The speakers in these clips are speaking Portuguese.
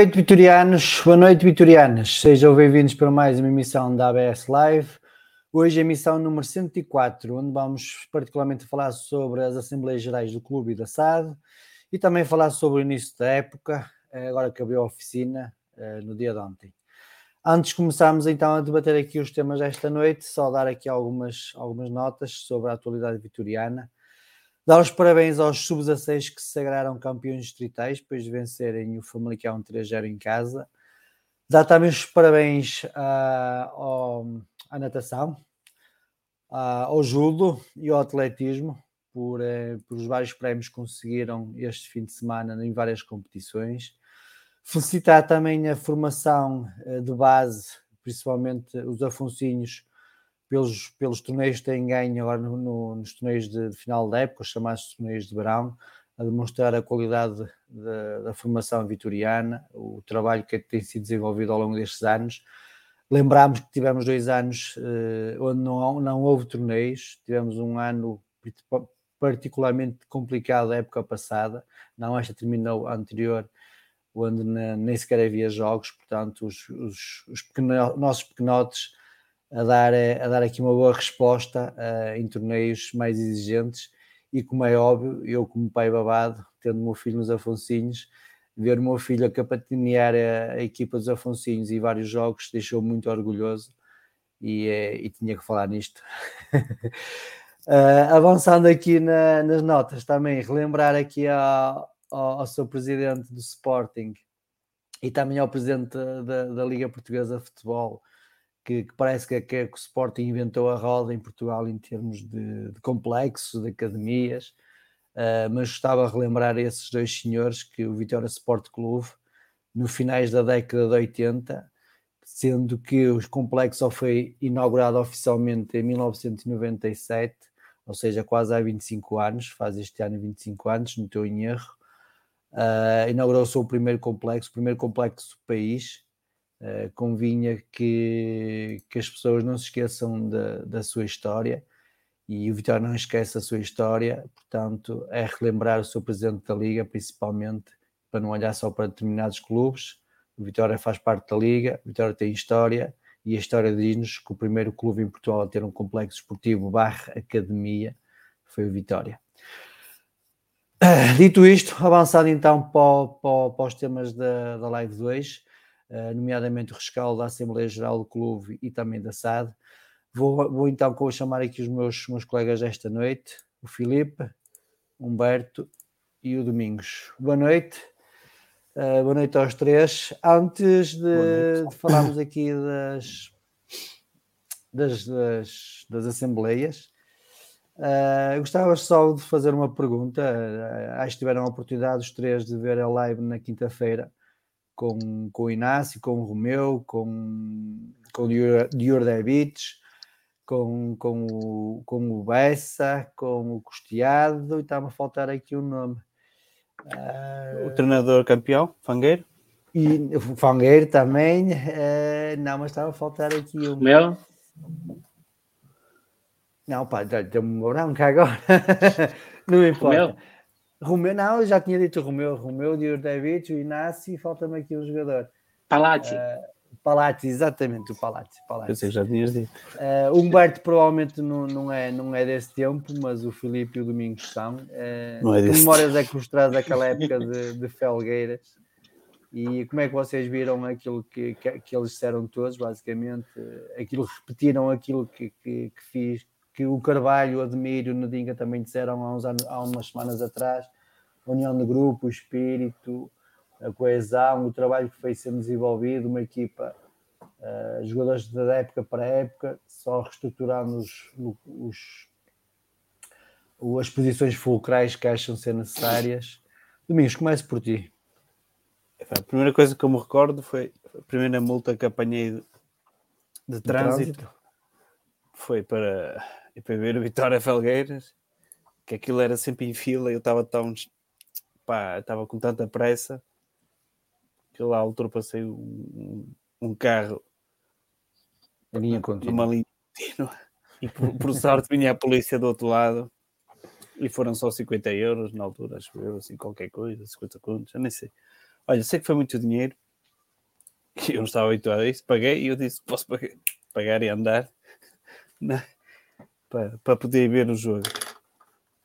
noite, vitorianos. Boa noite, vitorianas. Sejam bem-vindos para mais uma emissão da ABS Live. Hoje, a emissão número 104, onde vamos particularmente falar sobre as Assembleias Gerais do Clube e da SAD e também falar sobre o início da época, eh, agora que abriu a oficina eh, no dia de ontem. Antes de começarmos então a debater aqui os temas desta noite, só dar aqui algumas, algumas notas sobre a atualidade vitoriana. Dar os parabéns aos sub-16 que se sagraram campeões distritais depois de vencerem o Famalicão 3-0 em casa. Dar também os parabéns à, ao, à natação, à, ao judo e ao atletismo por, eh, por os vários prémios que conseguiram este fim de semana em várias competições. Felicitar também a formação eh, de base, principalmente os afonsinhos, pelos, pelos torneios que têm ganho agora no, no, nos torneios de, de, final da época, os chamados torneios de verão, a demonstrar a qualidade da, da formação vitoriana, o trabalho que tem sido desenvolvido ao longo destes anos. Lembramos que tivemos dois anos uh, onde não, não houve torneios, tivemos um ano particularmente complicado a época passada, não esta terminou a anterior, onde nem sequer havia jogos, portanto, os, os, os pequeno, nossos pequenotes a dar, a dar aqui uma boa resposta uh, em torneios mais exigentes. E como é óbvio, eu, como pai babado, tendo meu filho nos Afonsinhos, ver o meu filho a capitanear a, a, equipa dos Afonsinhos e vários jogos deixou muito orgulhoso e, e tinha que falar nisto. uh, avançando aqui na, nas notas, também relembrar aqui ao, ao, ao seu presidente do Sporting e também ao presidente da, da Liga Portuguesa de Futebol, que, que parece que, que, que, o Sporting inventou a roda em Portugal em termos de, de complexos, de academias, uh, mas gostava de relembrar esses dois senhores que o Vitória Sport Clube, no finais da década de 80, sendo que o complexo foi inaugurado oficialmente em 1997, ou seja, quase há 25 anos, faz este ano 25 anos, não estou em erro, uh, inaugurou-se o primeiro complexo, o primeiro complexo do país, Uh, convinha que, que as pessoas não se esqueçam da, da sua história e o Vitória não esquece a sua história, portanto, é relembrar o seu presidente da Liga, principalmente, para não olhar só para determinados clubes. O Vitória faz parte da Liga, o Vitória tem história e a história diz-nos que o primeiro clube em Portugal a ter um complexo esportivo barra academia foi o Vitória. Dito isto, avançado então para, para, para os temas da, da Live 2, uh, nomeadamente o rescaldo da Assembleia Geral do Clube e também da SAD, vou, vou então vou chamar aqui os meus, meus colegas desta noite, o Filipe, Humberto e o Domingos. Boa noite. Uh, boa noite aos três. Antes de, de falarmos aqui das, das, das, das assembleias, Uh, gostava só de fazer uma pergunta. Uh, acho que tiveram a oportunidade os três de ver a live na quinta-feira com, com o Inácio, com o Romeu, com, com o Dior Davids, com, com, o, com o Bessa, com o Costeado, e está-me a faltar aqui o um nome. Uh, o treinador campeão, Fangueiro? E o Fangueiro também. não, mas estava a faltar aqui um. Meu? Não, pá, deu-me branca agora. não importa. Romeu? Não, eu já tinha dito Romeu. Romeu, Dior David, o Inácio e falta-me aqui um jogador. Palazzi. Uh, Palazzi, exatamente, o Palazzi. Eu sei, já tinhas dito. Uh, Humberto provavelmente não, não, é, não é desse tempo, mas o Filipe e o Domingos são. Uh, não é desse memórias é que vos traz daquela época de, de Felgueiras? E como é que vocês viram aquilo que, que, que eles disseram todos, basicamente? Aquilo, repetiram aquilo que, que, que fiz, que o Carvalho, o Admiro, o Nadinga também disseram há, uns anos, há umas semanas atrás, a união de grupo, o espírito, a coesão, o trabalho que foi sendo desenvolvido, uma equipa, uh, jogadores da época para época, só reestruturando os, os, as posições fulcrais que acham ser necessárias. Domingos, comece por ti. A primeira coisa que eu me recordo foi a primeira multa que apanhei de, de trânsito. trânsito. Foi para e para ver o Vitória Felgueiras, que aquilo era sempre em fila, eu estava tão pá, estava com tanta pressa que lá ultrapassei um, um carro linha numa linha contínua e por, por sorte vinha a polícia do outro lado e foram só 50 euros na altura, acho eu, assim, qualquer coisa, 50 contos, eu nem sei. Olha, sei que foi muito dinheiro, que eu não estava habituado a isso, paguei e eu disse, posso pagar, pagar e andar. Não para, para poder ver o jogo.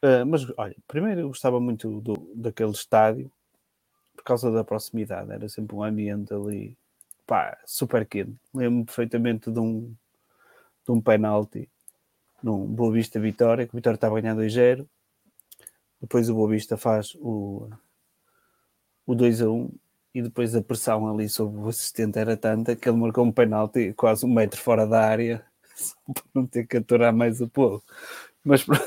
Uh, mas, olha, primeiro eu gostava muito do, daquele estádio por causa da proximidade, era sempre um ambiente ali pá, super quente. Lembro-me perfeitamente de um, de um penalti num Boa Vista Vitória, que o Vitória estava ganhando 2-0. Depois o Boa Vista faz o, o 2 a 1 e depois a pressão ali sobre o assistente era tanta que ele marcou um penalti quase um metro fora da área para não ter que aturar mais o povo. Mas pronto,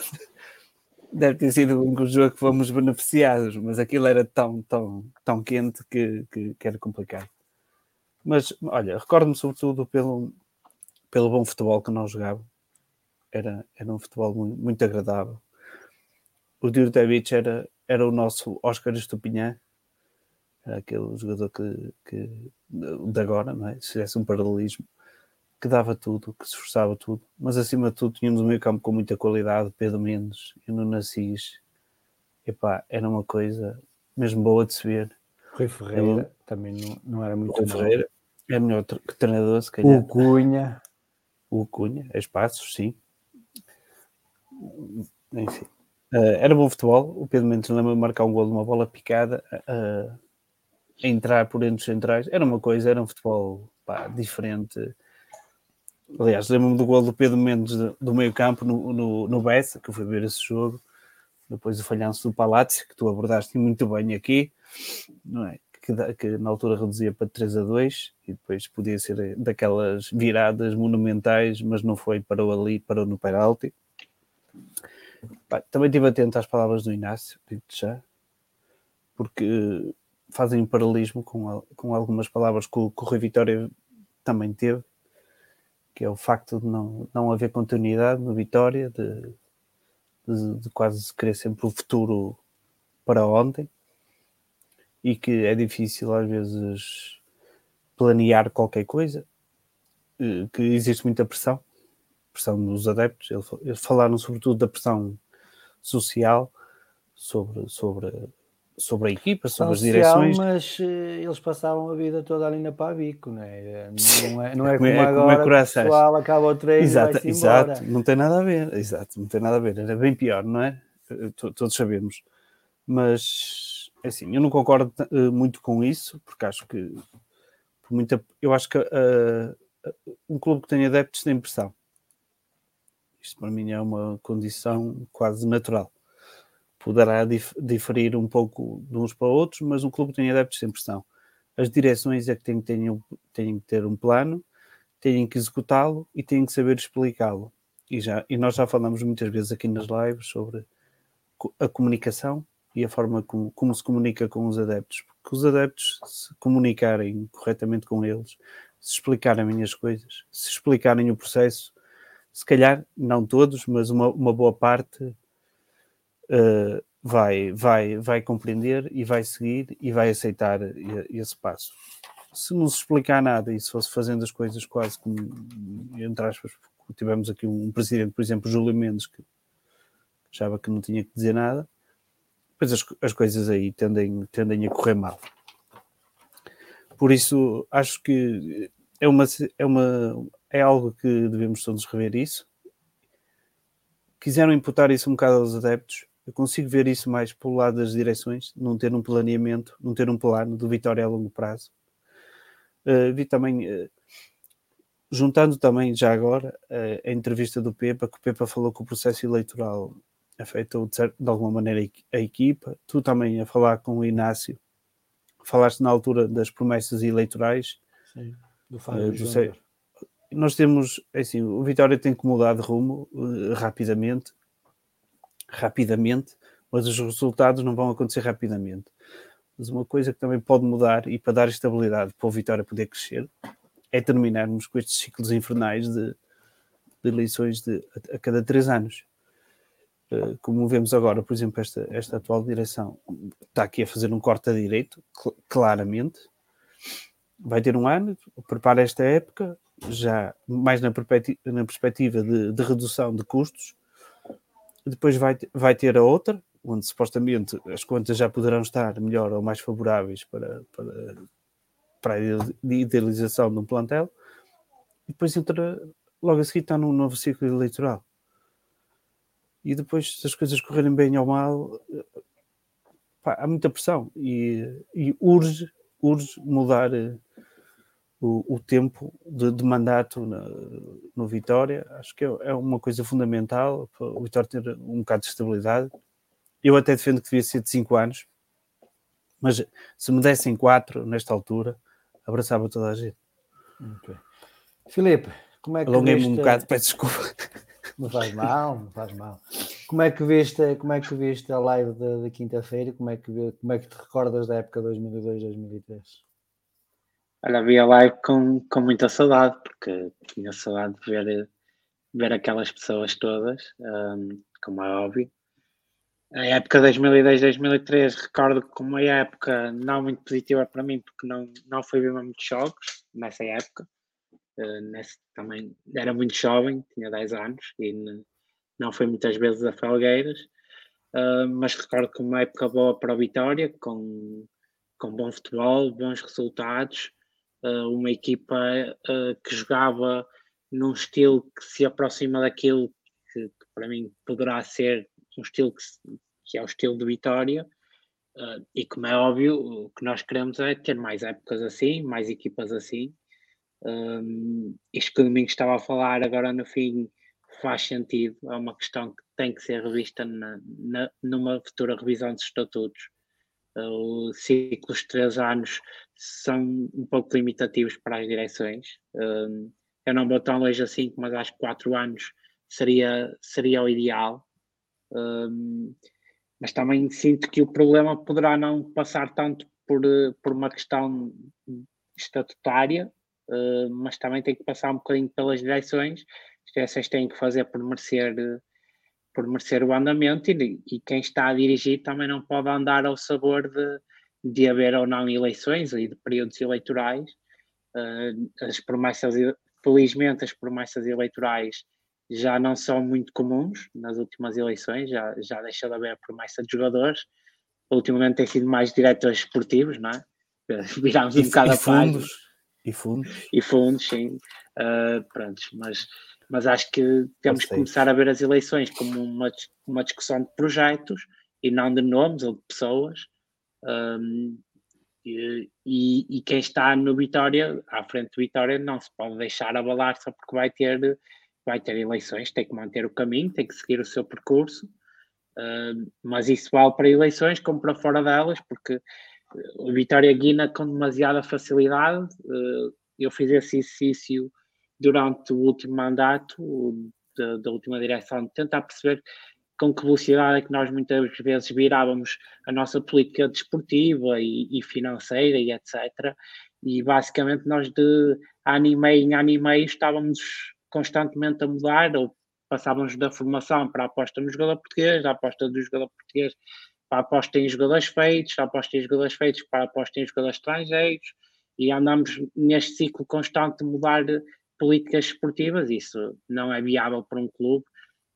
deve ter sido um jogo que fomos beneficiados, mas aquilo era tão, tão, tão quente que, que, que era complicado. Mas olha, recordo-me sobretudo pelo, pelo bom futebol que nós jogávamos. Era, era um futebol muito, muito agradável. O Djurdjevic era, era o nosso Oscar Estupinhã, era aquele jogador que, que de agora, não é? se fizesse um paralelismo, que dava tudo, que se esforçava tudo, mas acima de tudo tínhamos um meio campo com muita qualidade, Pedro Mendes e no Nassis, epá, era uma coisa mesmo boa de se ver. Rui Ferreira Eu, também não, não era muito Rui Ferreira é melhor que treinador, se calhar. O Cunha. O Cunha, espaços, sim. Enfim. Uh, era bom futebol, o Pedro Mendes lembra de marcar um gol de uma bola picada, uh, a entrar por entre os centrais, era uma coisa, era um futebol pá, diferente, Aliás, lembro-me do gol do Pedro Mendes do meio campo no, no, no Bessa, que eu fui ver esse jogo. Depois o falhanço do Palácio, que tu abordaste muito bem aqui, não é? Que, que, na altura reduzia para 3 a 2 e depois podia ser daquelas viradas monumentais, mas não foi, parou ali, parou no penalti. Também estive atento às palavras do Inácio, já, porque fazem paralelismo com, com algumas palavras que o, que Vitória também teve que é o facto de não, não haver continuidade no Vitória, de, de, de quase querer sempre o futuro para ontem e que é difícil às vezes planear qualquer coisa, eh, que existe muita pressão, pressão dos adeptos, eles falaram sobretudo da pressão social sobre, sobre sobre a equipa, sobre as direções. Mas uh, eles passavam a vida toda ali na Pabico, não é? Não é, não é como, é, agora como é o pessoal acaba o treino exato, e exato, embora. não tem nada a ver, exato, não tem nada a ver, era bem pior, não é? Todos sabemos. Mas, assim, eu não concordo muito com isso, porque acho que, por muita, eu acho que uh, um clube que tem adeptos tem pressão. Isto para mim é uma condição quase natural poderá dif diferir um pouco de uns para outros, mas um clube tem adeptos sem pressão. As direções é que têm, têm, têm que ter um plano, têm que executá-lo e têm que saber explicá-lo. E, já, e nós já falamos muitas vezes aqui nas lives sobre a comunicação e a forma como, como se comunica com os adeptos. Porque os adeptos, se comunicarem corretamente com eles, se explicarem as coisas, se explicarem o processo, se calhar, não todos, mas uma, uma boa parte uh, vai, vai, vai compreender e vai seguir e vai aceitar esse passo. Se não se explicar nada e se fosse fazendo as coisas quase como, entre aspas, tivemos aqui um presidente, por exemplo, Júlio Mendes, que achava que não tinha que dizer nada, depois as, as coisas aí tendem, tendem a correr mal. Por isso, acho que é, uma, é, uma, é algo que devemos todos rever isso. Quiseram imputar isso um bocado aos adeptos, eu consigo ver isso mais pelo lado das direções, não ter um planeamento, não ter um plano de vitória a longo prazo. Uh, vi também, uh, juntando também já agora uh, a entrevista do Pepa, que o Pepa falou que o processo eleitoral afetou de, de alguma maneira a equipa, tu também a falar com o Inácio, falaste na altura das promessas eleitorais. Sim, do Fábio sei, Nós temos, é assim, o Vitória tem que mudar de rumo rapidamente rapidamente, mas os resultados não vão acontecer rapidamente. Mas uma coisa que também pode mudar e para dar estabilidade para o Vitória poder crescer é terminarmos com estes ciclos infernais de, de eleições de, a, a, cada três anos. Uh, como vemos agora, por exemplo, esta, esta atual direção está aqui a fazer um corte a direito, cl claramente. Vai ter um ano, prepara esta época, já mais na, na perspectiva de, de redução de custos, depois vai, vai ter a outra, onde supostamente as contas já poderão estar melhor ou mais favoráveis para, para, para a idealização de um plantel, e depois entra, logo a seguir está num novo ciclo eleitoral. E depois, se as coisas correrem bem ou mal, pá, há muita pressão e, e urge, urge mudar o, o tempo de, de mandato na, no Vitória. Acho que é, é, uma coisa fundamental para o Vitória ter um bocado de estabilidade. Eu até defendo que devia ser de 5 anos, mas se me dessem 4 nesta altura, abraçava toda a gente. Okay. Filipe, como é que. Alonguei-me um bocado, peço desculpa. Não faz mal, não faz mal. Como é que viste, como é que viste a live da, da quinta-feira? Como, é que, como é que te recordas da época 2002-2003? Olha, vi a live com, com muita saudade, porque tinha saudade de ver, ver aquelas pessoas todas, um, como é óbvio. A época 2002-2003 recordo como uma época não muito positiva para mim, porque não, não fui ver muitos jogos nessa época. Uh, nesse, também era muito jovem, tinha 10 anos e não fui muitas vezes a Felgueiras, uh, mas recordo como uma época boa para a Vitória, com, com bom futebol, bons resultados uma equipa que jogava num estilo que se aproxima daquilo que, que para mim poderá ser um estilo que, que é o estilo de Vitória. Uh, e como é óbvio, o que nós queremos é ter mais épocas assim, mais equipas assim. Um, isto que o Domingos estava a falar agora no fim faz sentido, é uma questão que tem que ser revista na, na, numa futura revisão dos estatutos. Uh, os ciclos de três anos são um pouco limitativos para as direções. Um, eu não vou tão longe assim, mas acho que quatro anos seria, seria o ideal. Um, mas também sinto que o problema poderá não passar tanto por, por uma questão estatutária, uh, mas também tem que passar um bocadinho pelas direções. As direções têm que fazer por merecer, por merecer o andamento e, e quem está a dirigir também não pode andar ao sabor de, de haver ou não eleições e de períodos eleitorais. Uh, as promessas, felizmente, as promessas eleitorais já não são muito comuns nas últimas eleições, já, já deixa de haver a promessa de jogadores, ultimamente tem sido mais diretores esportivos, não é? Virámos um bocado a fundos. E fundos. E fundos, sim. Uh, pronto, mas, mas acho que temos que começar a ver as eleições como uma, uma discussão de projetos e não de nomes ou de pessoas. Um, e, e- quem está no Vitória, à frente do Vitória, não se pode deixar abalar só porque vai ter, vai ter eleições, tem que manter o caminho, tem que seguir o seu percurso. Um, mas isso vale para eleições como para fora delas, porque o Vitória guina com demasiada facilidade. Uh, eu fiz esse exercício durante o último mandato da, da última direção, de tentar perceber com que velocidade é que nós muitas vezes virávamos a nossa política desportiva e, e financeira e etc. E basicamente nós de ano e meio em ano e meio estávamos constantemente a mudar ou passávamos da formação para a aposta no jogador português, da aposta do jogador português para a aposta em jogadores feitos, da aposta em jogadores feitos para a aposta em jogadores estrangeiros e andamos neste ciclo constante de mudar políticas esportivas. Isso não é viável para um clube.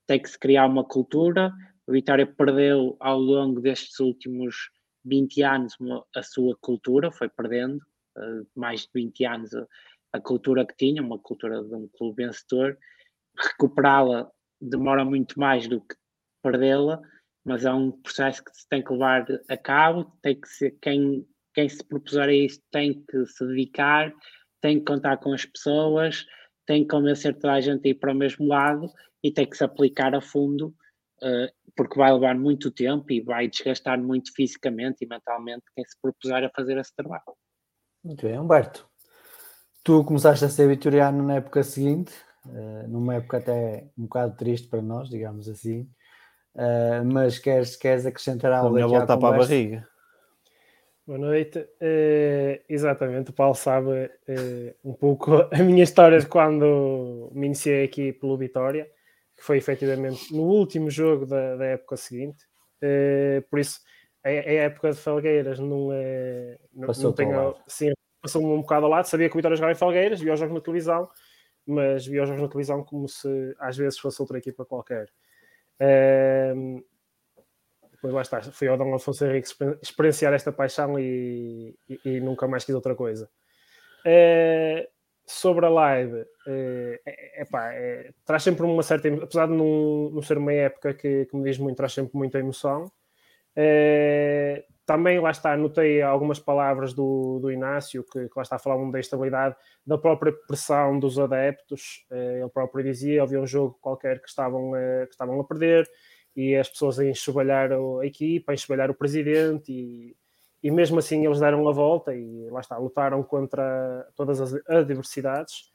Tem que se criar uma cultura. O Vitória perdeu ao longo destes últimos 20 anos a sua cultura, foi perdendo eh, mais de 20 anos a cultura que tinha, uma cultura de um clube vencedor. Recuperá-la demora muito mais do que perdê-la, mas é um processo que se tem que levar a cabo, tem que ser quem, quem se propuser a isso tem que se dedicar, tem que contar com as pessoas, tem que convencer toda a gente a ir para o mesmo lado e tem que se aplicar a fundo, eh, porque vai levar muito tempo e vai desgastar muito fisicamente e mentalmente quem se propuser a fazer esse trabalho. Muito bem, Humberto. Tu começaste a ser vitoriano na época seguinte, eh, numa época até um bocado triste para nós, digamos assim. Eh, mas queres, queres acrescentar A algo minha aqui à volta para a barriga. Boa noite. Eh, exatamente, o Paulo sabe eh, um pouco a minha história de quando me iniciei aqui pelo Vitória, que foi efetivamente no último jogo da, da época seguinte. Eh, por isso, a, a época de Felgueiras não é. Não, Passou-te não tenho, sim, passou-me um bocado ao lado. Sabia que o Vitória jogava em Felgueiras, via os jogos na televisão, mas via os jogos na televisão como se às vezes fosse outra equipa qualquer. Ehm, depois lá está, fui ao Dom Afonso Henrique exper- experienciar esta paixão e, e- e nunca mais quis outra coisa. Eh, sobre a live, eh, é, epá, é, traz sempre uma certa apesar de não, ser uma época que, que me diz muito, traz sempre muita emoção. Eh, também lá está, anotei algumas palavras do, do Inácio que, que lá está falavam da estabilidade, da própria pressão dos adeptos. Ele próprio dizia: havia um jogo qualquer que estavam, que estavam a perder e as pessoas a enxovalhar a equipa, a enxovalhar o presidente e, e mesmo assim eles deram a volta e lá está, lutaram contra todas as adversidades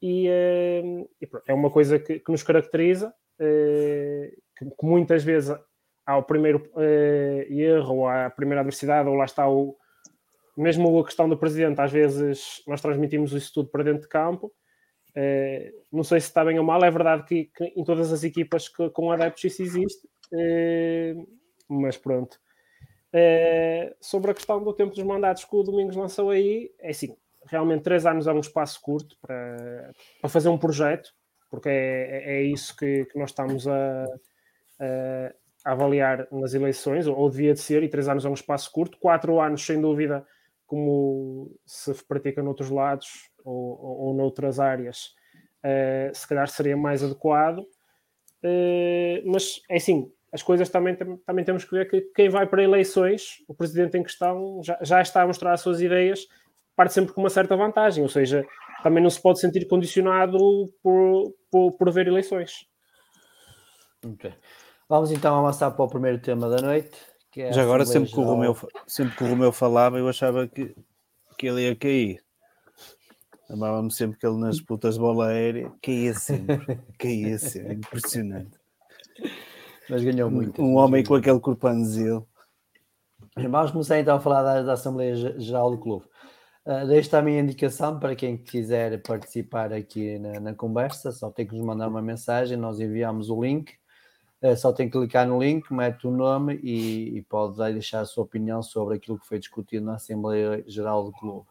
e, eh, e pronto, é uma coisa que, que nos caracteriza, eh, que, que muitas vezes há o primeiro eh, erro, ou há a primeira adversidade, ou lá está o mesmo a questão do presidente, às vezes nós transmitimos isso tudo para dentro de campo. Eh, não sei se está bem ou mal, é verdade que, que em todas as equipas que, com adeptos isso existe, eh, mas pronto. Eh, sobre a questão do tempo dos mandatos que o Domingos lançou aí, é assim, realmente três anos é um espaço curto para, para fazer um projeto, porque é, é isso que, que nós estamos a, a- a avaliar nas eleições, ou, ou devia de ser, e três anos é um espaço curto, quatro anos, sem dúvida, como se pratica noutros lados ou, ou, ou noutras áreas, eh, se calhar seria mais adequado. Eh, mas é assim, as coisas também, tam- também temos que ver que quem vai para eleições, o presidente em questão já, já está a mostrar as suas ideias, parte sempre com uma certa vantagem, ou seja, também não se pode sentir condicionado por, por, por haver eleições. Muito bem. Vamos então avançar para o primeiro tema da noite. Que é a Já agora, sempre que, o. Romeu, sempre que o Romeu falava, eu achava que, que ele ia cair. Amava-me sempre que ele nas disputas de bola aérea caía sempre, caía sempre, impressionante. Mas ganhou muito. Um homem com aquele corpanzil. Vamos começar então a falar da, da Assembleia Ge- Geral do Clube. Uh, deixo também a indicação para quem quiser participar aqui na, na conversa, só tem que nos mandar uma mensagem, nós enviamos o link, Uh, só tem que clicar no link, mete o nome e, e pode deixar a sua opinião sobre aquilo que foi discutido na Assembleia Geral do Clube.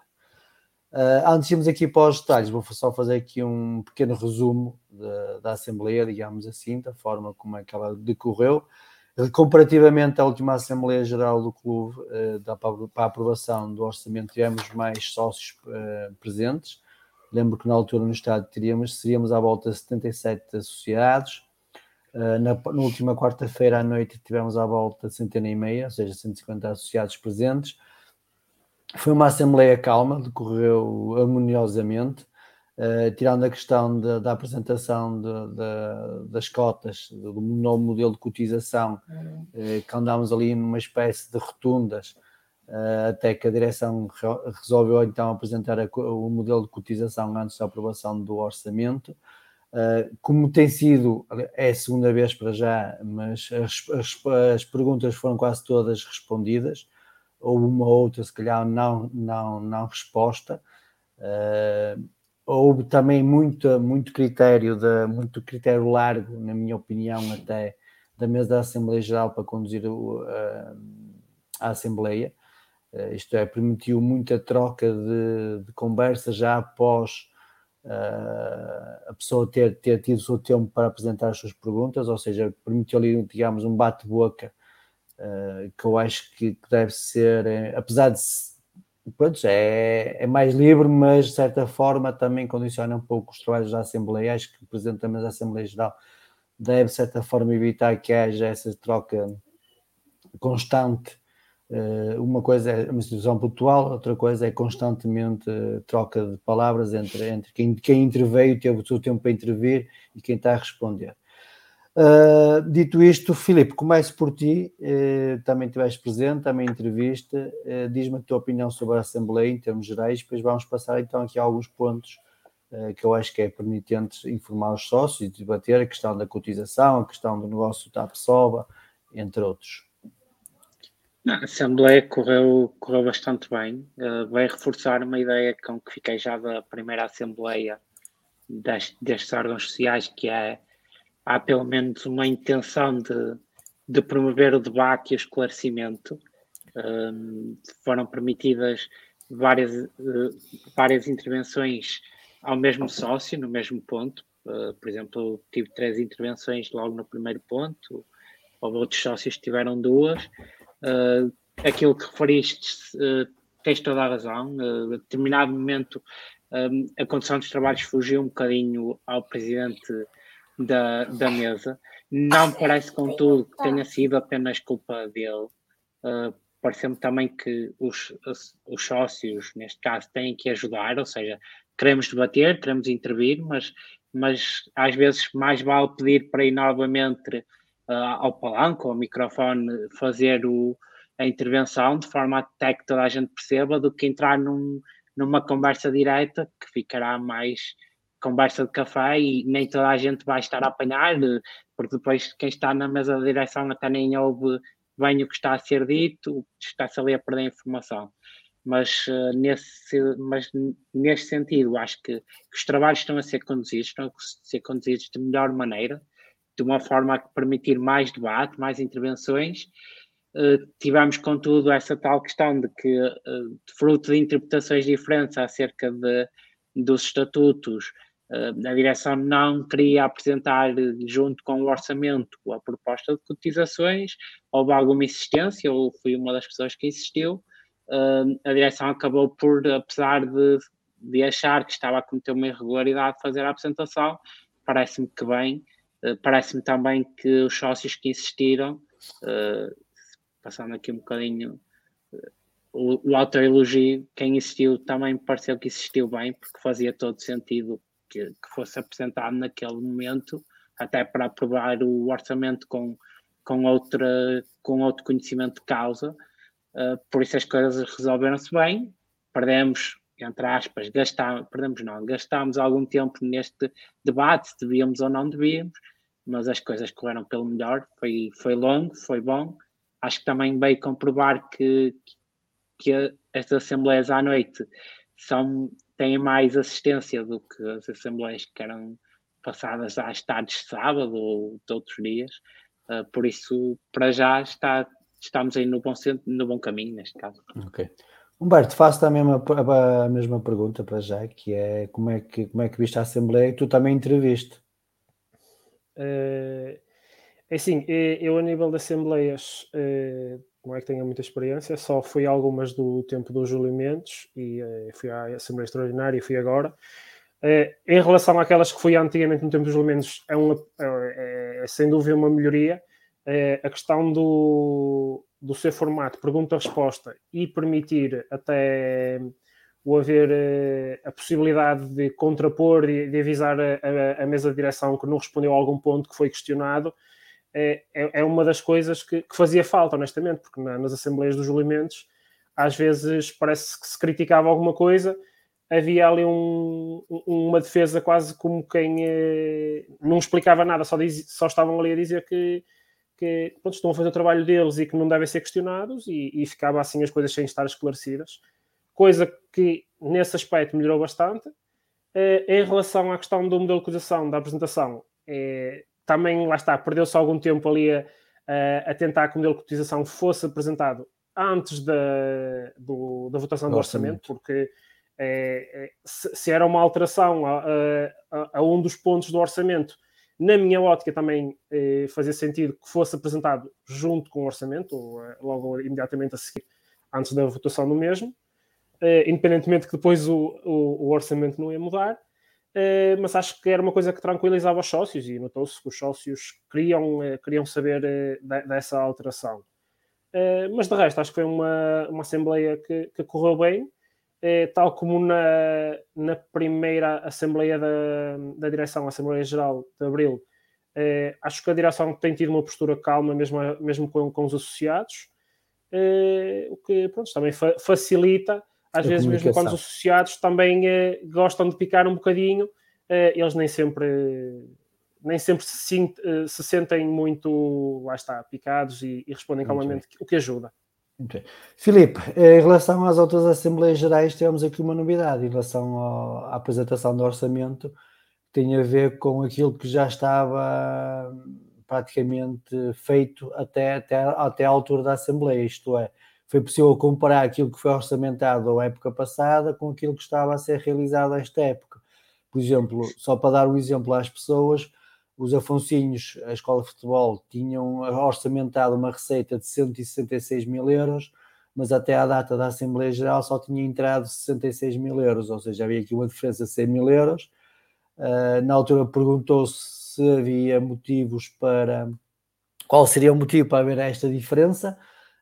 Uh, antes de irmos aqui para os detalhes, vou só fazer aqui um pequeno resumo da, da Assembleia, digamos assim, da forma como é que ela decorreu. Comparativamente à última Assembleia Geral do Clube, para a aprovação do orçamento, tivemos mais sócios presentes. Lembro que na altura no Estado teríamos, seríamos à volta de 77 associados. Na, na última quarta-feira à noite tivemos à volta de centena e meia, ou seja, 150 associados presentes. Foi uma Assembleia calma, decorreu harmoniosamente. Uh, tirando a questão de, da apresentação de, de, das cotas, do novo modelo de cotização, uh, que andámos ali numa espécie de rotundas, uh, até que a direção resolveu então apresentar a, o modelo de cotização antes da aprovação do orçamento. como tem sido, é a segunda vez para já, mas as, as, as perguntas foram quase todas respondidas, ou uma ou outra, se calhar, não, não, não resposta. Uh, houve também muito, muito critério, de, muito critério largo, na minha opinião, até da mesa da Assembleia Geral para conduzir o, a, a Assembleia. Uh, isto é, permitiu muita troca de, de conversa já após uh, a pessoa ter, ter tido o seu tempo para apresentar as suas perguntas, ou seja, permitiu ali, digamos, um bate-boca uh, que eu acho que, deve ser, apesar de pronto, é, é mais livre, mas de certa forma também condiciona um pouco os trabalhos da Assembleia. Acho que o Presidente também da Assembleia Geral deve, de certa forma, evitar que haja essa troca constante. Eh, uma coisa é uma instituição pontual, outra coisa é constantemente troca de palavras entre, entre quem, quem interveio, teve o seu tempo para intervir e quem está a responder. Uh, dito isto, Filipe, começo por ti, uh, também estiveste presente, também entrevista, uh, diz-me a tua opinião sobre a Assembleia em termos gerais, depois vamos passar então aqui a alguns pontos eh, que eu acho que é permitente informar os sócios e debater a questão da cotização, a questão do negócio da PSOBA, entre outros. A Assembleia correu, correu bastante bem, vai reforçar uma ideia com que fiquei já da primeira Assembleia destes órgãos sociais, que é há pelo menos uma intenção de, de promover o debate e o esclarecimento. Um, foram permitidas várias, uh, várias intervenções ao mesmo sócio, no mesmo ponto. Uh, por exemplo, tive três intervenções logo no primeiro ponto, houve outros sócios que tiveram duas. Uh, aquilo que referiste, tens toda a razão. Uh, a determinado momento, um, a condição dos trabalhos fugiu um bocadinho ao presidente da, da mesa. Não parece, contudo, que tenha sido apenas culpa dele. Uh, Parece-me também que os, os, os, sócios, neste caso, têm que ajudar, ou seja, queremos debater, queremos intervir, mas, mas às vezes mais vale pedir para ir novamente uh, ao palanco, ao microfone, fazer o, a intervenção de forma até que toda a gente perceba, do que entrar num, numa conversa direta que ficará mais conversa de café e nem toda a gente vai estar a apanhar, porque depois quem está na mesa da direção até nem ouve bem o que está a ser dito, está-se ali a perder a informação. Mas, uh, nesse, mas neste sentido, acho que os trabalhos estão a ser conduzidos, estão a ser conduzidos de melhor maneira, de uma forma a permitir mais debate, mais intervenções. Uh, tivemos, contudo, essa tal questão de que, uh, fruto de interpretações diferentes acerca de, dos estatutos, a direção não queria apresentar junto com o orçamento a proposta de cotizações, houve alguma insistência, ou fui uma das pessoas que insistiu, a direção acabou por, apesar de, de achar que estava a cometer uma irregularidade, fazer a apresentação, parece-me que bem, ah, parece-me também que os sócios que insistiram, ah, passando aqui um bocadinho o, o autoelogio, quem insistiu também me pareceu que insistiu bem, porque fazia todo sentido que, que fosse apresentado naquele momento, até para aprovar o orçamento com, com, outra, com outro conhecimento de causa. Uh, por isso as coisas resolveram-se bem. Perdemos, entre aspas, gastámos, perdemos não, gastámos algum tempo neste debate, se devíamos ou não devíamos, mas as coisas correram pelo melhor. Foi, foi longo, foi bom. Acho que também veio comprovar que, que estas assembleias à noite são, têm mais assistência do que as assembleias que eram passadas às tardes de sábado ou de outros dias. Uh, por isso, para já, está, estamos aí no bom, centro, no bom caminho, neste caso. Ok. Humberto, faço a mesma, a mesma pergunta para já, que é como é que, como é que viste a Assembleia e tu também entreviste? Uh, É assim, eu a nível de assembleias eh, não é que tenha muita experiência, só fui algumas do tempo dos Júlio Mendes e eh, fui à Assembleia Extraordinária e fui agora. Eh, em relação àquelas que fui antigamente no tempo dos Júlio Mendes, é, uma, é, é sem dúvida uma melhoria. a questão do, do seu formato, pergunta-resposta e permitir até o haver a possibilidade de contrapor e de avisar a, a, a mesa de direção que não respondeu a algum ponto que foi questionado, é, é, é uma das coisas que, que, fazia falta, honestamente, porque na, nas assembleias dos julimentos às vezes parece que se criticava alguma coisa, havia ali um, uma defesa quase como quem eh, não explicava nada, só, diz, só estavam ali a dizer que, que pronto, estão a fazer o trabalho deles e que não devem ser questionados e, e ficava assim as coisas sem estar esclarecidas. Coisa que nesse aspecto melhorou bastante. Eh, em relação à questão do modelo de acusação da apresentação, é, também, lá está, perdeu-se algum tempo ali a, a, a, tentar que o modelo de cotização fosse apresentado antes da, do, da votação do orçamento, porque é, é, se, se, era uma alteração a, a, a, um dos pontos do orçamento, na minha ótica também é, fazia sentido que fosse apresentado junto com o orçamento, ou, é, logo imediatamente a seguir, antes da votação do mesmo, é, independentemente que depois o, o, o orçamento não ia mudar. Uh, mas acho que era uma coisa que tranquilizava os sócios e notou-se que os sócios queriam, uh, queriam saber uh, dessa alteração. mas de resto, acho que foi uma, uma assembleia que, que correu bem, tal como na, na primeira assembleia da, da direção, a Assembleia Geral de Abril. acho que a direção tem tido uma postura calma, mesmo, mesmo com, com os associados, o que pronto, também fa facilita às vezes mesmo quando os associados também eh, gostam de picar um bocadinho, eh, eles nem sempre nem sempre se, eh, se, sentem muito, lá está, picados e, e respondem calmamente, o que ajuda. Filipe, em relação às outras Assembleias Gerais, temos aqui uma novidade em relação ao, à apresentação do orçamento, que tem a ver com aquilo que já estava praticamente feito até, até, até à altura da Assembleia, isto é, foi possível comparar aquilo que foi orçamentado a época passada com aquilo que estava a ser realizado esta época. Por exemplo, só para dar um exemplo às pessoas, os Afonsinhos, a Escola de Futebol, tinham orçamentado uma receita de 166 mil euros, mas até à data da Assembleia Geral só tinha entrado 66 mil euros, ou seja, havia aqui uma diferença de 100 mil euros. Uh, na altura perguntou-se se havia motivos para. Qual seria o motivo para haver esta diferença?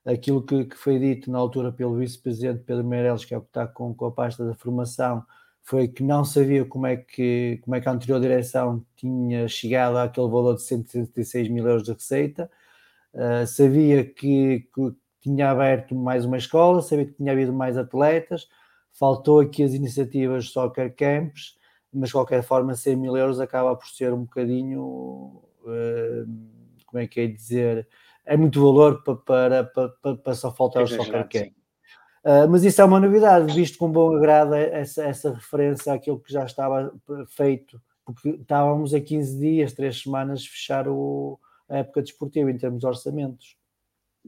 Aquilo que, que foi dito na altura pelo vice-presidente Pedro Meireles, que é o que está com, com a pasta da formação, foi que não sabia como é que, como é que a anterior direção tinha chegado àquele valor de 176 mil euros de receita, uh, sabia que, que, tinha aberto mais uma escola, sabia que tinha havido mais atletas, faltou aqui as iniciativas Soccer Camps, mas de qualquer forma 100 mil euros acaba por ser um bocadinho, uh, como é que é dizer, é muito valor para, para, para, para só faltar o soccer camp. Uh, mas isso é uma novidade, visto com bom agrado essa, essa referência àquilo que já estava feito, porque estávamos a 15 dias, 3 semanas, fechar o, a época desportiva em termos de orçamentos.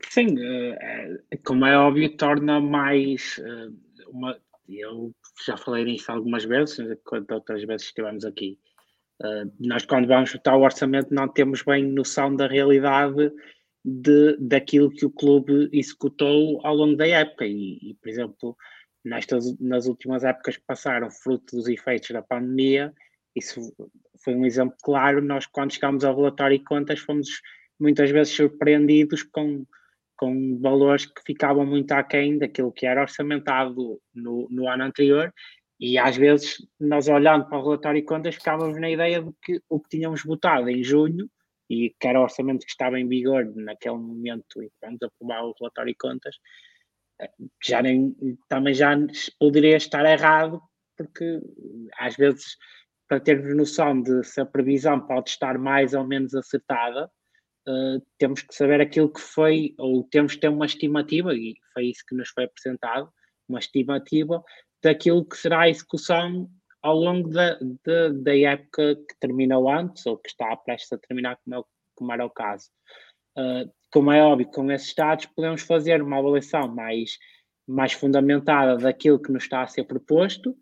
Sim, eh, como é óbvio, torna mais eh, uma. Eu já falei nisso algumas vezes, quando outras vezes estivemos aqui. Eh, nós, quando vamos votar o orçamento, não temos bem noção da realidade de, daquilo que o clube executou ao longo da época. E, e, por exemplo, nestas, nas últimas épocas que passaram, fruto dos efeitos da pandemia, isso foi um exemplo claro. Nós, quando chegámos ao relatório e contas, fomos muitas vezes surpreendidos com, com valores que ficavam muito aquém daquilo que era orçamentado no, no ano anterior. E às vezes, nós olhando para o relatório e contas, ficávamos na ideia de que o que tínhamos votado em junho e que era o orçamento que estava em vigor naquele momento e vamos aprovar o relatório e contas, eh, já nem, também já poderia estar errado, porque às vezes, para termos noção de se a previsão pode estar mais ou menos acertada, uh, temos que saber aquilo que foi, ou temos que ter uma estimativa, e foi isso que nos foi apresentado, uma estimativa daquilo que será a execução ao longo da, da, da, época que terminou antes ou que está prestes a terminar, como, é, como era o caso. Uh, como é óbvio, com esses dados podemos fazer uma avaliação mais, mais fundamentada daquilo que nos está a ser proposto,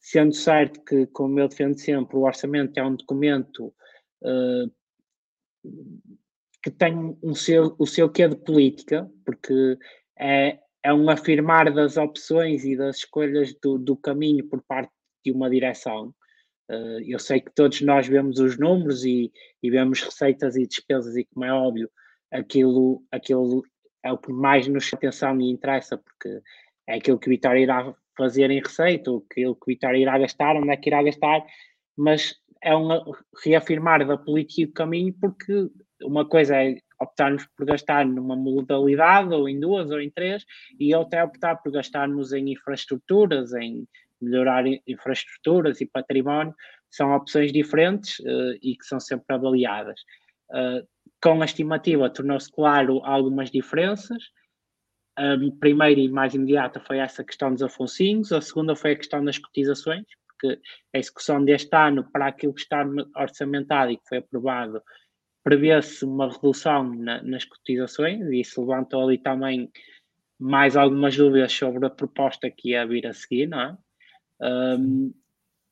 sendo certo que, como eu defendo sempre, o orçamento é um documento uh, que tem um seu, o seu quê de política, porque é, é um afirmar das opções e das escolhas do, do caminho por parte de uma direção. Uh, eu sei que todos nós vemos os números e, e, vemos receitas e despesas, e como é óbvio, aquilo, aquilo é o que mais nos chama atenção e interessa, porque é aquilo que o Vitória irá fazer em receita, aquilo que o Vitória irá gastar, onde é que irá gastar, mas é um reafirmar da política e do caminho, porque uma coisa é optarmos por gastar numa modalidade, ou em duas, ou em três, e outra é optar por gastarmos em infraestruturas, em melhorar infraestruturas e património, são opções diferentes uh, e que são sempre avaliadas. Uh, com a estimativa tornou-se claro algumas diferenças. A primeira e mais imediata foi essa questão dos afonsinhos, a segunda foi a questão das cotizações, porque a execução deste ano para aquilo que está orçamentado e que foi aprovado prevê-se uma redução na, nas cotizações e isso levantou ali também mais algumas dúvidas sobre a proposta que ia vir a seguir, não é? Um,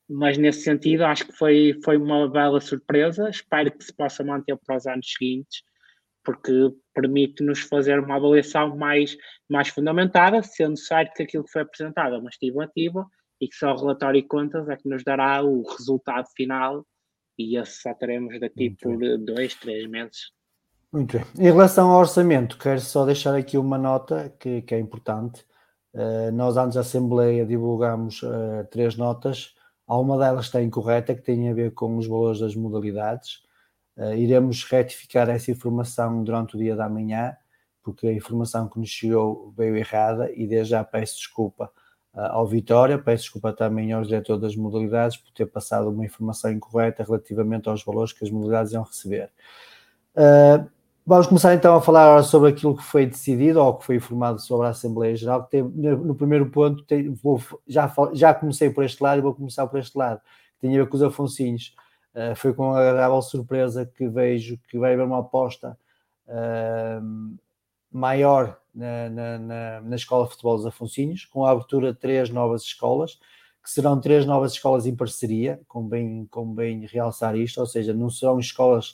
mas nesse sentido acho que foi, foi uma bela surpresa, espero que se possa manter para os anos seguintes, porque permite-nos fazer uma avaliação mais, mais fundamentada, sendo certo que aquilo que foi apresentado é uma estimativa e que só o relatório e contas é que nos dará o resultado final e esse só teremos daqui Muito por bem. dois, três meses. Muito bem. Em relação ao orçamento, quero só deixar aqui uma nota que, que é importante. Uh, nós, antes da Assembleia, divulgamos uh, três notas. Há uma delas está incorreta, que tem a ver com os valores das modalidades. Uh, iremos retificar essa informação durante o dia da manhã, porque a informação que nos chegou veio errada e desde já peço desculpa ao Vitória. Peço desculpa também ao diretor das modalidades por ter passado uma informação incorreta relativamente aos valores que as modalidades iam receber. Uh, vamos começar então a falar sobre aquilo que foi decidido ou que foi informado sobre a Assembleia Geral. Que no primeiro ponto, tem, vou, já, já comecei por este lado e vou começar por este lado, que tem a ver com os Afonsinhos. Uh, foi com agradável surpresa que vejo que vai haver uma aposta uh, maior na, na, na, na Escola de Futebol dos Afonsinhos, com a abertura de três novas escolas, que serão três novas escolas em parceria, convém, convém realçar isto, ou seja, não serão escolas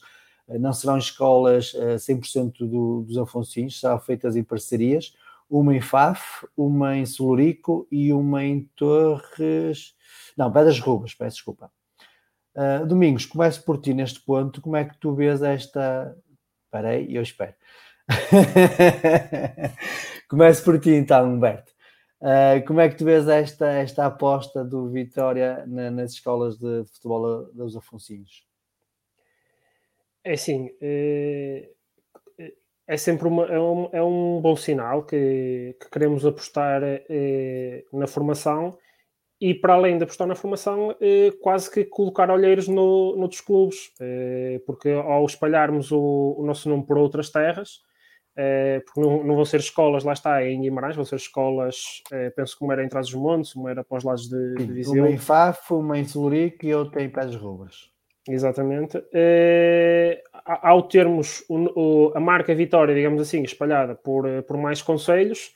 não serão escolas 100% eh, do, dos Afonsinhos, serão feitas em parcerias, uma em Faf, uma em Solurico e uma em Torres, não, Pedras Rubas, peço desculpa. Uh, Domingos, começo por ti neste ponto, como é que tu vês esta... Aí, eu espero. Começo por ti então, Humberto. Uh, como é que tu vês esta, esta aposta do Vitória na, nas escolas de, de, futebol dos Afonsinhos? É assim, é, é sempre uma, é, um, é um bom sinal que, que queremos apostar é, na formação e para além de apostar na formação, eh, quase que colocar olheiros no, noutros clubes, eh, porque ao espalharmos o, o, nosso nome por outras terras, eh, porque não, não, vão ser escolas, lá está, em Guimarães, vão ser escolas, penso que uma era em Trás-os-Montes, uma era para os lados de, de Viseu. Uma em Fafo, uma em Celurico e outra em Pés Rubas. Exatamente. Eh, ao termos o, o, a marca Vitória, digamos assim, espalhada por, por mais conselhos,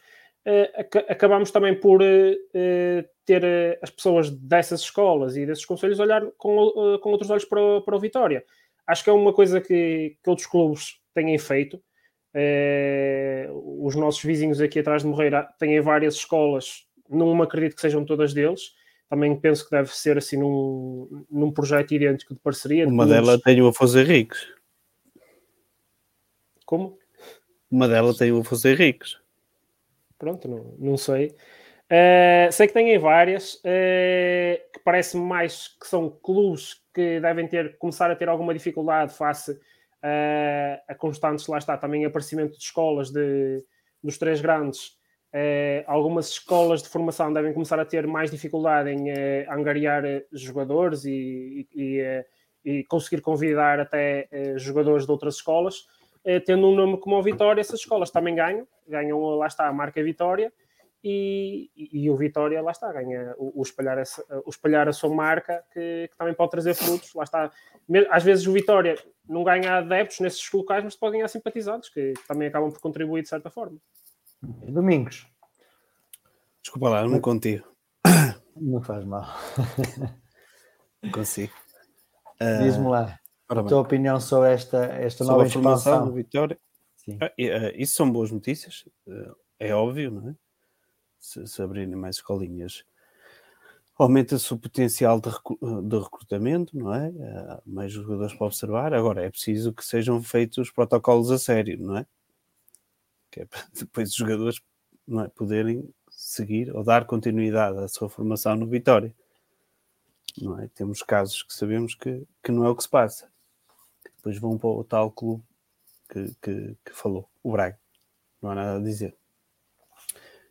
acabamos também por ter as pessoas dessas escolas e desses conselhos olhar com, com outros olhos para o, para o Vitória. Acho que é uma coisa que, que outros clubes têm feito. Os nossos vizinhos aqui atrás de Morreira têm várias escolas, não acredito que sejam todas deles. Também penso que deve ser assim num, num projeto idêntico de parceria. Uma delas tem o Afonso Henriques. Como? Uma delas tem o Afonso Henriques. Pronto, não, não sei. Uh, sei que têm várias, uh, que parece mais que são clubes que devem ter, começar a ter alguma dificuldade face uh, a constantes, lá está, também aparecimento de escolas de, dos três grandes. Uh, algumas escolas de formação devem começar a ter mais dificuldade em uh, angariar jogadores e, e, e, conseguir convidar até jogadores de outras escolas. tendo um nome como a Vitória, essas escolas também ganham, ganham, lá está, a marca Vitória, e, e, o Vitória, lá está, ganha o, o, espalhar, essa, o espalhar a sua marca, que, que, também pode trazer frutos. Lá está. Às vezes o Vitória não ganha adeptos nesses locais, mas pode ganhar simpatizantes, que também acabam por contribuir de certa forma. Domingos. Desculpa lá, não contigo. Não faz mal. Não consigo. Diz-me lá. a tua opinião sobre esta, esta sobre nova expansão. do Vitória. Sim. Ah, ah, isso são boas notícias, ah, é óbvio, não é? Se, se abrirem mais escolinhas, aumenta-se o potencial de, recu- de recrutamento, não é? Mais jogadores para observar. Agora, é preciso que sejam feitos protocolos a sério, não é? Que é para depois os jogadores é, poderem seguir ou dar continuidade à sua formação no Vitória. Não é? Temos casos que sabemos que, que não é o que se passa. Depois vão para o tal clube que, que, que falou, o Braga. Não há nada a dizer.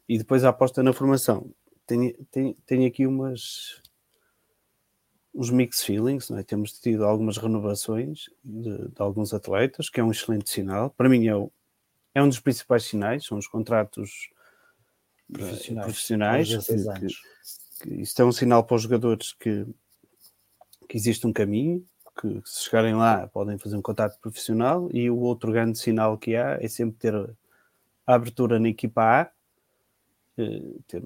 E depois a aposta na formação. Tenho, tenho, tenho aqui umas uns mixed feelings, é? temos tido algumas renovações de, de alguns atletas, que é um excelente sinal. Para mim é, o- é um dos principais sinais, são os contratos eh, Profissionais. profissionais que- 16 que- isto é um sinal para os jogadores que, que existe um caminho, que se chegarem lá podem fazer um contato profissional e o outro grande sinal que há é sempre ter a abertura na equipa A, eh, ter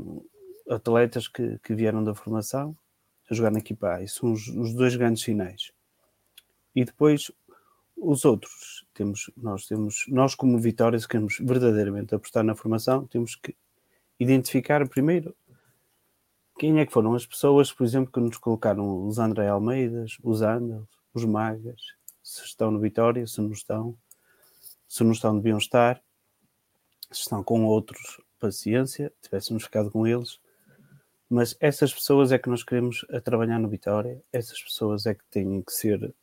atletas que, que vieram da formação a jogar na equipa A. Isso são os, os dois grandes sinais. E depois os outros, temos, nós temos, nós como Vitória, se queremos verdadeiramente apostar na formação, temos que identificar primeiro quem é que foram as pessoas, por exemplo, que nos colocaram os André Almeidas, os Andels, os Magas, se estão no Vitória, se não estão, se não estão, deviam estar, se estão com outros, paciência, tivéssemos ficado com eles, mas essas pessoas é que nós queremos a trabalhar no Vitória, essas pessoas é que têm que ser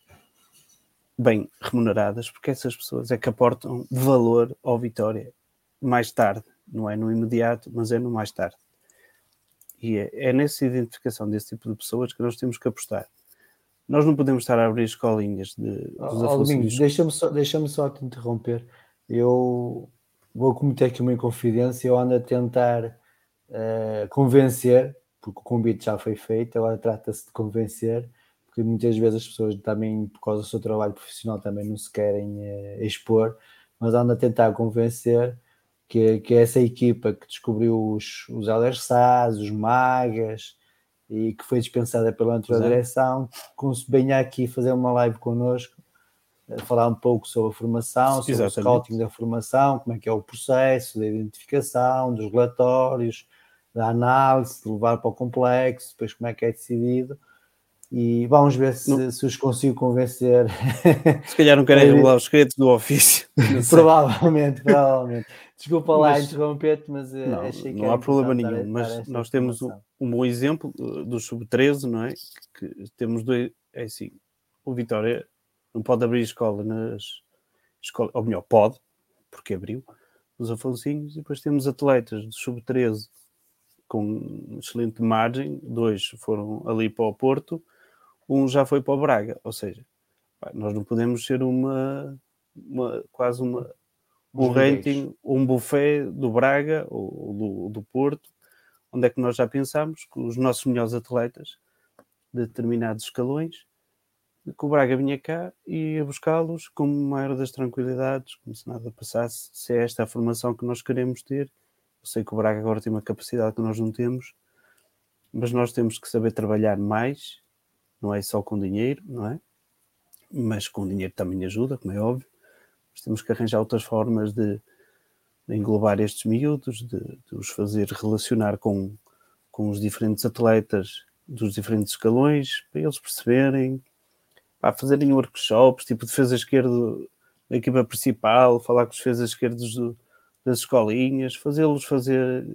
bem remuneradas, porque essas pessoas é que aportam valor ao Vitória mais tarde, não é no imediato, mas é no mais tarde. E é, é nessa identificação desse tipo de pessoas que nós temos que apostar. Nós não podemos estar a abrir escolinhas de, dos. Domingos, deixa-me só, deixa só te interromper. Eu vou cometer aqui uma inconfidência. Eu ando a tentar eh, convencer, porque o convite já foi feito, agora trata-se de convencer, porque muitas vezes as pessoas também, por causa do seu trabalho profissional, também não se querem eh, expor, mas ando a tentar convencer que, que essa equipa que descobriu os, os Alersás, os Magas e que foi dispensada pela Pois é. direção, venha aqui fazer uma live connosco, eh, falar um pouco sobre a formação, sobre Exatamente. o scouting da formação, como é que é o processo da identificação, dos relatórios, da análise, de levar para o complexo, depois como é que é decidido. E vamos ver se, se os consigo convencer. Se calhar não querem revelar os segredos do ofício. Provavelmente, provavelmente. Desculpa lá interromper-te, mas eh, Não, achei que não há problema nenhum, dar- mas dar nós temos um, um bom exemplo uh, do Sub-13, não é? Que temos dois, é assim, o Vitória não pode abrir escola nas escolas, ou melhor, pode, porque abriu, os Afonsinhos, e depois temos atletas do Sub-13 com excelente margem, dois foram ali para o Porto, um já foi para o Braga, ou seja, nós não podemos ser uma, uma quase uma, um rating, um buffet do Braga ou do, do Porto, onde é que nós já pensamos que os nossos melhores atletas de determinados escalões, que o Braga vinha cá e ia buscá-los com a maior das tranquilidades, como se nada passasse, se é esta a formação que nós queremos ter. Eu sei que o Braga agora tem uma capacidade que nós não temos, mas nós temos que saber trabalhar mais, não é só com dinheiro, não é? Mas com dinheiro também ajuda, como é óbvio. Mas temos que arranjar outras formas de, de englobar estes miúdos, de, de os fazer relacionar com, com os diferentes atletas dos diferentes escalões, para eles perceberem, para fazerem workshops, tipo defesa esquerda da equipa principal, falar com os defesas esquerdos do- das escolinhas, fazê-los fazer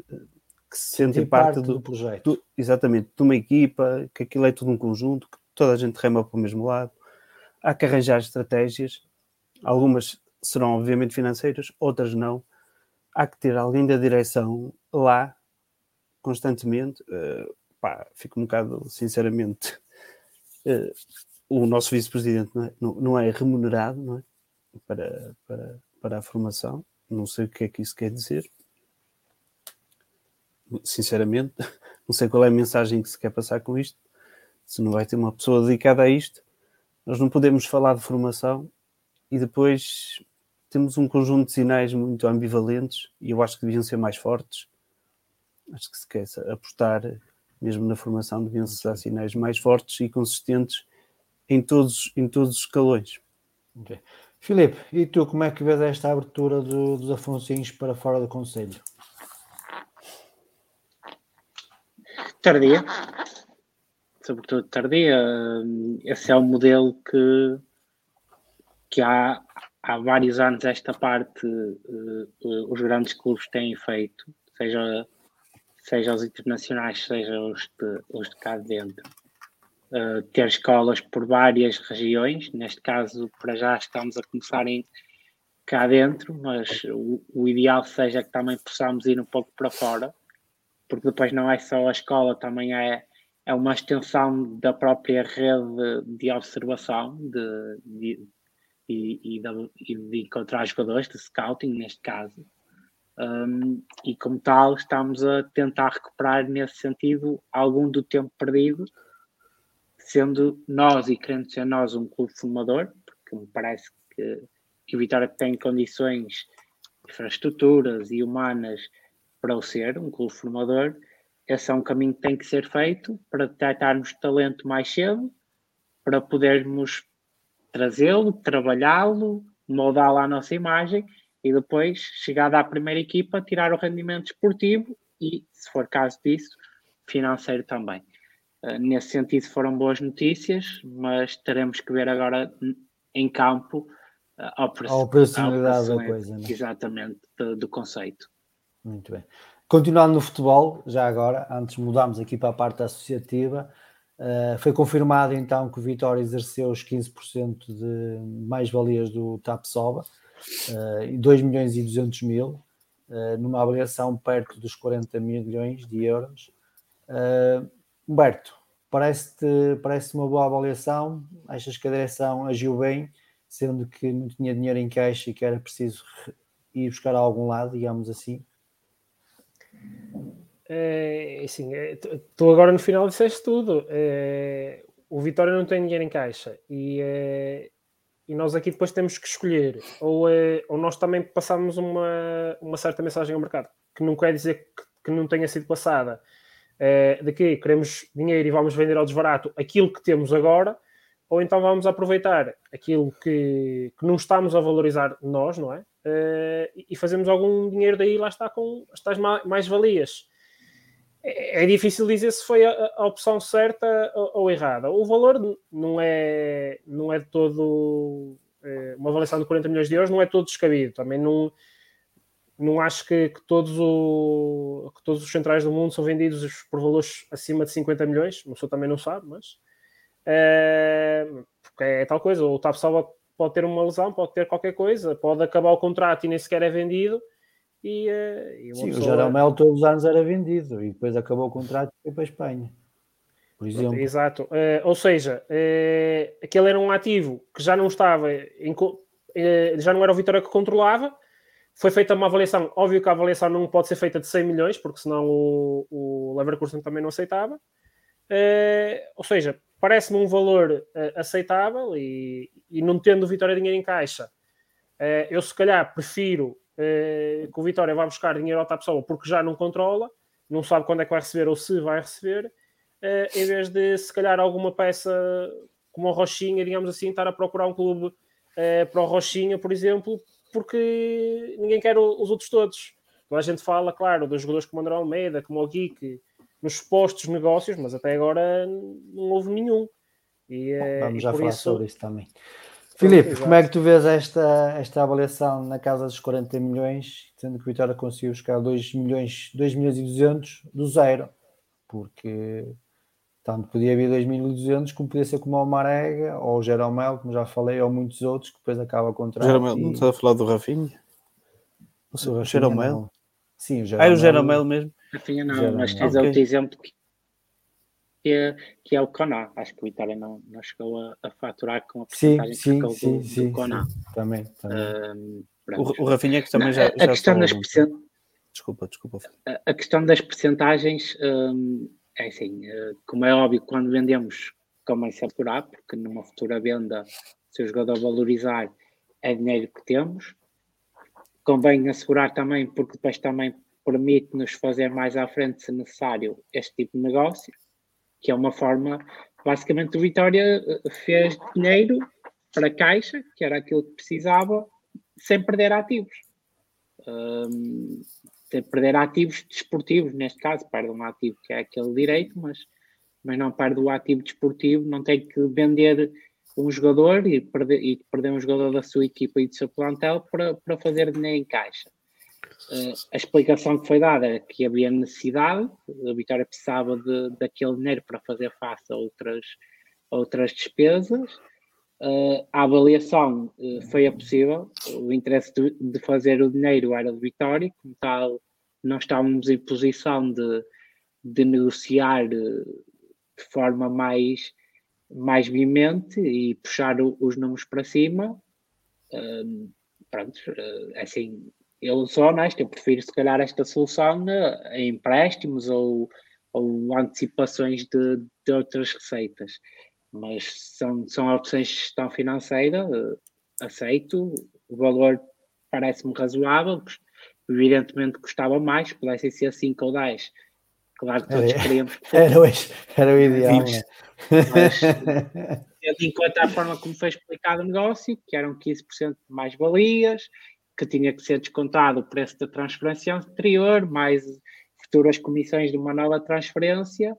que se sentem parte, parte do, do projeto. do- exatamente, de uma equipa, que aquilo é tudo um conjunto, que toda a gente rema para o mesmo lado. Há que arranjar estratégias, algumas serão obviamente financeiras, outras não. Há que ter alguém da direção lá constantemente. eh, pá, fico um bocado, sinceramente, eh, o nosso vice-presidente não é, não, não é remunerado não é? Para, para, para a formação. Não sei o que é que isso quer dizer. Sinceramente, não sei qual é a mensagem que se quer passar com isto. Se não vai ter uma pessoa dedicada a isto, nós não podemos falar de formação e depois temos um conjunto de sinais muito ambivalentes e eu acho que deviam ser mais fortes. Acho que se quer apostar mesmo na formação, deviam-se dar sinais mais fortes e consistentes em todos, em todos os escalões. Okay. Filipe, e tu como é que vês esta abertura do, dos Afonsins para fora do Conselho? Tardia, sobretudo tardia. Esse é o modelo que, que há, há vários anos esta parte uh, os grandes clubes têm feito, seja, seja os internacionais, seja os de, os de cá dentro. Uh, ter escolas por várias regiões, neste caso para já estamos a começar cá dentro, mas o, o ideal seja que também possamos ir um pouco para fora porque depois não é só a escola, também é, é uma extensão da própria rede de observação de, de, e, e, de, e de encontrar jogadores, de scouting neste caso. Um, e como tal, estamos a tentar recuperar nesse sentido algum do tempo perdido, sendo nós e querendo ser nós um clube formador, porque me parece que, que o Vitória tem condições, infraestruturas e humanas para o ser, um clube formador, esse é um caminho que tem que ser feito para detectarmos talento mais cedo, para podermos trazê-lo, trabalhá-lo, moldá-lo à nossa imagem e depois, chegada à primeira equipa, tirar o rendimento esportivo e, se for caso disso, financeiro também. Uh, nesse sentido, foram boas notícias, mas teremos que ver agora em campo uh, a, operacionalidade da coisa. Né? Exatamente, do, do conceito. Muito bem. Continuando no futebol, já agora, antes mudámos aqui para a parte associativa, uh, foi confirmado então que o Vitória exerceu os 15% de mais-valias do TAPSOBA, uh, 2 milhões e 200 mil, uh, numa avaliação perto dos 40 milhões de euros. Uh, Humberto, parece-te parece uma boa avaliação? Achas que a direção agiu bem, sendo que não tinha dinheiro em caixa e que era preciso ir buscar a algum lado, digamos assim? É, assim, estou é, agora no final, disseste tudo. É, o Vitória não tem dinheiro em caixa e, é, e nós aqui depois temos que escolher. Ou, é, ou nós também passamos uma, uma certa mensagem ao mercado, que não quer dizer que, que não tenha sido passada, é, de que queremos dinheiro e vamos vender ao desbarato aquilo que temos agora, ou então vamos aproveitar aquilo que, que não estamos a valorizar nós, não é? Uh, e fazemos algum dinheiro daí, lá está, com as tais mais-valias. É, é, difícil dizer se foi a, a opção certa ou, ou, errada. O valor não é, não é todo. É, uma avaliação de 40 milhões de euros não é todo descabido. Também não, não acho que, que, todos o, que todos os centrais do mundo são vendidos por valores acima de 50 milhões. Uma pessoa também não sabe, mas. É, porque é tal coisa. O salva pode ter uma lesão, pode ter qualquer coisa, pode acabar o contrato e nem sequer é vendido. E, eh, e Sim, o Jeromel todos os anos era vendido e depois acabou o contrato e foi para a Espanha. Por exemplo. Exato. Uh, ou seja, uh, aquele era um ativo que já não estava, em, uh, já não era o Vitória que controlava. Foi feita uma avaliação. Óbvio que a avaliação não pode ser feita de 100 milhões, porque senão o, o Leverkusen também não aceitava. ou seja, parece-me um valor uh, aceitável e, e, não tendo o Vitória dinheiro em caixa, uh, eu se calhar prefiro uh, que o Vitória vá buscar dinheiro ao Tapsola porque já não controla, não sabe quando é que vai receber ou se vai receber, em vez de se calhar alguma peça como o Rochinha, digamos assim, estar a procurar um clube para o Rochinha, por exemplo, porque ninguém quer os outros todos. Toda a gente fala, claro, dos jogadores como André Almeida, como o Geek, nos supostos negócios, mas até agora não houve nenhum. E, eh, Vamos e já falar isso... sobre isso também. Filipe, como é que tu vês esta, esta avaliação na casa dos 40 milhões, sendo que o Vitória conseguiu buscar 2 milhões, 2 milhões e 200 do zero? Porque tanto podia haver 2 milhões e 200 como podia ser como o Marega ou o Jeromel, como já falei, ou muitos outros que depois acaba a contrato. Jeromel, e... não estás a falar do Rafinha? O Jeromel? Sim, o Jeromel. Ah, é o Jeromel mesmo? Rafinha não, mas tens okay. outro exemplo que é, que é o Coná. Acho que o Itália não, não chegou a, a faturar com a porcentagem sim, que sim, do, sim, do Coná. Sim, também, também. Um, o, o Rafinha que também não, já, a, já questão das percent... Desculpa, desculpa. A, a, questão das percentagens um, é assim, uh, como é óbvio, quando vendemos convém-se apurar, porque numa futura venda, se o jogador valorizar, é dinheiro que temos. Convém assegurar também, porque depois também permite-nos fazer mais à frente, se necessário, este tipo de negócio, que é uma forma basicamente o Vitória eh, fez dinheiro para a Caixa, que era aquilo que precisava, sem perder ativos. Um, sem perder ativos desportivos, neste caso, perde um ativo que é aquele direito, mas, mas não perde o ativo desportivo, não tem que vender um jogador e perder, e perder um jogador da sua equipa e do seu plantel para, para fazer dinheiro em caixa. Uh, a explicação que foi dada era que havia necessidade, a Vitória precisava de, daquele dinheiro para fazer face a outras, outras despesas. Uh, a avaliação uh, foi a possível, o interesse de, de, fazer o dinheiro era de Vitória, como tal, nós estávamos em posição de, de negociar de forma mais mais veemente e puxar o, os números para cima. Um, pronto, é assim, eu sou honesto, eu prefiro se calhar esta solução em empréstimos ou, ou antecipações de, de outras receitas. Mas são, são opções de gestão financeira, uh, aceito, o valor parece-me razoável, evidentemente custava mais, pudessem ser 5 ou 10 Claro que todos era, queríamos. Era, era o ideal. Né? Mas, tendo em conta a forma como foi explicado o negócio, que eram 15% de mais-valias, que tinha que ser descontado o preço da transferência anterior, mais futuras comissões de uma nova transferência,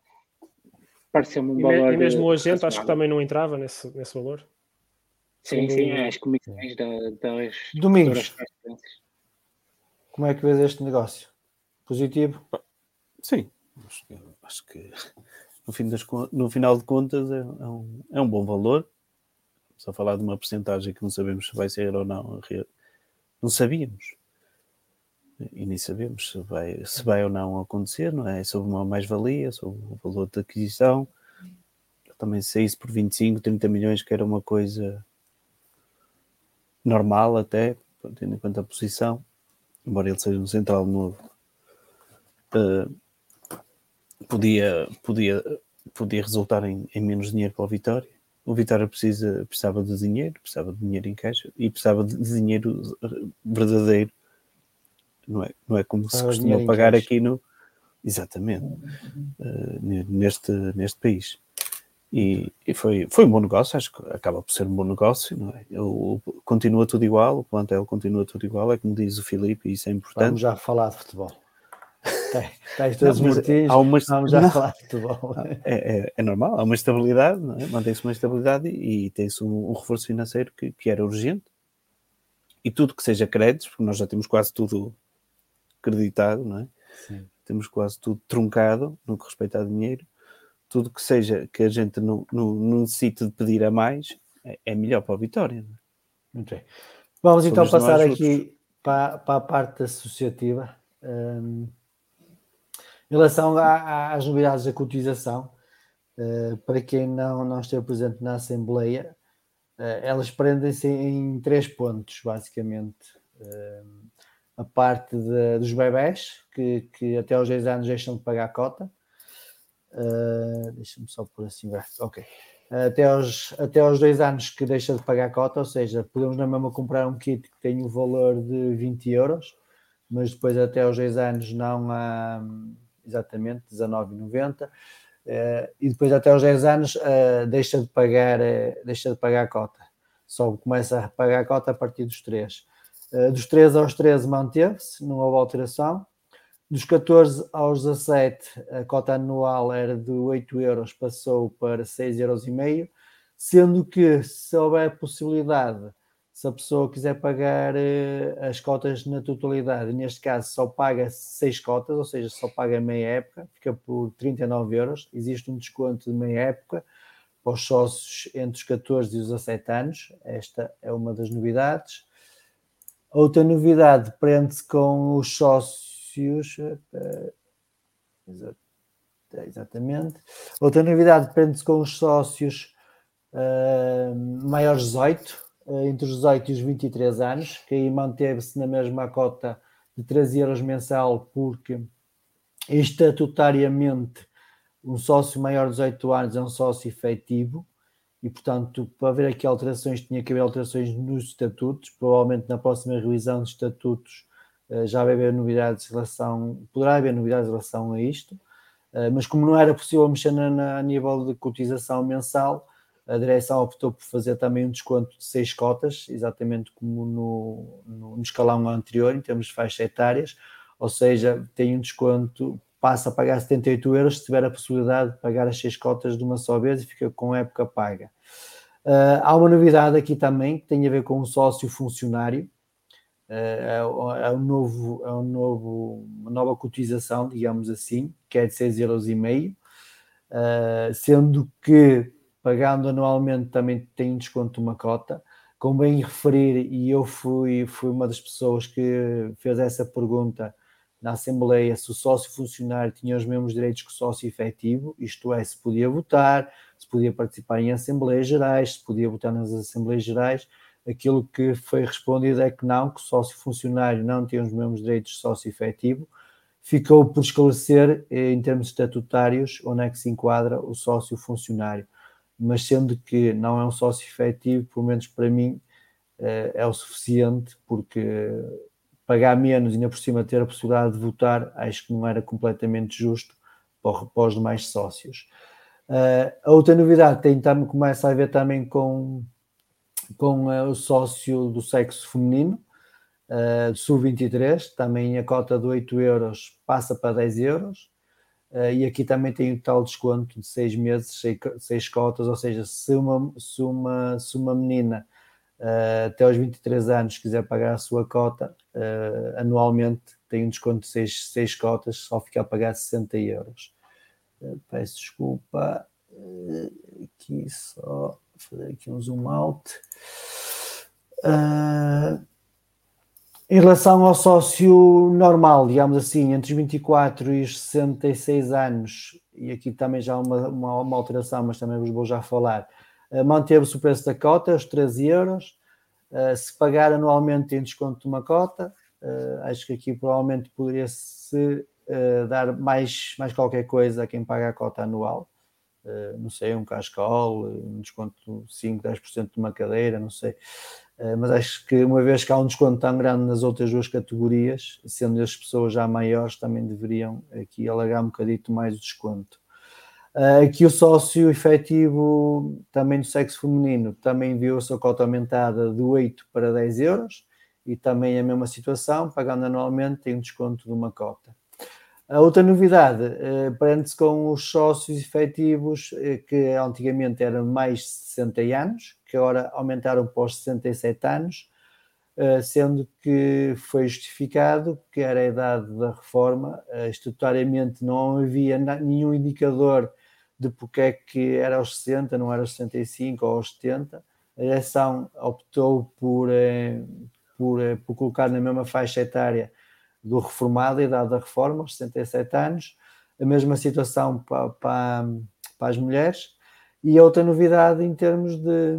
pareceu-me um e valor. E mesmo o agente, acho que também não entrava nesse, nesse valor. Sim, sim, é as comissões da, das Domingos, como é que vês este negócio? Positivo? Sim, Acho que, acho que no, fim das, no final de contas é, é, um, é um bom valor. Só falar de uma porcentagem que não sabemos se vai ser ou não. Não sabíamos. E nem sabemos se vai, se vai ou não acontecer, não é? Sobre uma mais-valia, sobre o valor de aquisição. Também saísse por 25, 30 milhões, que era uma coisa normal até, tendo em conta a posição, embora ele seja um central novo. Uh, podia, podia, podia resultar em, em, menos dinheiro para o Vitória. O Vitória precisa, precisava de dinheiro, precisava de dinheiro em caixa e precisava de dinheiro verdadeiro. Não é, não é como se costuma pagar aqui no. Exatamente. Uh, neste, neste país. E, e, foi, foi um bom negócio, acho que acaba por ser um bom negócio, não é? Eu, continua tudo igual, o plantel continua tudo igual, é como diz o Filipe, e isso é importante. Vamos já falar de futebol. Estás todos mortinhos, há uma... vamos já não. falar de futebol. É, é, é, normal, há uma estabilidade, é? mantém-se uma estabilidade e, e tem-se um, um, reforço financeiro que, que, era urgente. E tudo que seja créditos, porque nós já temos quase tudo creditado, não é? Sim. Temos quase tudo truncado no que respeita a dinheiro. Tudo que seja que a gente não, não, não necessite de pedir a mais é, é melhor para a vitória. É? Muito bem. Vamos então passar aqui para, para, a parte associativa. Um, em relação às novidades da cotização, uh, para quem não, não esteve presente na Assembleia, uh, elas prendem-se em três pontos, basicamente. Uh, a parte de, dos bebés, que, que até aos 10 anos deixam de pagar a cota. Deixa-me só por assim, ok. Até aos, até aos dois anos que deixa de pagar a cota, ou seja, podemos na mesma comprar um kit que tem o valor de 20 euros, mas depois até aos dois anos não há exatamente, 19,90. Uh, eh, e depois até aos 10 anos uh, deixa, de pagar, uh, deixa de pagar a cota. Só começa a pagar a cota a partir dos 3. dos 3 aos 13 manteve-se, não houve alteração. Dos 14 aos 17, a cota anual era de 8 euros, passou para 6,5 euros, sendo que se houver possibilidade se a pessoa quiser pagar uh, as cotas na totalidade, neste caso só paga 6 cotas, ou seja, só paga meia época, fica por 39 euros. Existe um desconto de meia época para os sócios entre os 14 e os 17 anos. Esta é uma das novidades. Outra novidade prende-se com os sócios. Exatamente. Outra novidade prende-se com os sócios uh, maiores 18 eh, entre os 18 e os 23 anos, que aí manteve-se na mesma cota de 13 euros mensal, porque estatutariamente um sócio maior de 18 anos é um sócio efetivo e, portanto, para haver aqui alterações, tinha que haver alterações nos estatutos. Provavelmente na próxima revisão de estatutos eh, já vai haver novidades em relação, poderá haver novidades em relação a isto. Uh, mas como não era possível mexer na, na, a nível de cotização mensal, a direção optou por fazer também um desconto de seis cotas, exatamente como no, no, no escalão anterior, em termos de faixas etárias, ou seja, tem um desconto, passa a pagar 78 euros se tiver a possibilidade de pagar as seis cotas de uma só vez e fica com época paga. Uh, há uma novidade aqui também que tem a ver com o sócio funcionário. Uh, é, é, um novo, é um novo, uma nova cotização, digamos assim, que é de 6,5 euros, uh, sendo que pagando anualmente também tem desconto de uma cota. Convém referir, e eu fui, fui uma das pessoas que fez essa pergunta na Assembleia, se o sócio funcionário tinha os mesmos direitos que o sócio efetivo, isto é, se podia votar, se podia participar em Assembleias Gerais, se podia votar nas Assembleias Gerais. Aquilo que foi respondido é que não, que o sócio funcionário não tem os mesmos direitos de sócio efetivo. Ficou por esclarecer, eh, em termos estatutários, onde é que se enquadra o sócio funcionário mas sendo que não é um sócio efetivo, pelo menos para mim, eh, é o suficiente, porque pagar menos e ainda por cima ter a possibilidade de votar, acho que não era completamente justo para os demais sócios. Eh, a outra novidade tem também, começa a ver também com, com eh, o sócio do sexo feminino, uh, sub-23, também a cota de 8 euros passa para 10 euros. Uh, e aqui também tem o tal desconto de seis meses, seis, seis cotas, ou seja, se uma, se uma, se uma menina uh, até aos 23 anos quiser pagar a sua cota, uh, anualmente tem um desconto de seis, seis cotas, só fica a pagar 60 euros. peço desculpa, aqui só fazer aqui um zoom out. Uh, em relação ao sócio normal, digamos assim, entre os 24 e os 66 anos, e aqui também já há uma, uma, uma alteração, mas também vos vou já falar, uh, manteve-se o preço da cota, os 13 euros. Uh, se pagar anualmente tem desconto de uma cota. Uh, acho que aqui provavelmente poderia-se dar mais, mais qualquer coisa a quem paga a cota anual. não sei, um cascol, um desconto de 5, 10% de uma cadeira, não sei. Eh, mas acho que uma vez que há um desconto tão grande nas outras duas categorias, sendo as pessoas já maiores, também deveriam aqui alargar um bocadito mais o desconto. Eh, aqui o sócio efetivo também do sexo feminino também viu a sua cota aumentada de 8 para 10 euros e também a mesma situação, pagando anualmente tem um desconto de uma cota. A outra novidade eh, prende-se com os sócios efetivos eh, que antigamente eram mais de 60 anos, que agora aumentaram para os 67 anos, eh, sendo que foi justificado que era a idade da reforma, eh, estatutariamente não havia nenhum indicador de porque é que era aos 60, não era aos 65 ou aos 70. A eleição optou por, por, por colocar na mesma faixa etária do reformado, a idade da reforma, aos 67 anos, a mesma situação para, para, para as mulheres, e outra novidade em termos de,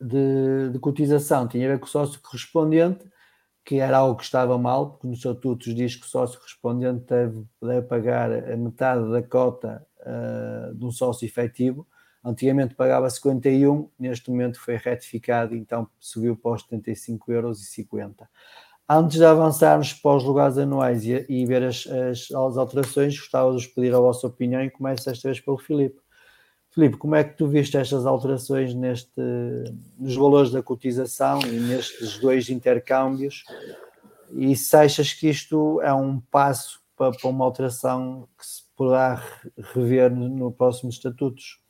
de, de, cotização tinha a ver com o sócio correspondente, que era algo que estava mal, porque nos estatutos diz que o sócio correspondente deve, deve pagar a metade da cota uh, de um sócio efetivo. Antigamente pagava 51, neste momento foi retificado, então subiu para os 75,50 euros. Antes de avançarmos para os lugares anuais e, e ver as, as, as, alterações, gostava de vos pedir a vossa opinião e começo esta vez pelo Filipe. Filipe, como é que tu viste estas alterações neste, nos valores da cotização e nestes dois intercâmbios? E se achas que isto é um passo para, para uma alteração que se poderá rever no, no próximo estatutos?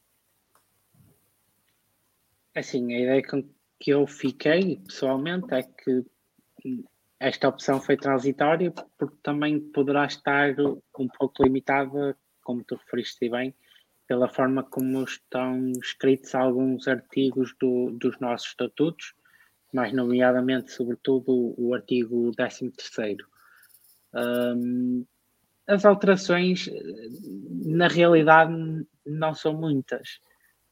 Assim, a ideia com que eu fiquei pessoalmente é que esta opção foi transitória porque também poderá estar um pouco limitada, como tu referiste bem, pela forma como estão escritos alguns artigos do, dos nossos estatutos, mais nomeadamente, sobretudo, o artigo 13 um, as alterações, na realidade, não são muitas.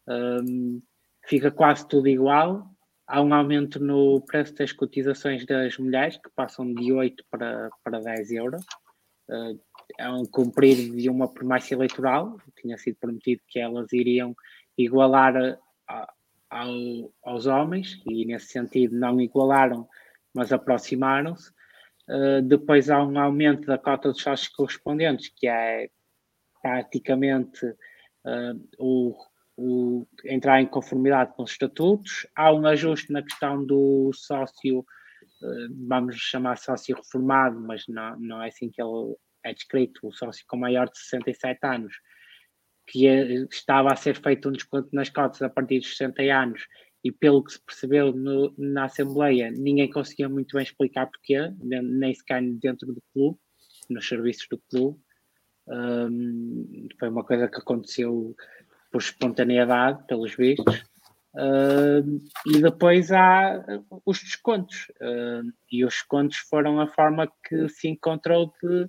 Um, fica quase tudo igual, há um aumento no preço das cotizações das mulheres, que passam de 8 para, para 10 euros. Uh, é um cumprir de uma promessa eleitoral, tinha sido prometido que elas iriam igualar a, ao, aos homens, e nesse sentido não igualaram, mas aproximaram-se. Uh, depois há um aumento da cota dos sócios correspondentes, que é praticamente uh, o, entrar em conformidade com os estatutos. Há um ajuste na questão do sócio, uh, vamos chamar sócio reformado, mas não, não é assim que ele é descrito, o sócio com maior de 67 anos, que é, estava a ser feito um desconto nas cotas a partir dos 60 anos e pelo que se percebeu no, na Assembleia, ninguém conseguia muito bem explicar porquê, nem sequer dentro do clube, nos serviços do clube. Um, foi uma coisa que aconteceu por espontaneidade, pelos vistos. Uh, e depois há os descontos. Uh, e os descontos foram a forma que se encontrou de,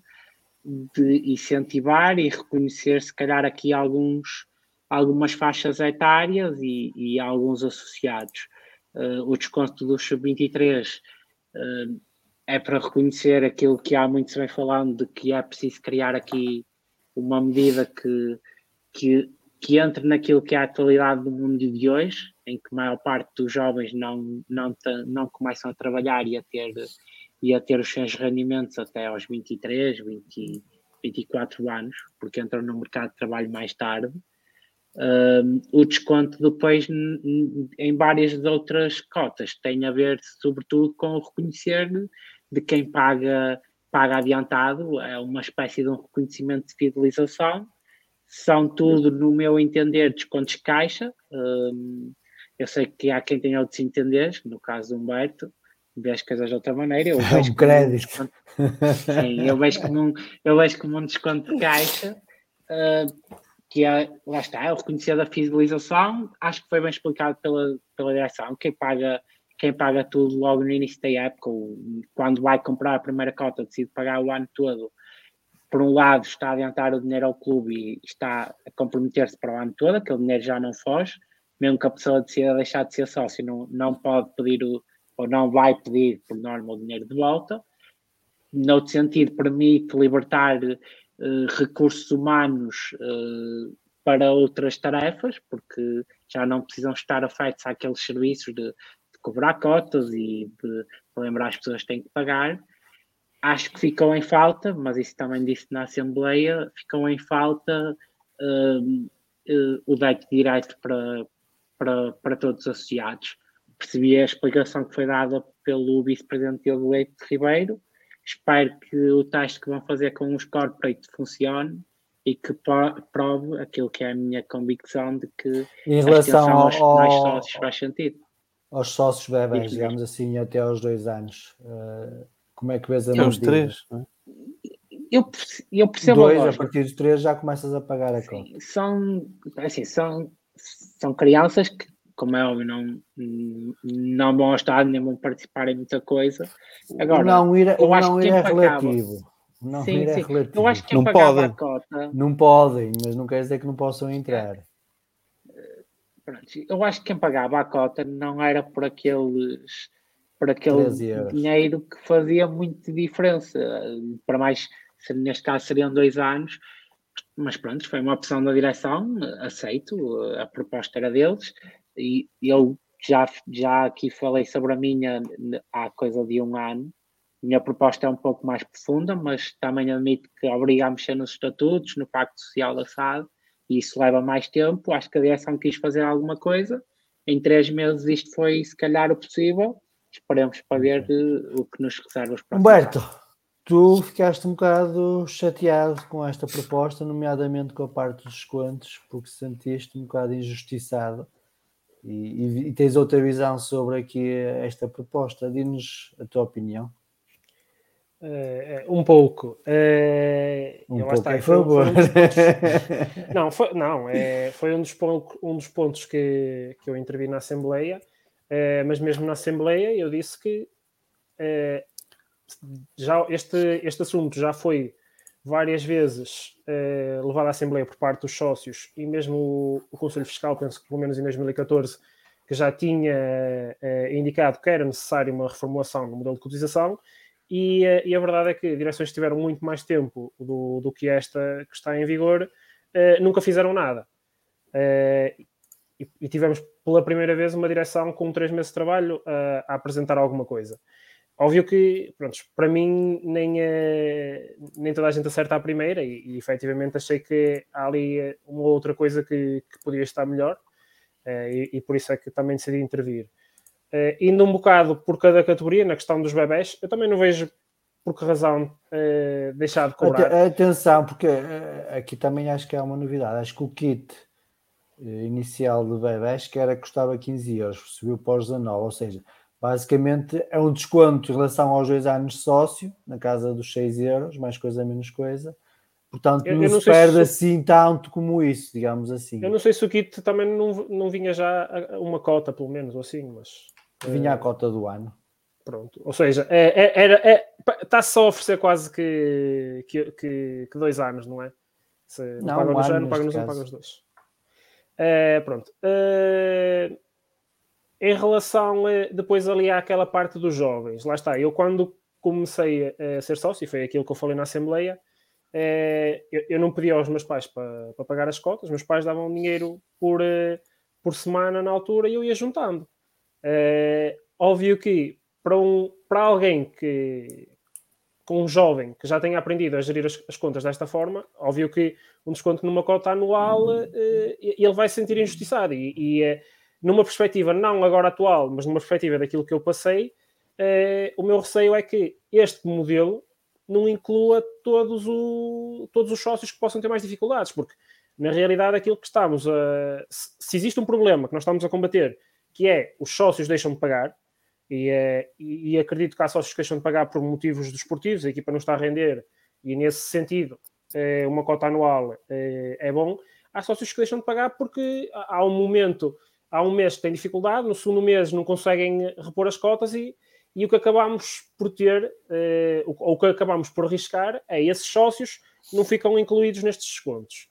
de incentivar e reconhecer, se calhar, aqui alguns, algumas faixas etárias e, e alguns associados. Uh, o desconto do sub-23 é para reconhecer aquilo que há muito se vem falando de que é preciso criar aqui uma medida que, que, que entre naquilo que é a atualidade do mundo de hoje, em que a maior parte dos jovens não, não, não começam a trabalhar e a ter, e a ter os seus rendimentos até aos 23, 20, 24 anos, porque entram no mercado de trabalho mais tarde. Um, o desconto depois em várias outras cotas tem a ver sobretudo com o reconhecer de quem paga, paga adiantado, é uma espécie de um reconhecimento de fidelização. São tudo, no meu entender, descontos caixa. Um, eu sei que há quem tenha outros entenderes, no caso do Humberto, vê as coisas de outra maneira. Eu é vejo um crédito. Um sim, eu vejo como um, eu vejo como um desconto de caixa. Uh, que é, lá está, é o reconhecer da fidelização, acho que foi bem explicado pela, pela direção, quem paga quem paga tudo logo no início da época, ou quando vai comprar a primeira cota, decide pagar o ano todo, por um lado está a adiantar o dinheiro ao clube e está a comprometer-se para o ano todo, aquele dinheiro já não foge, mesmo que a pessoa decida deixar de ser sócio, não, não pode pedir o, ou não vai pedir, por norma, o dinheiro de volta. Noutro sentido, permite libertar uh, recursos humanos uh, para outras tarefas, porque já não precisam estar afeitos àqueles serviços de cobrar cotas e de, lembrar as pessoas que têm que pagar. Acho que ficou em falta, mas isso também disse na Assembleia, ficou em falta uh, uh, o deck direito para, para, para todos os associados. Percebi a explicação que foi dada pelo vice-presidente Diogo Leite Ribeiro. Espero que o teste que vão fazer com os corporate funcione e que prove aquilo que é a minha convicção de que em relação aos, ao, sócios faz sentido aos sócios bebés, digamos assim, até aos dois anos. Uh, como é que vês a aos três, não é? Eu, eu percebo dois, a, a partir dos três já começas a pagar a conta. São, assim, são, são crianças que, como é óbvio, não, não vão ao estádio nem vão participar em muita coisa. Agora, não ir, eu acho não que ir é relativo. Não sim, ir é sim. relativo. Eu acho que não podem. a cota... Não podem, mas não quer dizer que não possam entrar. Eu acho que quem pagava a cota não era por aqueles por aquele dinheiro que fazia muita diferença. Para mais, neste caso seriam dois anos, mas pronto, foi uma opção da direção, aceito, a proposta era deles, e eu já, já aqui falei sobre a minha há coisa de um ano. Minha proposta é um pouco mais profunda, mas também admito que obriga a mexer nos estatutos, no Pacto Social da SAD, e isso leva mais tempo. Acho que a direção quis fazer alguma coisa. Em três meses isto foi, se calhar, o possível. Esperemos para ver uh, o que nos reserva os próximos Humberto, tu ficaste um bocado chateado com esta proposta, nomeadamente com a parte dos descontos, porque sentiste um bocado injustiçado. E, e, e tens outra visão sobre aqui esta proposta. Diz-nos a tua opinião. Uh, um pouco. Uh, um pouco, está, por favor. Um pontos... não, foi, não é, foi um dos, pontos, um dos pontos que, que eu intervi na Assembleia, uh, mas mesmo na Assembleia eu disse que já este, este assunto já foi várias vezes levado à Assembleia por parte dos sócios e mesmo o, o Conselho Fiscal, penso que pelo menos em 2014, que já tinha indicado que era necessário uma reformulação no modelo de cotização e, eh, e, a verdade é que direções tiveram muito mais tempo do, do que esta que está em vigor, uh, nunca fizeram nada. Uh, e, e, tivemos pela primeira vez uma direção com três meses de trabalho uh, a apresentar alguma coisa. óbvio que, pronto, para mim, nem, uh, nem toda a gente acerta à primeira e, e efetivamente achei que há ali uma outra coisa que, que podia estar melhor uh, e, e, por isso é que também decidi intervir. Uh, indo um bocado por cada categoria, na questão dos bebés, eu também não vejo por que razão uh, deixar de cobrar. Atenção, porque aqui também acho que há uma novidade. Acho que o kit inicial de bebés que era custava 15 euros, subiu para os 19, ou seja, basicamente é um desconto em relação aos dois anos de sócio, na casa dos 6 euros, mais coisa menos coisa. Portanto, eu, não, eu não se perde se... assim tanto como isso, digamos assim. Eu não sei se o kit também não, não vinha já uma cota, pelo menos, ou assim, mas. Vinha a cota do ano. Pronto. Ou seja, é, é, era, é, está só a oferecer quase que, que, que, que, dois anos, não é? Se não, não paga um nos ano, paga nos um, paga nos dois. É, pronto. É, em relação a, depois ali àquela parte dos jovens, lá está. Eu quando comecei a, ser sócio, e foi aquilo que eu falei na Assembleia, é, eu, eu, não pedia aos meus pais para, pagar as cotas, meus pais davam dinheiro por, por semana na altura e eu ia juntando. Óbvio que para, um, para alguém que com um jovem que já tenha aprendido a gerir as, as contas desta forma, óbvio que um desconto numa cota anual uh, ele vai se sentir injustiçado e, e uh, numa perspectiva não agora atual, mas numa perspectiva daquilo que eu passei, uh, o meu receio é que este modelo não inclua todos, o, todos os sócios que possam ter mais dificuldades, porque na realidade aquilo que estamos a. Se, se existe um problema que nós estamos a combater, que é os sócios deixam de pagar, e, é, e, e, acredito que há sócios que deixam de pagar por motivos desportivos, a equipa não está a render, e nesse sentido, é, uma cota anual é, é, bom. Há sócios que deixam de pagar porque há um momento, há um mês que têm dificuldade, no segundo mês não conseguem repor as cotas e, e o que acabamos por ter, ou o que acabamos por arriscar, é esses sócios não ficam incluídos nestes descontos.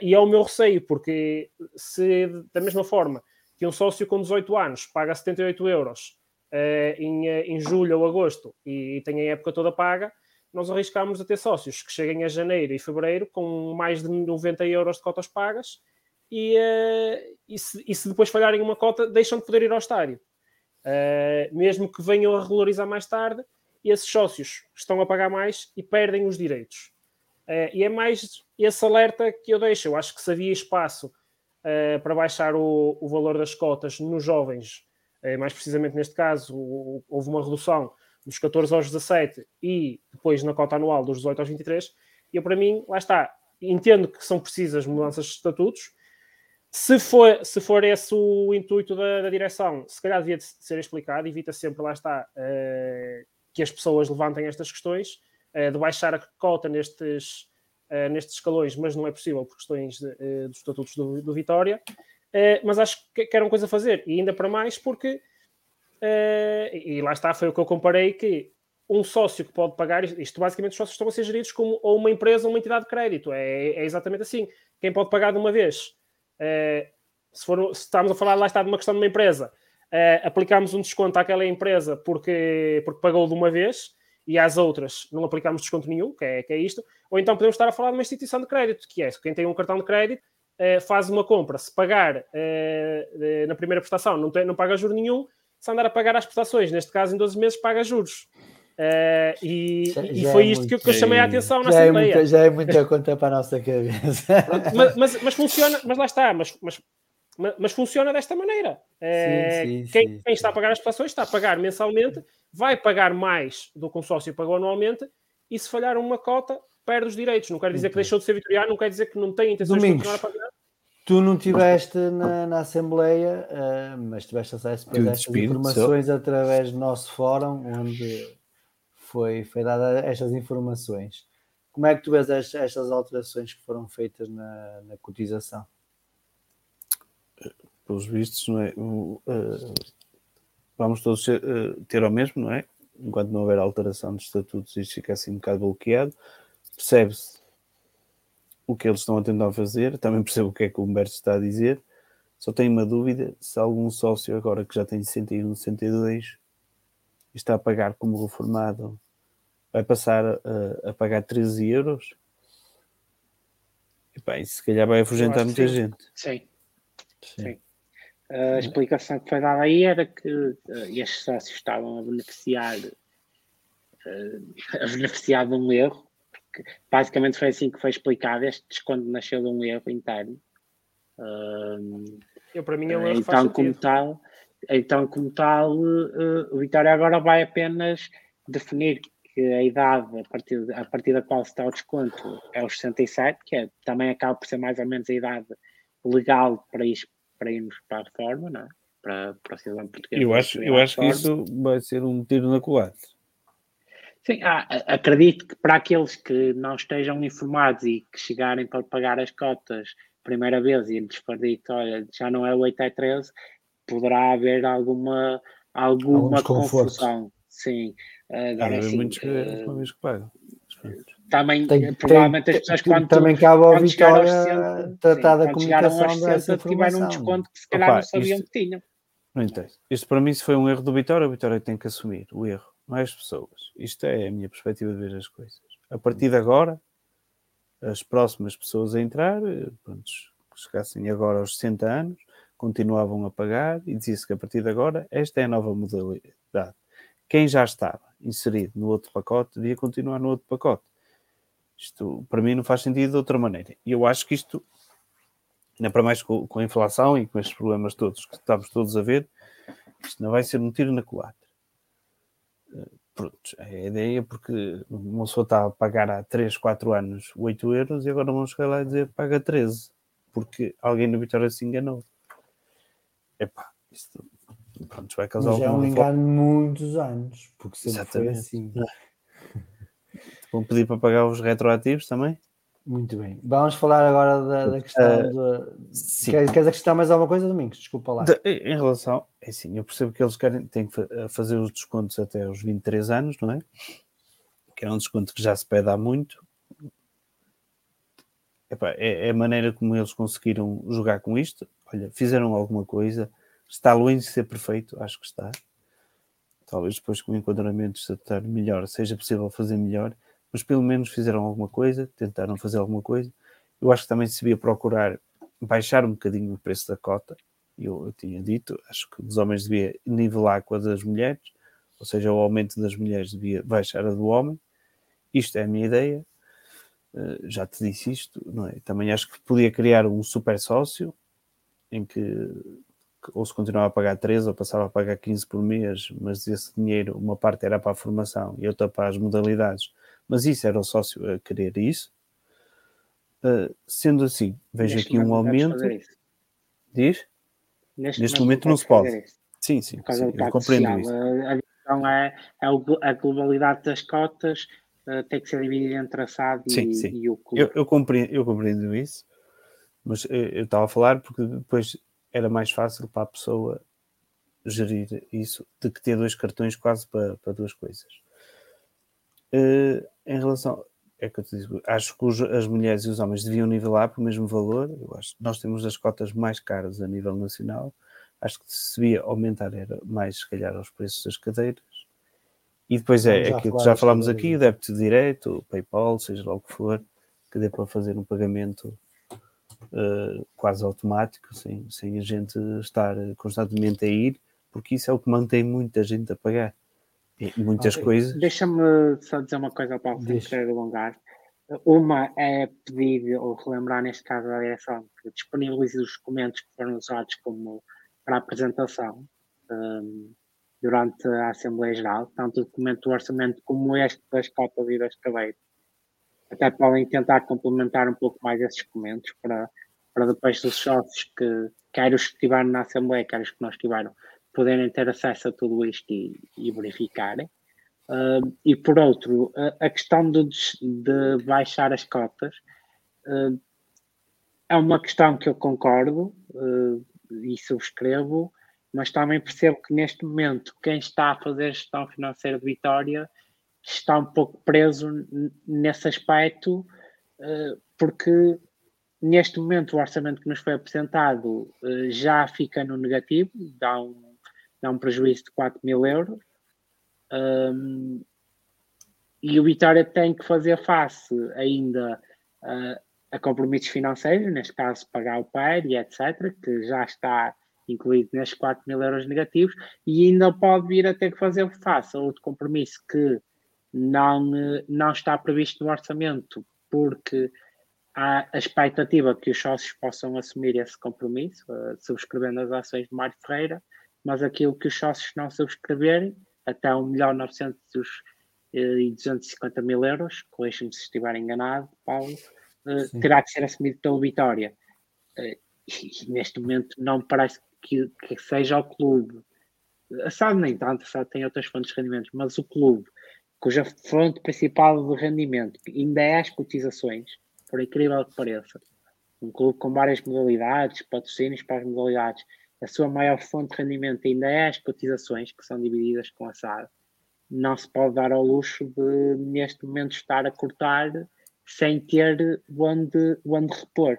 E é o meu receio, porque se da mesma forma que um sócio com 18 anos paga 78 euros uh, em, eh, em julho ou agosto e, e tem a época toda paga, nós arriscamos a ter sócios que cheguem a janeiro e fevereiro com mais de 90 euros de cotas pagas e, uh, e, se, e se, depois falharem uma cota, deixam de poder ir ao estádio. Uh, mesmo que venham a regularizar mais tarde, esses sócios estão a pagar mais e perdem os direitos. Uh, e é mais esse alerta que eu deixo. Eu acho que se havia espaço para baixar o, o valor das cotas nos jovens mais precisamente neste caso, houve uma redução dos 14 aos 17 e depois na cota anual dos 18 aos 23. E eu, para mim, lá está, entendo que são precisas mudanças de estatutos. Se for, se for esse o intuito da, da direção, se calhar devia de ser explicado, evita sempre, lá está, uh, que as pessoas levantem estas questões, uh, de baixar a cota nestes, uh, nestes escalões, mas não é possível por questões de, dos estatutos do, do Vitória. Uh, mas acho que, que era uma coisa a fazer, e ainda para mais porque, uh, e lá está, foi o que eu comparei, que um sócio que pode pagar, isto basicamente os sócios estão a ser geridos como ou uma empresa ou uma entidade de crédito, é, é exatamente assim. Quem pode pagar de uma vez, uh, se, for, se estamos a falar lá está de uma questão de uma empresa, aplicamos um desconto àquela empresa porque, porque pagou de uma vez, e às outras não aplicamos desconto nenhum, que é, que é isto, ou então podemos estar a falar de uma instituição de crédito, que é quem tem um cartão de crédito uh, faz uma compra, se pagar uh, na primeira prestação não, tem, não paga juros nenhum, se andar a pagar as prestações, neste caso em 12 meses paga juros. Uh, e, e foi é isto muito, que, eu, chamei a atenção na já Assembleia. É muita, já é muita conta para a nossa cabeça. mas, mas, mas, funciona, mas lá está, mas, mas, mas funciona desta maneira. Sim, sim, quem, sim. quem, está a pagar as prestações está a pagar mensalmente, vai pagar mais do consórcio pagou anualmente, e se falhar uma cota, perde os direitos. Não quer dizer que deixou de ser vitoriano, não quer dizer que não tem intenções Domingos, de continuar a pagar. Tu não estiveste na, na, Assembleia, uh, mas tiveste acesso a estas informações só. através do nosso fórum, onde foi, foi dada estas informações. Como é que tu vês estas, estas alterações que foram feitas na, na cotização? Pelos vistos, não é? Uh, vamos todos ser, uh, ter ao mesmo, não é? Enquanto não houver alteração de estatutos, isto fica assim um bocado bloqueado percebe-se o que eles estão a tentar fazer, também percebo o que é que o Humberto está a dizer. Só tenho uma dúvida: se algum sócio agora que já tem 61, 62 está a pagar como reformado, vai passar a, a pagar 13 euros? E bem, se calhar vai afugentar muita sim. gente. Sim. sim. sim. A explicação que foi dada aí era que uh, estes sócios estavam a beneficiar a beneficiar de um erro. Basicamente foi assim que foi explicado. Este desconto nasceu de um erro interno. Eu, para mim é um erro então, como tal, então, como tal, o Vitória agora vai apenas definir que a idade a partir, a partir da qual se está o desconto é os 67, que é, também acaba por ser mais ou menos a idade legal para, ir, para irmos para a reforma, não é? para, para o cidadão português. Eu acho, eu acho que isso vai ser um tiro na culatra. Sim, ah, acredito que para aqueles que não estejam informados e que chegarem para pagar as cotas primeira vez e lhes for dito, olha, já não é 8 é 13, poderá haver alguma, alguma confusão. Sim. Agora, sim, muitos que, uh, que pagam. Também, tem, provavelmente tem, as pessoas quando, também cabe ao Vitória tratar da comunicação dessa tiveram um desconto que se calhar Opa, não sabiam isto, que tinham. Não entendo. Isto para mim, se foi um erro do Vitória, o Vitória tem que assumir o erro, as pessoas. Isto é a minha perspectiva de ver as coisas. A partir de agora, as próximas pessoas a entrar, pronto, que chegassem agora aos 60 anos, continuavam a pagar e dizia-se que a partir de agora esta é a nova modalidade. Quem já estava inserido no outro pacote devia continuar no outro pacote. Isto para mim não faz sentido de outra maneira. E eu acho que isto ainda para mais com, a inflação e com estes problemas todos que estamos todos a ver, isto não vai ser um tiro na culatra. Pronto, é a ideia porque uma pessoa está a pagar há 3, 4 anos 8 euros e agora vamos chegar lá e dizer paga 13, porque alguém no Vitória se enganou. Epá, isto pronto, vai causar Mas é um engano de muitos anos, porque sempre Exatamente. foi assim. Vão pedir para pagar os retroativos também? Muito bem. Vamos falar agora da, da questão. Uh, de... Queres, queres acrescentar mais alguma coisa, Domingos? Desculpa lá. De, em relação. É assim, eu percebo que eles querem têm que fazer os descontos até aos 23 anos, não é? Que é um desconto que já se pede há muito. Epá, é, é a maneira como eles conseguiram jogar com isto. Olha, fizeram alguma coisa. Está longe de ser perfeito, acho que está. Talvez depois com o enquadramento estatar melhor, seja possível fazer melhor mas pelo menos fizeram alguma coisa, tentaram fazer alguma coisa. Eu acho que também se devia procurar baixar um bocadinho o preço da cota. Eu, eu tinha dito, acho que os homens devia nivelar com a das mulheres, ou seja, o aumento das mulheres devia baixar a do homem. Isto é a minha ideia. Uh, já te disse isto, não é? Também acho que podia criar um super sócio em que ou se continuava a pagar 13 ou passava a pagar 15 por mês, mas esse dinheiro, uma parte era para a formação e outra para as modalidades mas isso era o sócio a querer isso. Uh, sendo assim, vejo Neste aqui um aumento. Diz? Neste, Neste momento, não se pode. Sim, sim, sim eu compreendo isso. A questão é, é a globalidade das cotas uh, tem que ser dividida entre a SAD sim, e, sim. e o clube. Eu, eu, compreendo, eu compreendo isso, mas eu, eu estava a falar porque depois era mais fácil para a pessoa gerir isso de que ter dois cartões quase para, para duas coisas. Uh, em relação. É que eu te digo, acho que os, as mulheres e os homens deviam nivelar para o mesmo valor. Eu acho nós temos as cotas mais caras a nível nacional. Acho que se devia aumentar era mais, se calhar, os preços das cadeiras. E depois é, é aquilo que já falámos aqui, o débito direto, o PayPal, seja lá o que for, que dê para fazer um pagamento uh, quase automático, sem, sem a gente estar constantemente a ir, porque isso é o que mantém muita gente a pagar muitas okay. coisas. Deixa-me só dizer uma coisa para o querer alongar. Uma é pedir ou relembrar, neste caso, a direção que disponibilize os documentos que foram usados como para a apresentação um, durante a Assembleia Geral, tanto o documento do orçamento como este das cotas e das cadeiras. Até podem tentar complementar um pouco mais esses documentos para, para depois os sócios que, quer os que estiveram na Assembleia, quer os que não estiveram, poderem ter acesso a tudo isto e, e verificarem. Uh, e por outro, a, a questão de, de, baixar as cotas uh, é uma questão que eu concordo uh, e subscrevo, mas também percebo que neste momento quem está a fazer gestão financeira de Vitória está um pouco preso nesse aspecto, porque neste momento o orçamento que nos foi apresentado já fica no negativo, dá um dá um prejuízo de 4 mil euros. Um, e o Vitória tem que fazer face ainda uh, a compromissos financeiros, neste caso pagar o PER e etc., que já está incluído nestes 4 mil euros negativos, e ainda pode vir a ter que fazer face a outro compromisso que não, não está previsto no orçamento, porque há a expectativa que os sócios possam assumir esse compromisso, uh, subscrevendo as ações de Mário Ferreira, mas aquilo que os sócios não subscreverem, até 1 milhão 900 e 250 mil euros, corrija-me se estiver enganado, Paulo, uh, terá que ser assumido pelo Vitória. Uh, e, neste momento não parece que, que seja o clube, a SAD nem tanto, a SAD tem outras fontes de rendimentos, mas o clube, cuja fonte principal de rendimento ainda é as cotizações, por incrível que pareça, um clube com várias modalidades, patrocínios para as modalidades, a sua maior fonte de rendimento ainda é as cotizações, que são divididas com a SAD. Não se pode dar ao luxo de, neste momento, estar a cortar sem ter onde, onde repor.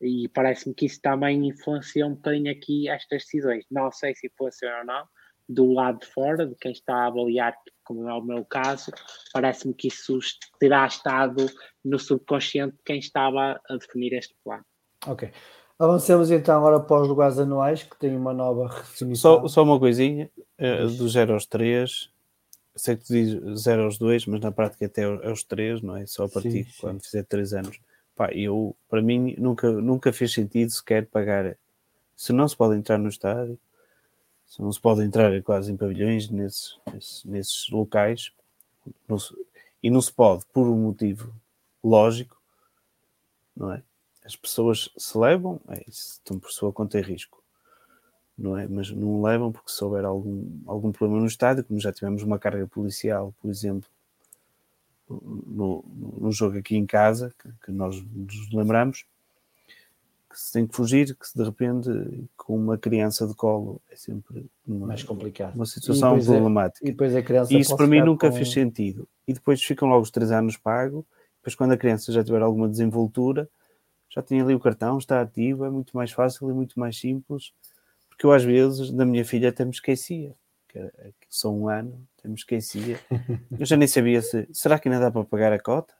E parece-me que isso também influencia um bocadinho aqui estas decisões. Não sei se influencia ou não, do lado de fora, de quem está a avaliar, como é o meu caso, parece-me que isso terá estado no subconsciente de quem estava a definir este plano. Ok. Avancemos então agora para os lugares anuais, que tem uma nova definição. Só, só uma coisinha, uh, do 0 aos 3, sei que tu dizes 0 aos 2, mas na prática até aos 3, não é? Só a partir sim, quando sim. fizer 3 anos. Pá, eu, para mim, nunca, nunca fez sentido sequer pagar. Se não se pode entrar no estádio, se não se pode entrar quase em pavilhões nesses, nesses, nesses locais, não se, e não se pode, por um motivo lógico, não é? As pessoas se levam, é isso, estão por sua conta e risco, não é? Mas não levam porque se houver algum, algum problema no estádio, como já tivemos uma carga policial, por exemplo, no, no jogo aqui em casa, que, que, nós nos lembramos, que se tem que fugir, que se de repente com uma criança de colo é sempre uma, mais complicado. Uma situação e problemática. É, e depois a criança e isso para mim nunca com... fez sentido. E depois ficam logo os três anos pago, depois quando a criança já tiver alguma desenvoltura, já tenho ali o cartão, está ativo, é muito mais fácil e muito mais simples, porque eu às vezes, da minha filha, até me esquecia, que, que só um ano, até me esquecia. Eu já nem sabia se, será que ainda dá para pagar a cota?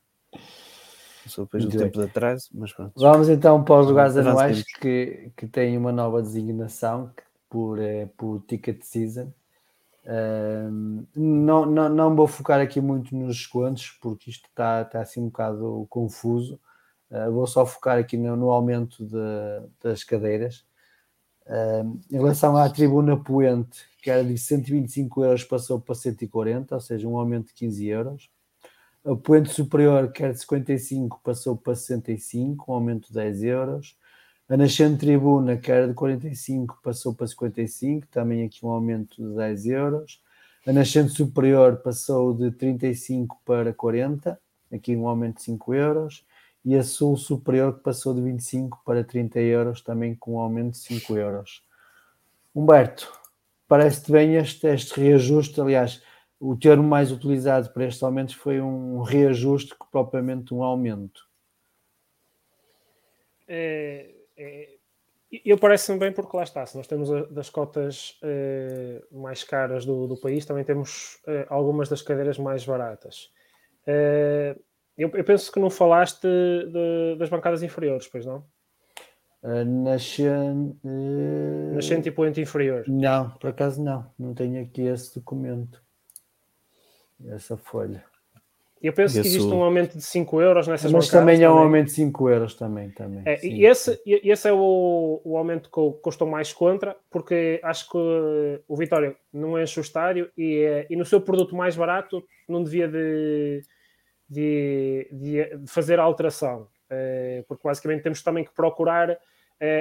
Só depois do tempo de atraso, mas pronto. Vamos então para os lugares anuais que, que têm uma nova designação por, é, por Ticket Season. Não, não, não vou focar aqui muito nos descontos, porque isto está, está assim um bocado confuso. Uh, vou só focar aqui no, no aumento de, das cadeiras. Uh, em relação à tribuna poente, que era de 125 euros, passou para 140, ou seja, um aumento de 15 euros. A poente superior, que era de 55, passou para 65, um aumento de 10 euros. A nascente tribuna, que era de 45, passou para 55, também aqui um aumento de 10 euros. A nascente superior passou de 35 para 40, aqui um aumento de 5 euros e a Sul Superior que passou de 25 para 30 euros, também com um aumento de 5 euros. Humberto, parece-te bem este, este reajuste, aliás, o termo mais utilizado para estes aumentos foi um reajuste que propriamente um aumento. É, é, eu parece-me bem porque lá está, se nós temos a, das cotas é, mais caras do, do, país, também temos é, algumas das cadeiras mais baratas. É, eu, eu, penso que não falaste de, das bancadas inferiores, pois não? Uh, nascente, uh... nascente e poente inferior. Não, por acaso não. Não tenho aqui esse documento. Essa folha. Eu penso que existe um aumento de 5 euros nessas Mas também é um aumento de 5 euros também. também. É, e esse, esse é o, o aumento que eu, que eu estou mais contra, porque acho que o Vitória não enche o estádio e, é, e no seu produto mais barato não devia de de, de, de fazer a alteração, uh, porque basicamente temos também que procurar uh,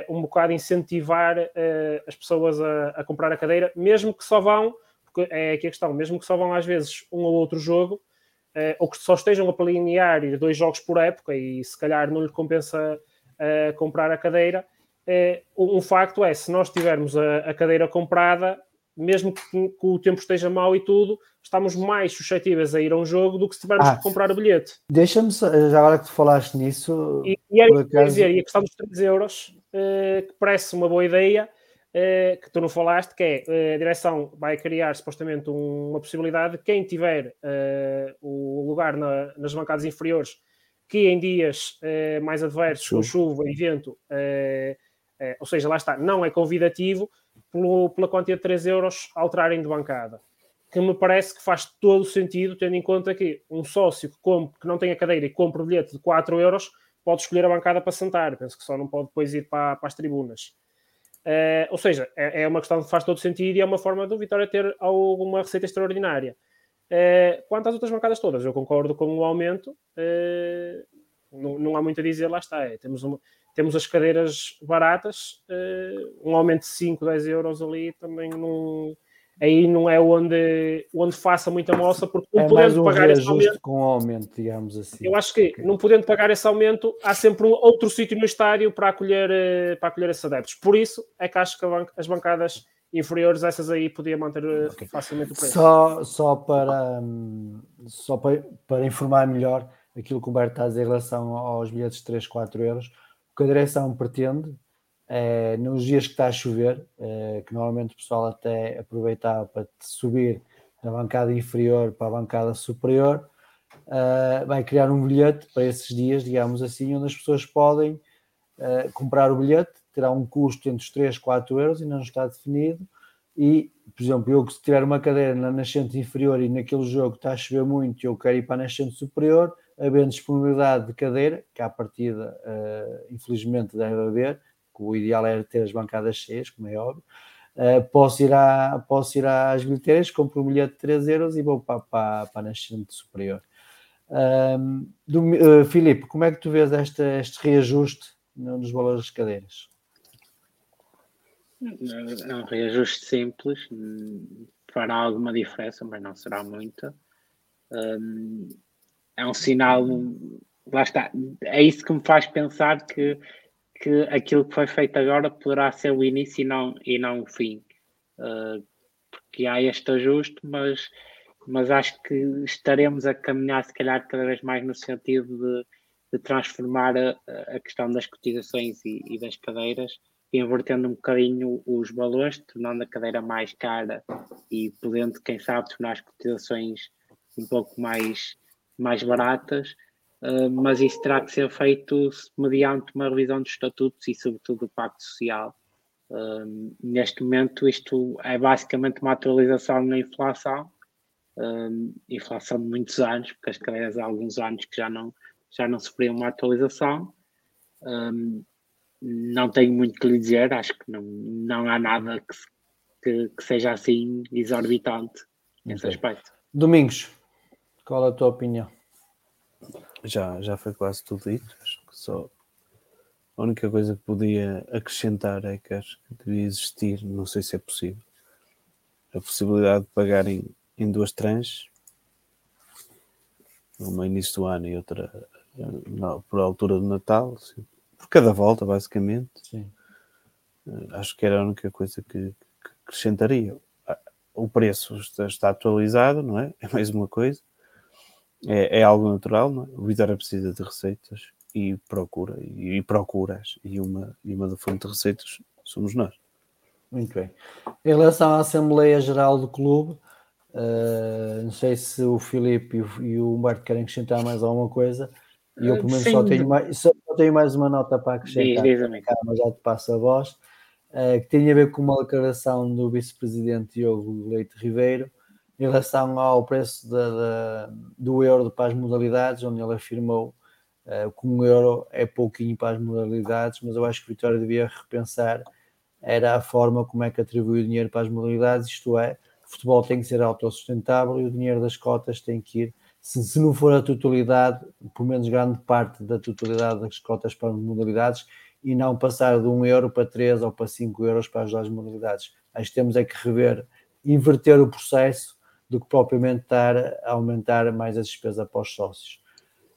um bocado incentivar uh, as pessoas a, a, comprar a cadeira, mesmo que só vão, porque é aqui a questão, mesmo que só vão às vezes um ou outro jogo, ou que só estejam a planear dois jogos por época e se calhar não lhe compensa comprar a cadeira. um facto é, se nós tivermos a, a cadeira comprada, mesmo que, que, o tempo esteja mau e tudo, estamos mais suscetíveis a ir a um jogo do que se tivermos ah, que comprar o bilhete. Deixa-me, já agora que tu falaste nisso. E, e era acaso... dizer, e a questão dos 3 euros, eh, que parece uma boa ideia, eh, que tu não falaste, que é eh, a direção vai criar supostamente um, uma possibilidade de quem tiver o lugar na, nas bancadas inferiores, que em dias mais adversos, com chuva e vento, ou seja, lá está, não é convidativo pelo, pela quantia de 3 euros alterarem de bancada. que me parece que faz todo o sentido, tendo em conta que um sócio que, compre, que não tem a cadeira e compra o bilhete de 4 euros pode escolher a bancada para sentar. Penso que só não pode depois ir para, para as tribunas. Uh, ou seja, é, é, uma questão que faz todo sentido e é uma forma do Vitória ter alguma receita extraordinária. Uh, quanto às outras bancadas todas, eu concordo com o aumento. Uh, não, não, há muito a dizer, lá está. É, temos, uma, temos as cadeiras baratas, um aumento de 5, 10 euros ali também não aí não é onde, onde faça muita moça, porque não é podendo um pagar esse aumento. com aumento, digamos assim. Eu acho que, okay. não podendo pagar esse aumento, há sempre um outro sítio no estádio para acolher, eh, para acolher esses adeptos. Por isso, é que acho que as bancadas inferiores, essas aí, podia manter eh, okay. facilmente o preço. Só, só, para, só para, para informar melhor aquilo que o Berto está a dizer em relação aos bilhetes de 3, 4 euros, o que a direção pretende é, nos dias que está a chover, é, que normalmente o pessoal até aproveitava para subir da bancada inferior para a bancada superior, é, vai criar um bilhete para esses dias, digamos assim, onde as pessoas podem comprar o bilhete, terá um custo entre os 3 e 4 euros, ainda não está definido, e, por exemplo, eu que se tiver uma cadeira na nascente inferior e naquele jogo está a chover muito e eu quero ir para a nascente superior, havendo disponibilidade de cadeira, que à partida, infelizmente, deve haver, o ideal era ter as bancadas cheias, como é óbvio. Uh, posso, ir à, posso ir às bilheteiras, compro um bilhete de 3 euros e vou para, para, para a nascente superior. Uh, do, uh, Filipe, como é que tu vês este, este reajuste nos valores das cadeiras? É um reajuste simples, fará alguma diferença, mas não será muita. Um, é um sinal, lá está, é isso que me faz pensar que que aquilo que foi feito agora poderá ser o início e não, e não o fim. Uh, porque há este ajuste, mas, mas acho que estaremos a caminhar, se calhar, cada vez mais no sentido de, de transformar a, a, questão das cotizações e, e, das cadeiras, invertendo um bocadinho os valores, tornando a cadeira mais cara e podendo, quem sabe, tornar as cotizações um pouco mais, mais baratas Uh, mas isso terá que ser feito mediante uma revisão dos estatutos e, sobretudo, do Pacto Social. Uh, neste momento, isto é basicamente uma atualização na inflação, uh, inflação de muitos anos, porque as cadeiras há alguns anos que já não, já não sofriam uma atualização. não tenho muito que lhe dizer, acho que não, não há nada que, que, que seja assim exorbitante nesse okay. aspecto. Domingos, qual a tua opinião? Já, já foi quase tudo dito. Acho que só a única coisa que podia acrescentar é que acho que devia existir, não sei se é possível, a possibilidade de pagar em, em duas tranches, uma início do ano e outra não, por altura do Natal, assim, por cada volta, basicamente. Sim. Eh, acho que era a única coisa que, que acrescentaria. O preço está, está atualizado, não é? É mais uma coisa é, é algo natural, não é? O Vitória precisa de receitas e procura, e, e procuras, e uma, e uma da fonte de receitas somos nós. Muito bem. Em relação à Assembleia Geral do Clube, uh, não sei se o Filipe e o, e o Humberto querem acrescentar mais alguma coisa. E eu, pelo menos, só tenho, mais, só tenho mais uma nota para acrescentar, mas já te passo a voz, uh, que tem a ver com uma declaração do vice-presidente Diogo Leite Ribeiro, em relação ao preço do euro para as modalidades, onde ele afirmou uh, que um euro é pouquinho para as modalidades, mas eu acho que Vitória devia repensar era a forma como é que atribui o dinheiro para as modalidades, isto é, o futebol tem que ser autossustentável e o dinheiro das cotas tem que ir, se, se não for a totalidade, pelo menos grande parte da totalidade das cotas para as modalidades, e não passar de um euro para 3 ou para 5 euros para as duas modalidades. Que temos é que rever, inverter o processo do que propriamente estar a aumentar mais a despesa para os sócios.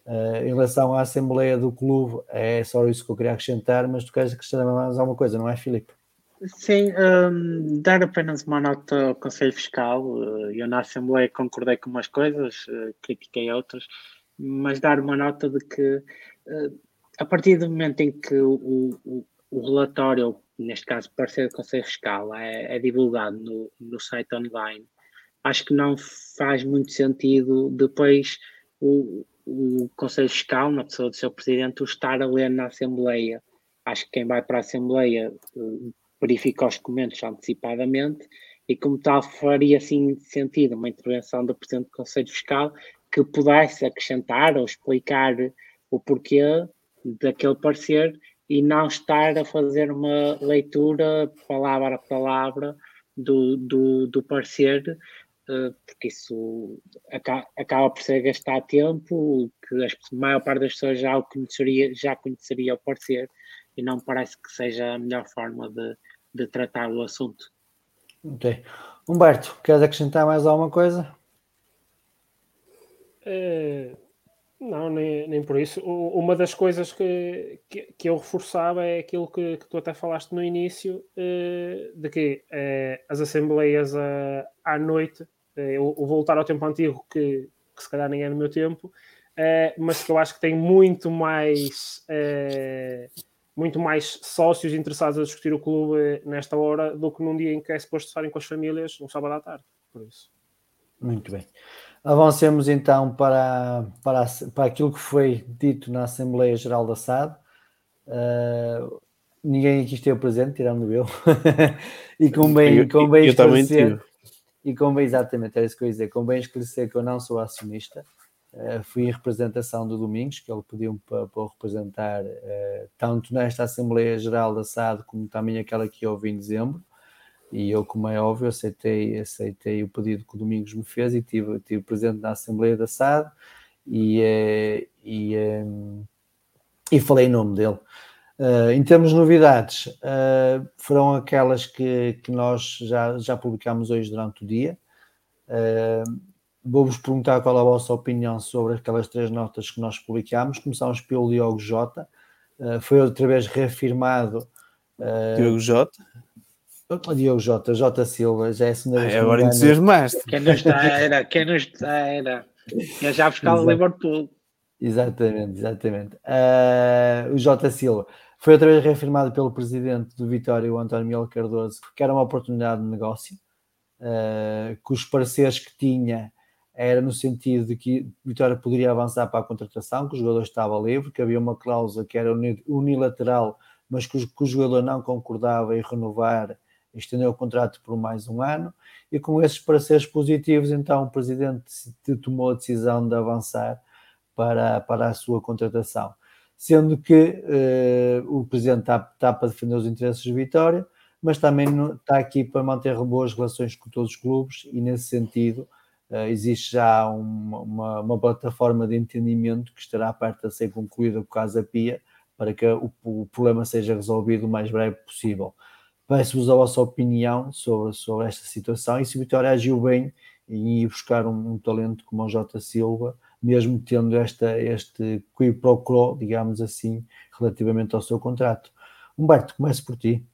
Uh, em relação à Assembleia do Clube, é só isso que eu queria acrescentar, mas tu queres acrescentar mais alguma coisa, não é, Filipe? Sim, um, dar apenas uma nota ao Conselho Fiscal. Eh, eu na Assembleia concordei com umas coisas, uh, critiquei outras, mas dar uma nota de que a partir do momento em que o, o, o relatório, neste caso, parecer do Conselho Fiscal, é, é divulgado no, no site online, acho que não faz muito sentido depois o, o Conselho Fiscal, na pessoa do seu presidente, o estar a ler na Assembleia. Acho que quem vai para a Assembleia eh, verifica os documentos antecipadamente e como tal faria assim sentido uma intervenção do Presidente do Conselho Fiscal que pudesse acrescentar ou explicar o porquê daquele parecer e não estar a fazer uma leitura palavra a palavra do, do, do parecer, porque isso acaba por ser gastar tempo, que a maior parte das pessoas já, o conheceria, já conheceria o parecer e não parece que seja a melhor forma de, de tratar o assunto. Ok. Humberto, queres acrescentar mais alguma coisa? É, não, nem, nem por isso. Uma das coisas que, que, que eu reforçava é aquilo que, que, tu até falaste no início, eh, de que eh, as assembleias eh, à noite, eu, eu voltar ao tempo antigo, que, que se calhar nem é no meu tempo, mas que eu acho que tem muito mais muito mais sócios interessados a discutir o clube nesta hora do que num dia em que é suposto estarem com as famílias no sábado à tarde. Por isso. Muito bem. Avancemos então para, para, para aquilo que foi dito na Assembleia Geral da SAD. Uh, ninguém aqui esteve presente, tirando eu. e com bem, com bem eu, esclarecer. E com bem, exatamente, era isso que eu ia dizer. Com bem esclarecer que eu não sou acionista. Uh, fui em representação do Domingos, que ele pediu-me para, para representar uh, tanto nesta Assembleia Geral da SAD como também aquela que houve em dezembro e eu, como é óbvio, aceitei, aceitei o pedido que o Domingos me fez e tive, tive presente na Assembleia da SAD e, eh, e, e falei em nome dele. Uh, em termos de novidades, uh, foram aquelas que, que nós já, já publicámos hoje durante o dia. Uh, Vou-vos perguntar qual é a vossa opinião sobre aquelas três notas que nós publicámos. Começamos pelo Diogo Jota. foi outra vez reafirmado. Diogo Jota? Diogo Jota, Jota Silva, já é a segunda vez. agora entusiasmaste. Quem nos era, quem nos era. Eu já buscava o Liverpool. Exatamente, exatamente. Uh, o Jota Silva foi outra vez reafirmado pelo presidente do Vitória, o António Miguel Cardoso, que era uma oportunidade de negócio, uh, que os pareceres que tinha era no sentido de que Vitória poderia avançar para a contratação, que o jogador estava livre, que havia uma cláusula que era unilateral, mas que o, que o jogador não concordava em renovar estendeu o contrato por mais um ano, e com esses pareceres positivos, então o presidente tomou a decisão de avançar para, para a sua contratação. Sendo que eh, o presidente está, está para defender os interesses de Vitória, mas também está aqui para manter boas relações com todos os clubes, e nesse sentido eh, existe já uma, uma, uma, plataforma de entendimento que estará perto de ser concluída com a Casa Pia para que o, o problema seja resolvido o mais breve possível. Peço-vos a vossa opinião sobre, sobre esta situação e se Vitória agiu bem em ir buscar um, um talento como o Jota Silva, mesmo tendo esta, este que procurou, digamos assim, relativamente ao seu contrato. Humberto, comece por ti.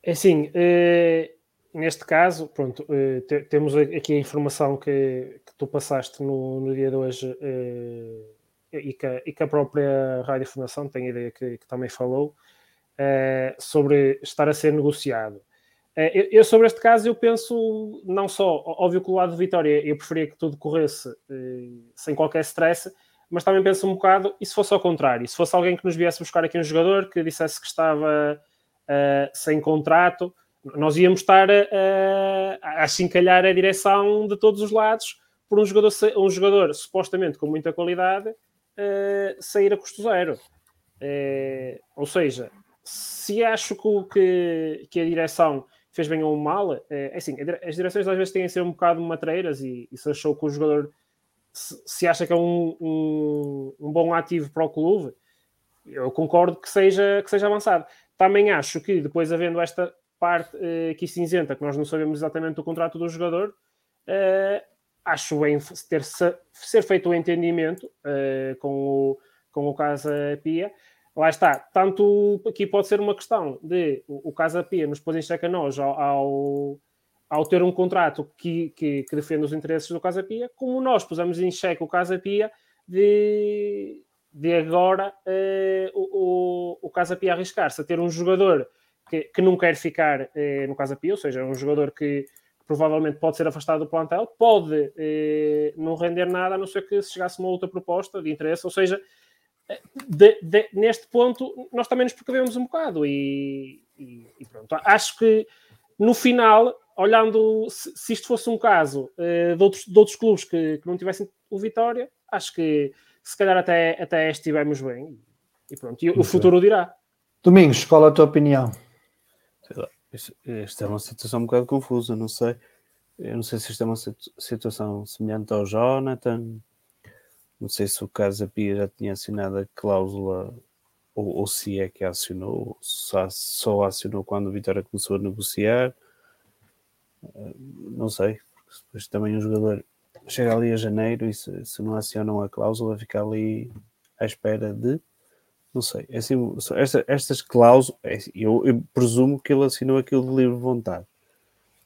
É assim, eh, neste caso, pronto, eh, temos aqui a informação que, que tu passaste no, no, dia de hoje eh, e, que, e, que, a própria Rádio Fundação tem a ideia que, que também falou, sobre estar a ser negociado. Uh, eu, sobre este caso, eu penso não só, óbvio que o lado de Vitória eu preferia que tudo corresse uh, sem qualquer stress, mas também penso um bocado, e se fosse ao contrário? Se fosse alguém que nos viesse buscar aqui um jogador que dissesse que estava sem contrato, nós íamos estar a, a, chincalhar a direção de todos os lados por um jogador, um jogador supostamente com muita qualidade sair a custo zero. ou seja, se acho que, que a direção fez bem ou mal, é, é assim, as direções às vezes têm a ser um bocado matreiras e, e se achou que o jogador se, se acha que é um, um, um, bom ativo para o clube, eu concordo que seja, que seja avançado. Também acho que depois havendo esta parte aqui cinzenta, que nós não sabemos exatamente o contrato do jogador, uh, acho bem ter ser feito o um entendimento uh, com, o, com o Casa Pia, lá está, tanto aqui pode ser uma questão de o, o Casa Pia nos pôs em xeque a nós ao, ao, ao, ter um contrato que, que, que, defende os interesses do Casa Pia, como nós pusemos em xeque o Casa Pia de, de agora eh, o, o, Casa Pia arriscar-se a ter um jogador que, que não quer ficar eh, no Casa Pia, ou seja, um jogador que provavelmente pode ser afastado do plantel, pode eh, não render nada, a não ser que se chegasse uma outra proposta de interesse, ou seja, de, de, neste ponto, nós também nos precavemos um bocado e, e, e, pronto. Acho que no final, olhando se, se isto fosse um caso uh, de, outros, de outros clubes que, que, não tivessem o Vitória, acho que se calhar até, até estivemos bem. E pronto, e o futuro dirá. Domingos, qual é a tua opinião? Esta é uma situação um bocado confusa, não sei. Eu não sei se isto é uma situação semelhante ao Jonathan. Não sei se o Casa Pia já tinha assinado a cláusula ou, ou se é que acionou, só, só acionou quando o Vitória começou a negociar. Não sei. Depois também o jogador chega ali a janeiro e se, se não acionam a cláusula fica ali à espera de não sei, é assim, esta, estas cláusulas, é assim, eu, eu, presumo que ele assinou aquilo de livre vontade.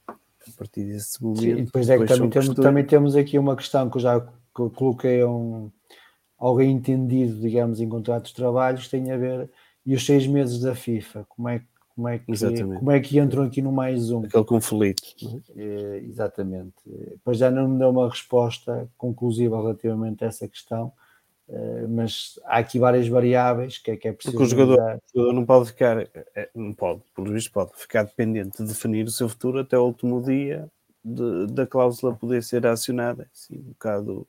A partir desse momento. Sim, depois é que também temos, também temos aqui uma questão que eu já coloquei um, alguém entendido, digamos, em contratos de trabalho, que tem a ver, e os seis meses da FIFA, como é, como é, que, como é que entram aqui no mais um? Aquele conflito. É, exatamente. Depois já não me deu uma resposta conclusiva relativamente a essa questão eh, mas há aqui várias variáveis que é, que é preciso. Porque o jogador, o jogador, não pode ficar, eh, não pode, por visto, pode ficar dependente de definir o seu futuro até o último dia de, da cláusula poder ser acionada. Assim, um bocado,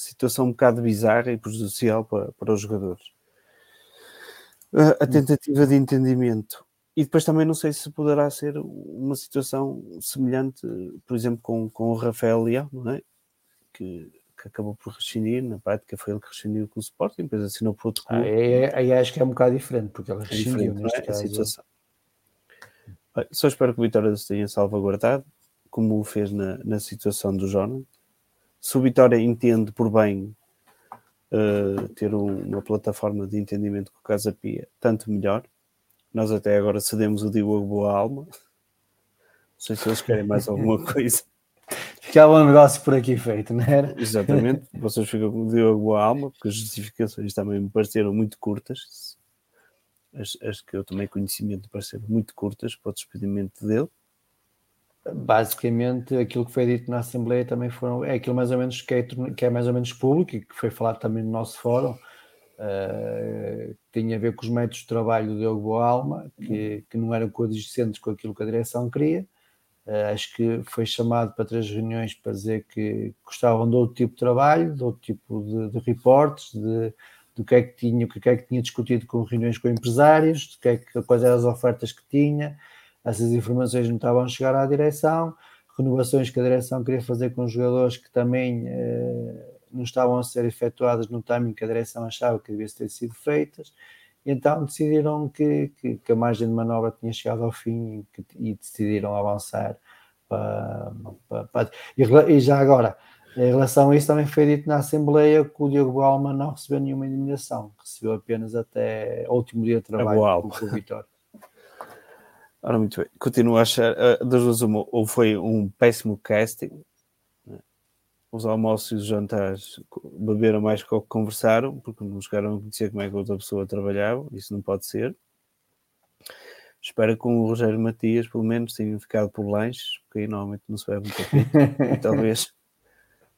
situação um bocado bizarra e prejudicial para, para os jogadores. A, tentativa de entendimento. E depois também não sei se poderá ser uma situação semelhante, por exemplo, com, com o Rafael Leão, não é? Que que acabou por rescindir, na prática foi ele que rescindiu com o Sporting, depois assinou por outro clube. Ah, aí, acho que é um bocado diferente, porque ele é rescindiu é neste é? caso. A situação. Só espero que o Vitória se tenha salvaguardado, como o fez na, na situação do Jonas. Se o Vitória entende por bem uh, ter um, uma plataforma de entendimento com o Casa Pia, tanto melhor. Nós até agora cedemos o Diogo Boa Alma. Não sei se eles querem mais alguma coisa. Ficava um negócio por aqui feito, não era? Exatamente, vocês ficam com o boa alma, porque as justificações também me pareceram muito curtas, as, as que eu tomei conhecimento pareceram muito curtas para o despedimento dele. Basicamente, aquilo que foi dito na Assembleia também foram, é aquilo mais ou menos que é, que é mais ou menos público e que foi falado também no nosso fórum, uh, tinha a ver com os métodos de trabalho do Diogo Alma, que, que não eram condizentes com aquilo que a direção queria. Uh, acho que foi chamado para três reuniões para dizer que gostavam de outro tipo de trabalho, de outro tipo de, de reportes, de, do que é que tinha, o que é que tinha discutido com reuniões com empresários, de que é que, quais eram as ofertas que tinha, essas informações não estavam a chegar à direção, renovações que a direção queria fazer com os jogadores que também uh, não estavam a ser efetuadas no timing que a direção achava que deviam ter sido feitas então decidiram que, que, que, a margem de manobra tinha chegado ao fim e, que, e decidiram avançar para, para, para, e, já agora, em relação a isso, também foi dito na Assembleia que o Diogo Balma não recebeu nenhuma indemnização, recebeu apenas até o último dia de trabalho com o Vitória. Ora, muito bem. Continuo a achar, uh, das duas, ou foi um péssimo casting, os almoços e os jantares beberam mais que o que conversaram, porque não chegaram a conhecer como é que a outra pessoa trabalhava, isso não pode ser. Espero que com o Rogério Matias, pelo menos, tenham ficado por lanches, porque aí normalmente não se bebe muito e talvez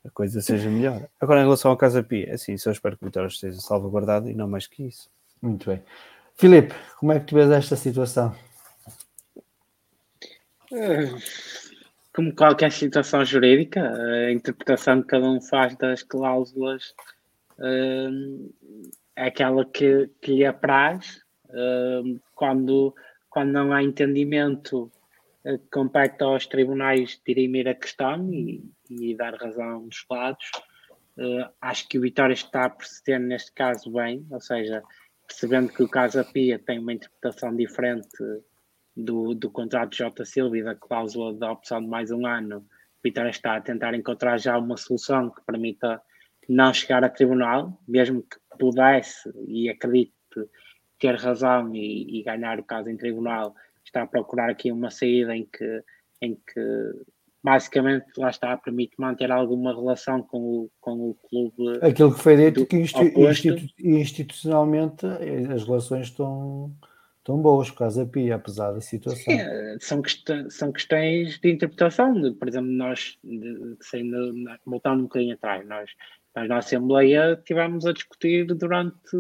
a coisa seja melhor. Agora, em relação ao Casa Pia, é assim, só espero que o Vitória esteja salvaguardado e não mais que isso. Muito bem. Filipe, como é que tu vês esta situação? Uh como qualquer situação jurídica, a interpretação que cada um faz das cláusulas uh, é aquela que, que lhe apraz. Uh, quando, quando não há entendimento, uh, compete aos tribunais dirimir a questão e, e dar razão dos lados. Uh, acho que o Vitória está proceder neste caso bem, ou seja, percebendo que o caso a Pia tem uma interpretação diferente do, do contrato de J. Silva e da cláusula da opção de mais um ano, o Vitória está a tentar encontrar já uma solução que permita não chegar a tribunal, mesmo que pudesse, e acredito ter razão e, e, ganhar o caso em tribunal, está a procurar aqui uma saída em que, em que basicamente lá está, permite manter alguma relação com o, com o clube. Aquilo que foi dito que institu institucionalmente as relações estão estão boas por causa da Pia, apesar da situação. Sim, são, são questões de interpretação. De, por exemplo, nós, voltando um bocadinho atrás, nós, nós na Assembleia tivemos a discutir durante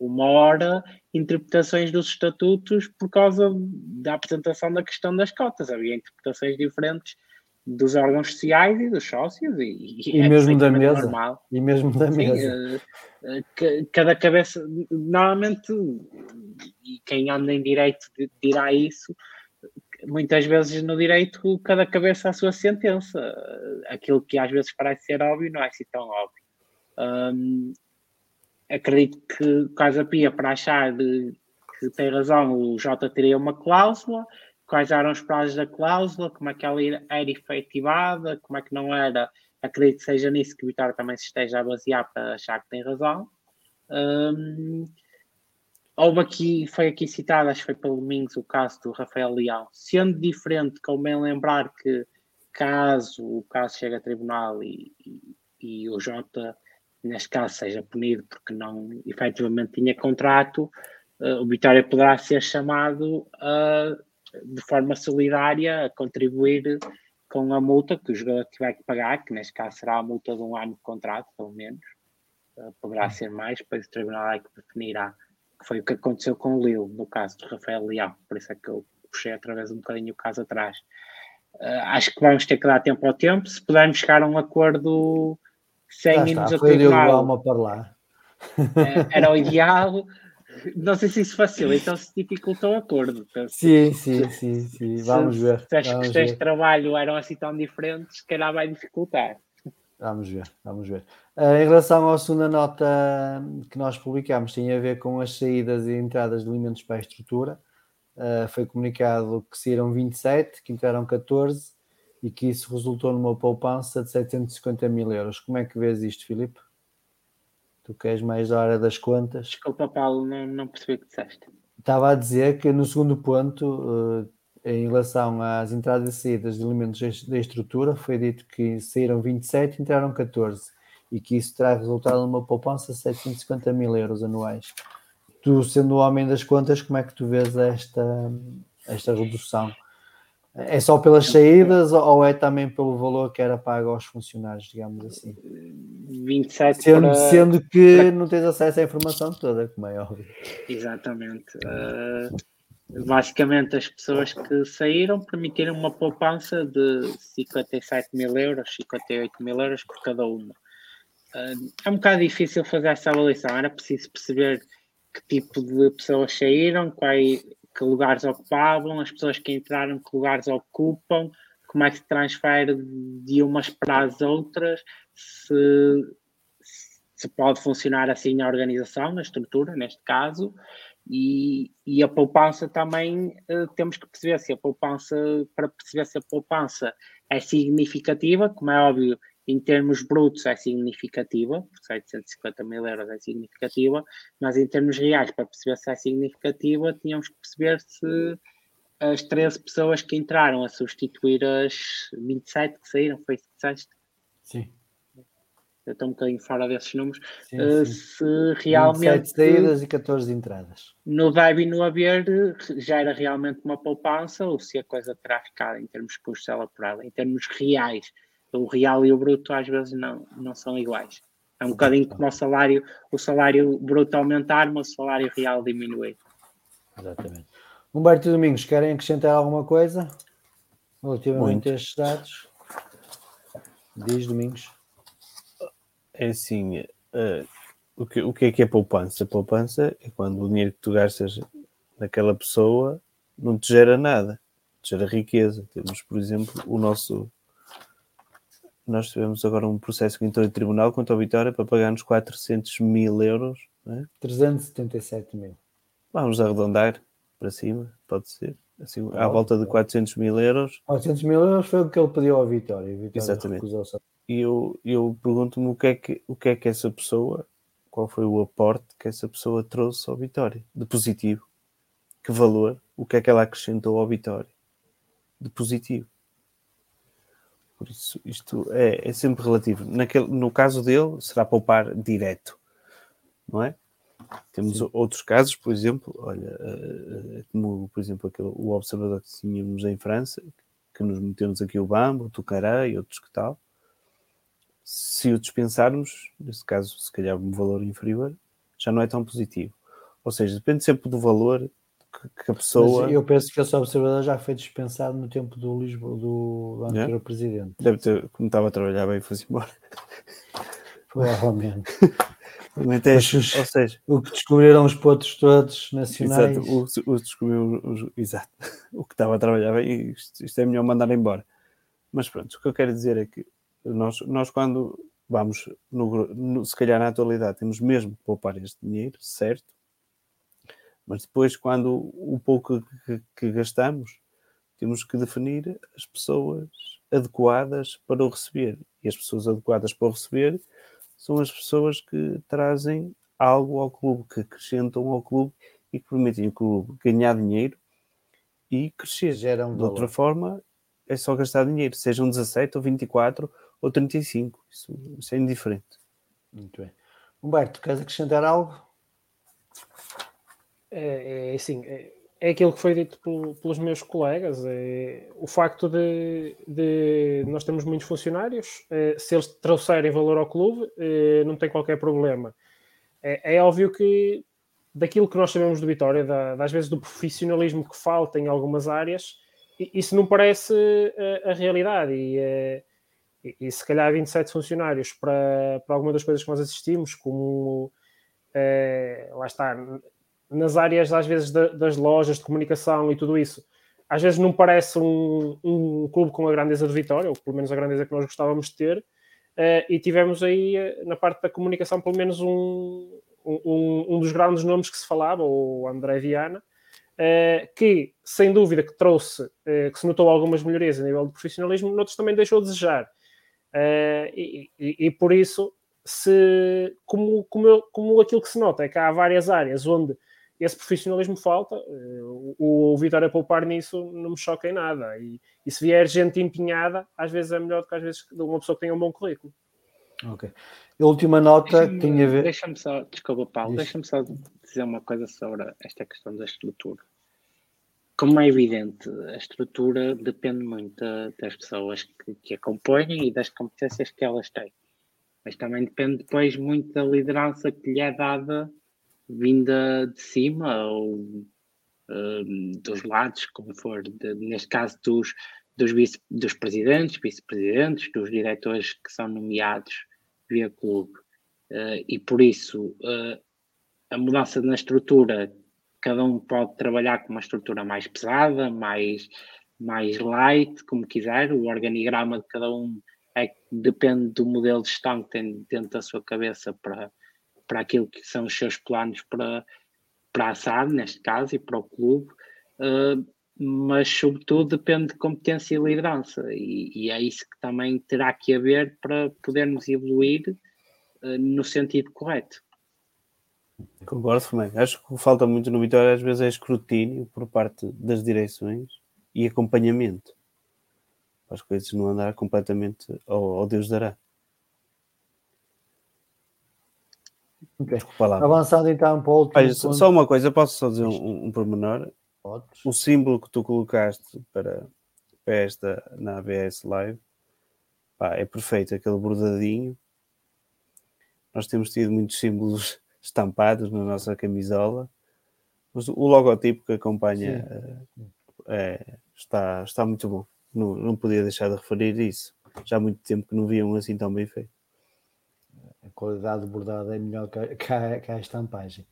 uma hora interpretações dos estatutos por causa da apresentação da questão das cotas. Havia interpretações diferentes dos órgãos sociais e dos sócios e, e, é mesmo da mesa. normal. e mesmo da Sim, mesa. uh, cada cabeça normalmente e quem anda em direito dirá isso muitas vezes no direito cada cabeça a sua sentença. Aquilo que às vezes parece ser óbvio não é assim tão óbvio. Um, acredito que Casa Pia para achar que tem razão o Jota teria uma cláusula quais eram os prazos da cláusula, como é que ela era efetivada, como é que não era. Acredito que seja nisso que o Vitória também se esteja a basear para achar que tem razão. Um, houve aqui, foi aqui citado, acho que foi pelo Domingos, o caso do Rafael Leal. Sendo diferente, convém lembrar que caso o caso chegue a tribunal e, e, e o Jota, neste caso, seja punido porque não efetivamente tinha contrato, uh, o Vitória poderá ser chamado a de forma solidária a contribuir com a multa que o jogador tiver que pagar, que neste caso será a multa de um ano de contrato, pelo menos. Uh, poderá ser mais, depois o tribunal é que definirá. Que foi o que aconteceu com o Lille, no caso do Rafael Leão. Por isso é que eu puxei através um bocadinho o caso atrás. Uh, acho que vamos ter que dar tempo ao tempo. Se pudermos chegar a um acordo sem irmos ao tribunal. Para lá. Eh, era o ideal. Não sei se isso facilita então se dificulta o acordo. Sim, sim, sim, sim. Vamos ver. Se as questões de trabalho eram assim tão diferentes, se calhar vai dificultar. Vamos ver, vamos ver. Uh, em relação à segunda nota que nós publicámos, tinha a ver com as saídas e entradas de alimentos para a estrutura. Uh, foi comunicado que saíram 27, que entraram 14 e que isso resultou numa poupança de 750 mil euros. Como é que vês isto, Filipe? Tu queres mais da hora das contas? Desculpa, Paulo, não, não percebi o que disseste. Estava a dizer que no segundo ponto, eh, em relação às entradas e saídas de elementos da estrutura, foi dito que saíram 27 e entraram 14 e que isso terá resultado numa poupança de 750 mil euros anuais. Tu, sendo o homem das contas, como é que tu vês esta, esta redução? É só pelas saídas ou é também pelo valor que era pago aos funcionários, digamos assim? 27 sendo, para... sendo que para... não tens acesso à informação toda, como é óbvio. Exatamente. Uh, basicamente, as pessoas que saíram permitiram uma poupança de 57 mil euros, 58 mil euros por cada uma. Uh, é um bocado difícil fazer essa avaliação, era preciso perceber que tipo de pessoas saíram, quais que lugares ocupavam, as pessoas que entraram, que lugares ocupam, como é que se transfere de umas para as outras, se, se pode funcionar assim na organização, na estrutura, neste caso, e, e a poupança também uh, temos que perceber se a poupança, para perceber se a poupança é significativa, como é óbvio, em termos brutos é significativa, 750 mil euros é significativa, mas em termos reais, para perceber se é significativa, tínhamos que perceber se as 13 pessoas que entraram a substituir as 27 que saíram, foi isso que disseste? Sim. Eu estou um bocadinho fora desses números. Sim, uh, sim. Se realmente. 27 saídas e 14 entradas. No deve e no haver já era realmente uma poupança ou se a coisa terá ficado em termos custos ela por ela, em termos reais o real e o bruto às vezes não, não são iguais. É um bocadinho como o salário, o salário bruto aumentar, mas o salário real diminuir. Exatamente. Humberto Domingos, querem acrescentar alguma coisa relativamente Muito. a estes dados? Diz Domingos. É assim, uh, o, que, o que é que é poupança? Poupança é quando o dinheiro que tu gastas naquela pessoa não te gera nada, te gera riqueza. Temos, por exemplo, o nosso nós tivemos agora um processo que entrou em tribunal contra a Vitória para pagar-nos 400 mil euros. É? 377 mil. Vamos arredondar para cima, pode ser. Assim, à volta de 400 mil euros. 400 mil euros foi o que ele pediu à Vitória. Vitória Exatamente. E eu, eu pergunto-me o que, é que, o que é que essa pessoa, qual foi o aporte que essa pessoa trouxe ao Vitória, de positivo. Que valor, o que é que ela acrescentou ao Vitória, de positivo. Por isso, isto é, é sempre relativo. Naquele, no caso dele, será poupar direto, não é? Temos Sim. outros casos, por exemplo, olha, eh, eh, como por exemplo aquele, o observador que tínhamos em França, que nos metemos aqui o Bambo, o Tucará e outros que tal. Se o dispensarmos, nesse caso, se calhar um valor inferior, já não é tão positivo. Ou seja, depende sempre do valor que, que a pessoa. Mas eu penso que esse observador já foi dispensado no tempo do Lisboa, do, do anterior presidente. Deve ter, como estava a trabalhar bem, foi-se embora. Provavelmente. Mas os- ou seja, o que descobriram os potros todos nacionais. Exato, o, o, descobriu os- exato, o que estava a trabalhar bem, isto, isto é melhor mandar embora. Mas pronto, o que eu quero dizer é que nós, nós quando vamos, no, no- se calhar na atualidade, temos mesmo que poupar este dinheiro, certo? Mas depois, quando o pouco que, que gastamos, temos que definir as pessoas adequadas para o receber. E as pessoas adequadas para o receber são as pessoas que trazem algo ao clube, que acrescentam ao clube e que permitem ao clube ganhar dinheiro e crescer. Geram De outra forma, é só gastar dinheiro, sejam 17 ou 24 ou 35. Isso, isso é indiferente. Muito bem. Humberto, queres acrescentar algo? É, é assim, é, é aquilo que foi dito pelo- pelos meus colegas. É, o facto de, de nós termos muitos funcionários, é, se eles trouxerem valor ao clube, é, não tem qualquer problema. É, é óbvio que daquilo que nós sabemos do Vitória, da, das vezes do profissionalismo que falta em algumas áreas, isso não parece a, a realidade. E, é, e, e se calhar 27 funcionários para, para alguma das coisas que nós assistimos, como é, lá está, nas áreas às vezes da- das lojas de comunicação e tudo isso, às vezes não parece um, um clube com a grandeza de Vitória, ou pelo menos a grandeza que nós gostávamos de ter, eh, e tivemos aí eh, na parte da comunicação pelo menos um, um, um dos grandes nomes que se falava, o André Viana, eh, que sem dúvida que trouxe, eh, que se notou algumas melhorias a nível de profissionalismo, noutros também deixou a desejar. Eh, e, e- e por isso, se, como, como, eu- como aquilo que se nota é que há várias áreas onde esse profissionalismo falta, eh, o, o Vitória poupar nisso não me choca em nada. E, e se vier gente empenhada, às vezes é melhor do que às vezes de uma pessoa que tenha um bom currículo. Ok. A última nota que tinha a ver. Deixa-me só, desculpa Paulo, deixa-me só dizer uma coisa sobre esta questão da estrutura. Como é evidente, a estrutura depende muito da- das pessoas que, que a compõem e das competências que elas têm. Mas também depende depois muito da liderança que lhe é dada vinda de cima ou hum, dos lados, como for, de- neste caso dos, dos, vice, dos presidentes, vice-presidentes, dos diretores que são nomeados via clube. Eh, e por isso eh, a mudança na estrutura, cada um pode trabalhar com uma estrutura mais pesada, mais, mais light, como quiser. O organigrama de cada um é, depende do modelo de gestão que tem dentro da sua cabeça para, para aquilo que são os seus planos para, para a SAD, neste caso, e para o clube. Eh, mas, sobretudo, depende de competência e liderança, e, e é isso que também terá que haver para podermos evoluir eh, no sentido correto. Concordo também. Acho que falta muito no Vitória às vezes é escrutínio por parte das direções e acompanhamento. As coisas não andar completamente ao, ao Deus dará. Ok. Desculpa lá. Avançando então para o último Olha, só ponto. só uma coisa, posso só dizer um, um pormenor? Podes. O símbolo que tu colocaste para, para esta na ABS Live pá, é perfeito, aquele bordadinho. Nós temos tido muitos símbolos estampados na nossa camisola, mas o logotipo que acompanha eh, é- está, está muito bom. Não, não podia deixar de referir isso. Já há muito tempo que não via um assim tão bem feito. A qualidade bordada é melhor que a, que a- estampagem.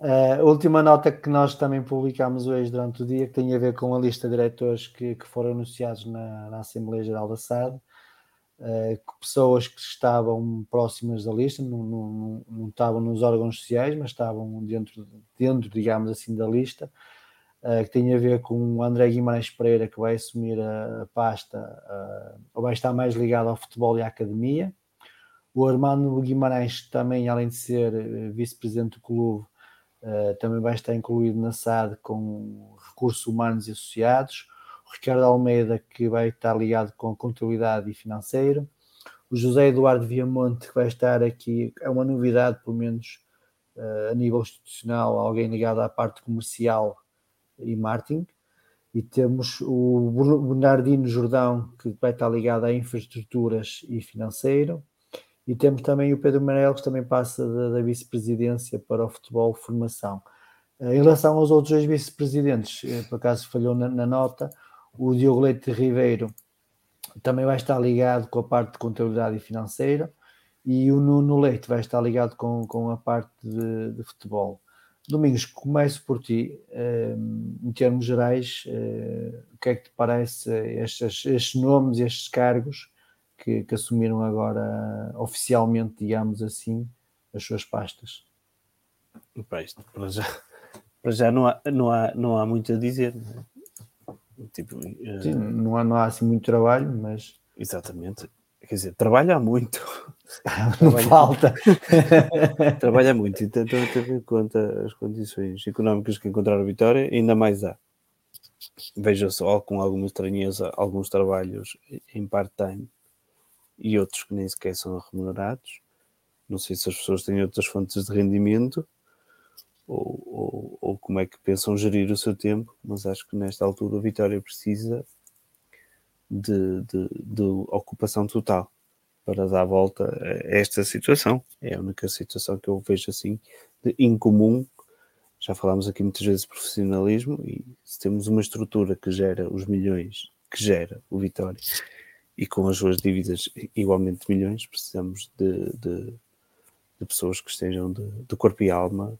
Uh, a última nota que nós também publicámos hoje durante o dia, que tem a ver com a lista de diretores que, que foram anunciados na, na Assembleia Geral da SAD, uh, pessoas que estavam próximas da lista, não, não, não- estavam nos órgãos sociais, mas estavam dentro, dentro digamos assim, da lista, uh, que tem a ver com o André Guimarães Pereira, que vai assumir a, a pasta, uh, ou vai estar mais ligado ao futebol e à academia. O Armando Guimarães também, além de ser eh, vice-presidente do clube, eh, também vai estar incluído na SAD com recursos humanos e associados. O Ricardo Almeida, que vai estar ligado com contabilidade e financeiro. O José Eduardo Viamonte, que vai estar aqui, é uma novidade, pelo menos uh, a nível institucional alguém ligado à parte comercial e marketing. E temos o Bernardino Jordão, que vai estar ligado a infraestruturas e financeiro. E temos também o Pedro Marelo, que também passa da, da vice-presidência para o futebol formação. Em relação aos outros dois vice-presidentes, por acaso falhou na, na, nota, o Diogo Leite Ribeiro também vai estar ligado com a parte de contabilidade e financeira e o Nuno Leite vai estar ligado com, com a parte de, de futebol. Domingos, começo por ti. Ehm, em termos gerais, eh, o que é que te parece estes, estes nomes, estes cargos que, que, assumiram agora oficialmente, digamos assim, as suas pastas? para já, para já não, há, não, há, não há muito a dizer. Tipo, uh... Sim, não, há, não há assim muito trabalho, mas. Exatamente. Quer dizer, trabalha muito. Não trabalha falta. trabalha muito e tenta ter em conta as condições económicas que encontraram a vitória, ainda mais há. Veja só com alguma estranheza alguns trabalhos em part-time e outros que nem sequer são remunerados. Não sei se as pessoas têm outras fontes de rendimento ou, ou, ou, como é que pensam gerir o seu tempo, mas acho que nesta altura a Vitória precisa de, de, de ocupação total para dar volta a esta situação. É a única situação que eu vejo assim de incomum. Já falámos aqui muitas vezes de profissionalismo e se temos uma estrutura que gera os milhões que gera o Vitória e com as suas dívidas igualmente milhões, precisamos de, de, de pessoas que estejam de, de corpo e alma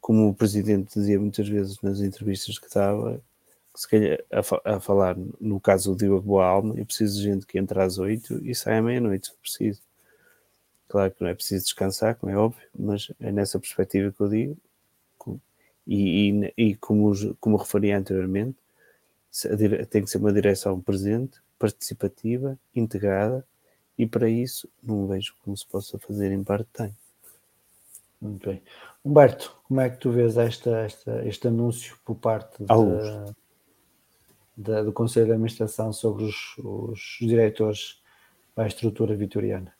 como o presidente dizia muitas vezes nas entrevistas que dava, que se calhar a, a, falar no caso do Diogo Boa Alma, eu preciso de gente que entre às oito e sai à meia-noite, preciso. Claro que não é preciso descansar, como é óbvio, mas é nessa perspectiva que eu digo, e, e, e como, como referi anteriormente, tem que ser uma direção presente, participativa, integrada, e para isso não vejo como se possa fazer em parte-time. Muito bem. Humberto, como é que tu vês esta, esta, este anúncio por parte da, da, do Conselho de Administração sobre os, os diretores da estrutura vitoriana?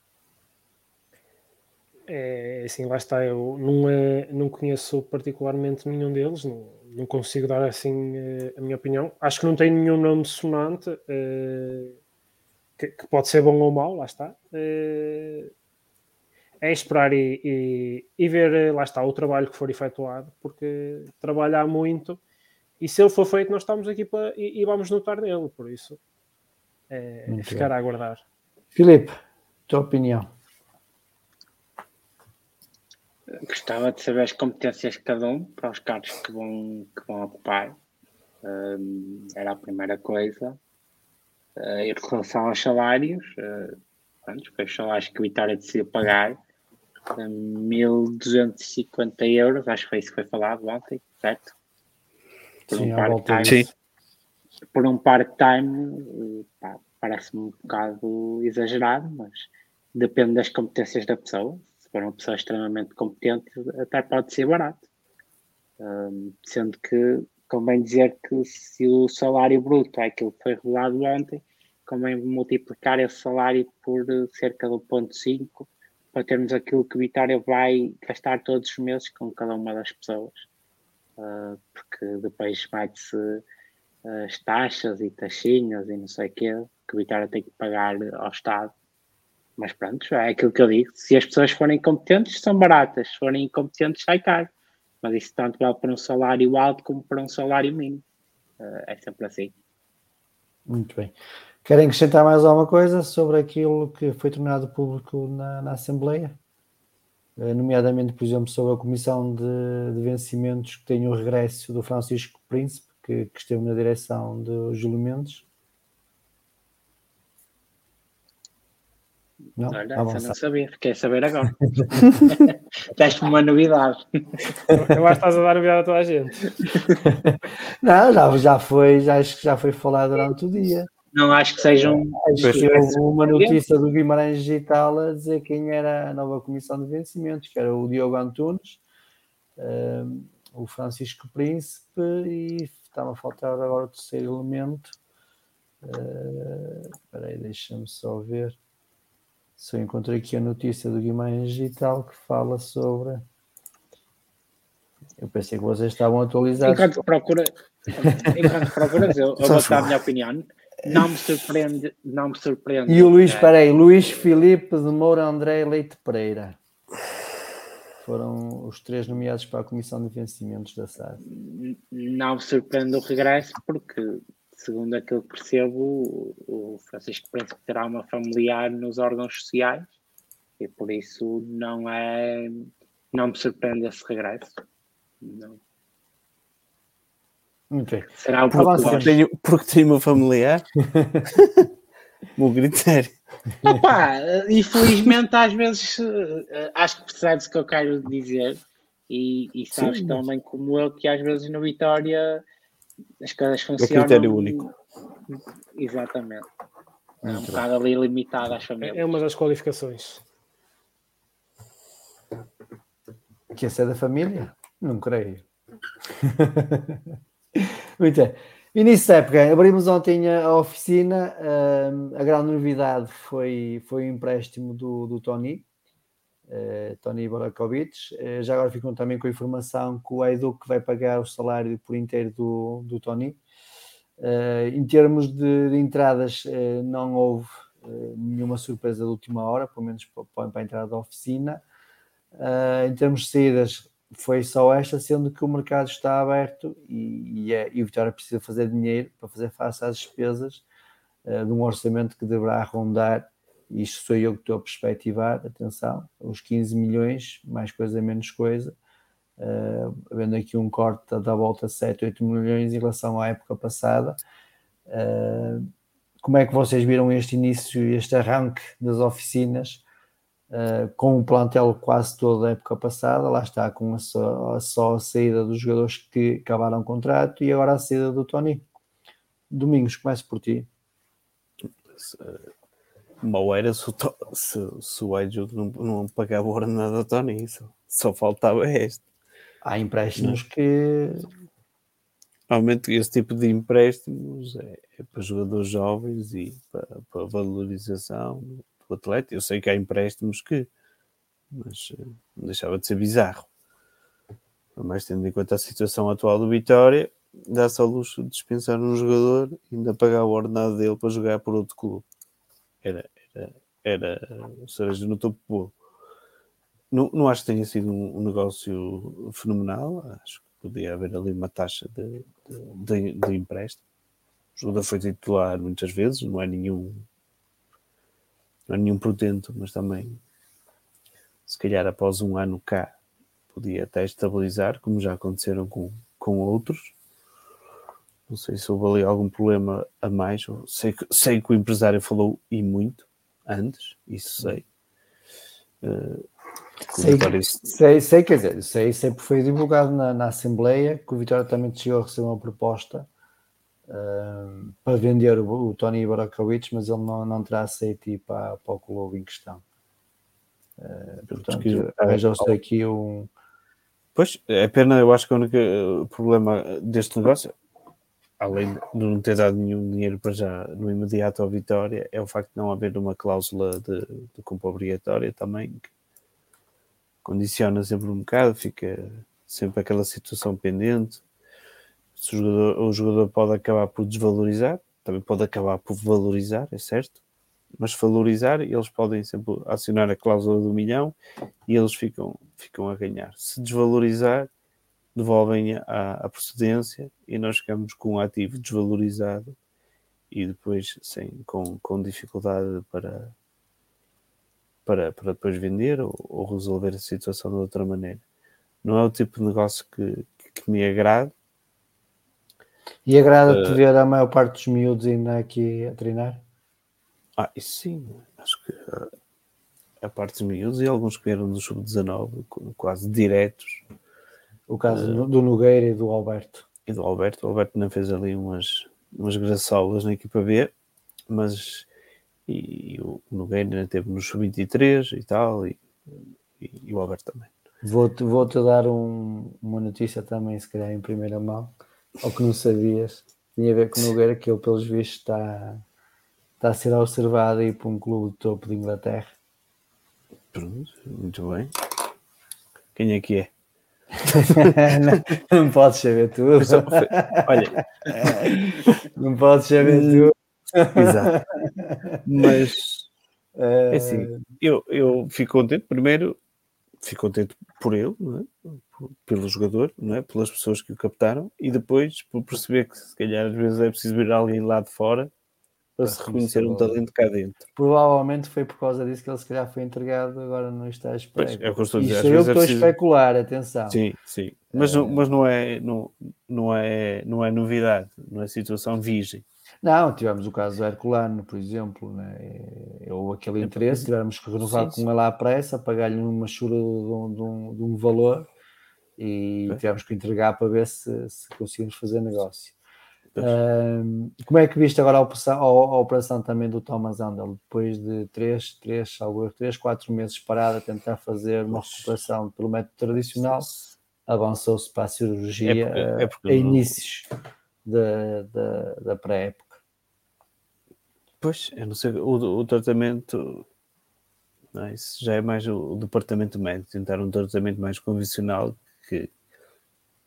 É, assim, lá está, eu não, é, não conheço particularmente nenhum deles, não, não consigo dar assim eh, a minha opinião. Acho que não tem nenhum nome sonante, eh, que, que, pode ser bom ou mau, lá está. Eh, é esperar e, e, e, ver, lá está, o trabalho que for efetuado, porque trabalhar muito e se ele for feito, nós estamos aqui para, e, e vamos notar dele, por isso é, é ficar bem. a aguardar. Filipe, tua opinião? Gostava de saber as competências de cada um para os cargos que vão, que vão ocupar. Um, era a primeira coisa. Uh, em relação aos salários, uh, pronto, foi os salários que o Vitória decidiu pagar 1250 euros, acho que foi isso que foi falado ontem, certo? Por Sim, um part-time. Por um part-time, parece-me um bocado exagerado, mas depende das competências da pessoa. Se for uma pessoa extremamente competente, até pode ser barato. Um, sendo que convém dizer que se o salário bruto é aquilo que foi revelado ontem, convém multiplicar esse salário por cerca de 1.5 para termos aquilo que o Vitória vai gastar todos os meses com cada uma das pessoas. Uh, porque depois vai-se uh, as taxas e taxinhas e não sei o quê que o Vitória tem que pagar ao Estado. Mas pronto, é aquilo que eu digo. Se as pessoas forem competentes, são baratas. Se forem incompetentes, sai caro. Mas isso tanto vale para um salário alto como para um salário mínimo. Uh, é sempre assim. Muito bem. Querem acrescentar mais alguma coisa sobre aquilo que foi tornado público na, na Assembleia? Eh, nomeadamente, por exemplo, sobre a comissão de, de vencimentos que tem o regresso do Francisco Príncipe, que, que esteve na direção do Júlio Mendes. Não, Olha, não sabia, fiquei a saber agora. Deste-me uma novidade. Eu acho que estás a dar novidade a toda a gente. Não, já, já foi, já, acho que já foi falado durante o dia. Não acho que sejam. Acho que houve uma notícia do Guimarães Digital a dizer quem era a nova comissão de vencimentos, que era o Diogo Antunes, um, o Francisco Príncipe e estava a faltar agora o terceiro elemento. Uh, espera aí, deixa-me só ver eu encontrei aqui a notícia do Guimarães Digital que fala sobre Eu pensei que vocês estavam atualizados. Enquanto procura, enquanto procuras, eu, eu vou dar a minha opinião. Não me surpreende, não me surpreende. E o Luís, é, Luís Filipe de Moura André Leite Pereira. Foram os três nomeados para a Comissão de Vencimentos da SAD. não me surpreende o regresso, porque, segundo aquilo que percebo, o Francisco Príncipe terá uma familiar nos órgãos sociais e por isso não é. Não me surpreende esse regresso. Não. Ok. Será pouco sim. Porque tenho, porque tenho uma familiar. o meu critério. Opa, infelizmente às vezes eh, acho que percebes o que eu quero dizer e, e sabes Sim. também como eu que às vezes no Vitória as funcionam. critério único. Exatamente. É um bocado ali limitado às É famílias. uma das qualificações. Que esse é da família? Não creio. Muito bem. Início da época, abrimos ontem a oficina. a grande novidade foi, foi o empréstimo do, do Tony, Tony Barakovic. Eh, já agora ficam também com a informação que o Edu vai pagar o salário por inteiro do, do Tony. Eh, em termos de, de entradas, eh, não houve eh, nenhuma surpresa de última hora, pelo menos para, para a entrada da oficina. Em termos de saídas, foi só esta, sendo que o mercado está aberto e, e, é- e o Vitória precisa fazer dinheiro para fazer face às despesas uh, de um orçamento que deverá rondar, isto sou eu que estou a perspectivar, atenção, os 15 milhões, mais coisa, menos coisa, uh, aqui um corte da volta a 7, 8 milhões em relação à época passada. Uh, como é que vocês viram este início, este arranque das oficinas? Uh, com o plantel quase todo da época passada, lá está, com a só, a só a saída dos jogadores que acabaram o contrato e agora a saída do Tony. Domingos, começo por ti. Mal era se se, se o Edjo não, não pagava o ordenado ao Tony. Isso. Só faltava este. Há empréstimos que Normalmente esse tipo de empréstimos é, é para jogadores jovens e para, para valorização do atleta. Eu sei que há empréstimos que, mas eh, não deixava de ser bizarro. Mas tendo em conta a situação atual do Vitória, dá-se ao luxo de dispensar um jogador e ainda pagar o ordenado dele para jogar por outro clube. Era, era, era cereja no topo. Não, não acho que tenha sido um, um negócio fenomenal. Acho que podia haver ali uma taxa de, de, de, empréstimo. O jogador foi titular muitas vezes, não é nenhum não é nenhum portento, mas também se calhar após um ano cá podia até estabilizar, como já aconteceram com, com outros. Não sei se houve ali algum problema a mais. Sei que, sei que o empresário falou e muito antes, isso sei. Uh, Sei, Vitória- sei, sei, quer dizer, sei, sempre foi divulgado na, na Assembleia que o Vitória também chegou a receber uma proposta ah, para vender o, o Tony Barakovic, mas ele não, não terá aceito ir para, para o clube em questão. Ah, portanto, arranjou-se aqui um. Pois, é pena, eu acho que o único problema deste negócio, além de não ter dado nenhum dinheiro para já no imediato ao Vitória, é o facto de não haver uma cláusula de, de compra obrigatória também, que condiciona sempre um bocado, fica sempre aquela situação pendente. O, jogador, o jogador pode acabar por desvalorizar, também pode acabar por valorizar, é certo, mas valorizar, eles podem sempre acionar a cláusula do milhão e eles ficam, ficam a ganhar. Se desvalorizar, devolvem a, a procedência e nós ficamos com um ativo desvalorizado e depois sem, com, com dificuldade para, para, para depois vender ou, ou resolver a situação de outra maneira. Não é o tipo de negócio que, que me agrada. E agrada-te ver a maior parte dos miúdos ainda aqui a treinar? Ah, isso sim, acho que ah, a parte dos miúdos e alguns que vieram do sub-19 qu- quase diretos O caso do Nogueira e do Alberto. e do Alberto. O Alberto não fez ali umas, umas graçolas na equipa B, mas e, e o Nogueira ainda teve no sub-23 e tal, e, e, e o Alberto também. Vou-te vou-te dar um- uma notícia também, se calhar em primeira mão, ou que não sabias. Tinha a ver com o Nogueira, que ele, pelos vistos, está, está a ser observado aí por um clube de topo de Inglaterra. Pronto, muito bem. Quem é que é? Não, não podes saber tudo. Olha, Não podes saber tudo. exato. Mas É assim, eu, eu fico contente, primeiro, fico contente por ele, é? Pelo jogador, não é? pelas pessoas que o captaram, e depois por perceber que se calhar às vezes é preciso vir alguém lá de fora para se reconhecer um reconhecer o- talento cá dentro. Provavelmente foi por causa disso que ele se calhar foi entregado agora no estágio Pois, prévio. é o que eu estou a dizer, Isto eu é estou preciso- a especular, atenção. Sim, sim. Mas, não, mas não, é, não, não, é, não é novidade, não é situação virgem. Não, tivemos o caso do Herculano, por exemplo, né? E houve aquele interesse, tivemos que renovar com ele à pressa, pagar-lhe uma chura de um, de um- de um valor e Pois. tivemos que entregar para ver se, se conseguimos fazer negócio. Como é que viste agora a operação, a, a operação também do Thomas Andel, depois de 3, 3, salvo 3, 4 meses parado a tentar fazer uma recuperação pelo método tradicional, avançou-se para a cirurgia É porque- eh, é porque a não- inícios da, da, da pré-época. Pois, eu não sei, o, o tratamento, não é? isso já é mais o, o departamento médico, tentar um tratamento mais convencional que,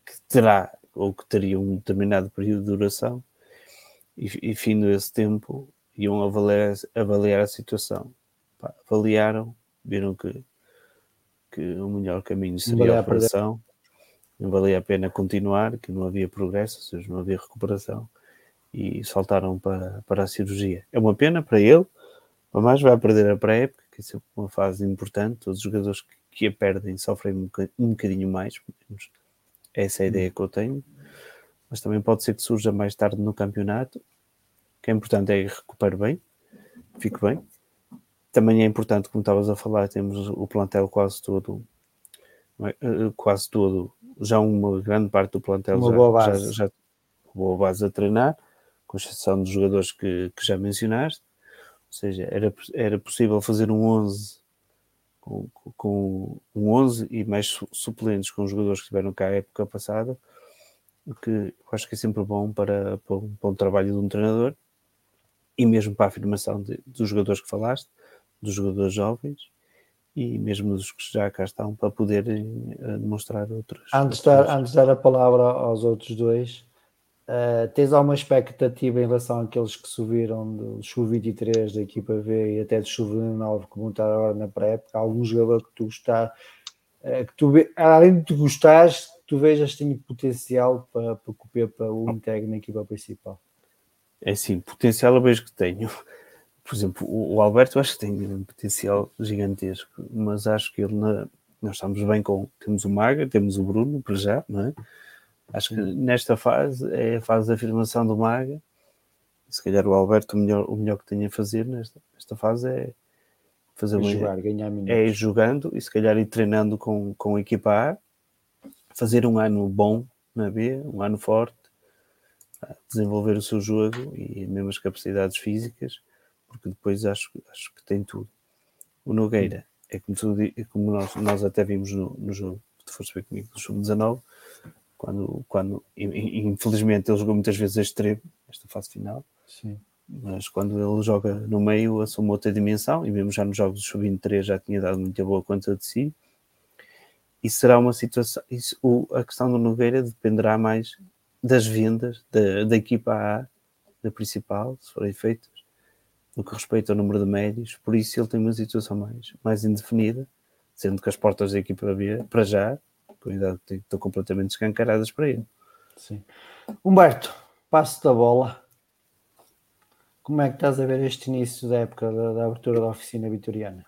que terá ou que teria um determinado período de duração e, e findo esse tempo iam avaliar, avaliar a situação. Pá, avaliaram, viram que, que o melhor caminho seria a operação, não valia a pena continuar, que não havia progresso, ou seja, não havia recuperação e saltaram para, para a cirurgia. É uma pena para ele, mas vai perder a pré-época, que é sempre uma fase importante. Todos os jogadores que, que a perdem sofrem um, um bocadinho mais, pelo menos essa é a ideia que eu tenho. Mas também pode ser que surja mais tarde no campeonato. O que é importante é que recupere bem, fique bem. Também é importante, como estavas a falar, temos o plantel quase todo, é? Eh, quase todo, já uma grande parte do plantel Uma já, boa já- base. já, boa base a treinar, com exceção dos jogadores que, que já mencionaste. Ou seja, era, era possível fazer um 11 com, com um 11 e mais su- suplentes com os jogadores que estiveram cá a época passada, o que eu acho que é sempre bom para, para, um, para um trabalho de um treinador e mesmo para a afirmação de- dos jogadores que falaste, dos jogadores jovens e mesmo dos que já cá estão para poderem eh, demonstrar outros. Antes dar, antes de dar a palavra aos outros dois, eh, tens alguma expectativa em relação àqueles que subiram do Sub-23 da equipa V e até do Sub-19 que estar agora na pré-época? Algum jogador que tu gostar, eh, que tu além de tu gostares, que tu vejas tem potencial para, para, o Pepa o integre na equipa principal? É sim, potencial eu vejo que tenho. Por exemplo, o, o Alberto acho que tem um potencial gigantesco, mas acho que ele na- nós estamos bem com. Temos o Maga, temos o Bruno, para já, não é? Acho que nesta fase é a fase de afirmação do Maga. Se calhar o Alberto, o melhor, o melhor que tem a fazer nesta, nesta fase é fazer uma, jogar, ganhar minutos. é ir jogando e se calhar ir treinando com, com a equipa A, fazer um ano bom na B, um ano forte, desenvolver o seu jogo e mesmo as capacidades físicas, porque depois acho, acho que tem tudo. O Nogueira é como, tu é como nós, nós até vimos no, no jogo, tu foste ver comigo, do Sub-19, quando, quando infelizmente ele jogou muitas vezes a extremo, nesta fase final, Sim. mas quando ele joga no meio assume outra dimensão e mesmo já nos jogos do Sub-23 já tinha dado muita boa conta de si e será uma situação isso, o, a questão do Nogueira dependerá mais das vendas da, da equipa A da principal, se forem feitas no que respeita ao número de médios, por isso ele tem uma situação mais, mais indefinida, sendo que as portas da equipa B, para já, com a idade que tem, estão completamente escancaradas para ele. Sim. Humberto, passo da bola. Como é que estás a ver este início da época da, da abertura da oficina vitoriana?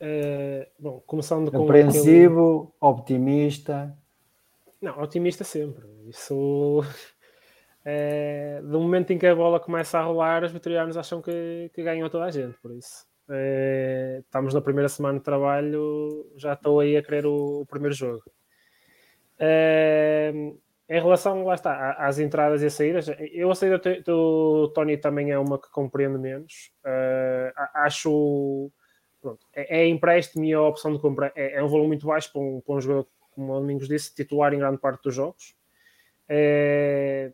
Eh, bom, começando com. aquele- Apreensivo, optimista. Não, otimista sempre. Isso. eh, do momento em que a bola começa a rolar, os vitorianos acham que, que ganham toda a gente, por isso. Eh, estamos na primeira semana de trabalho, já estou aí a querer o, o primeiro jogo. Eh, em relação, lá está, às entradas e saídas, eu a saída do, Tony também é uma que compreendo menos. Eh, acho. Pronto, é, é empréstimo e a opção de compra é, é um valor muito baixo para um, para um jogador, como o Domingos disse, titular em grande parte dos jogos. É,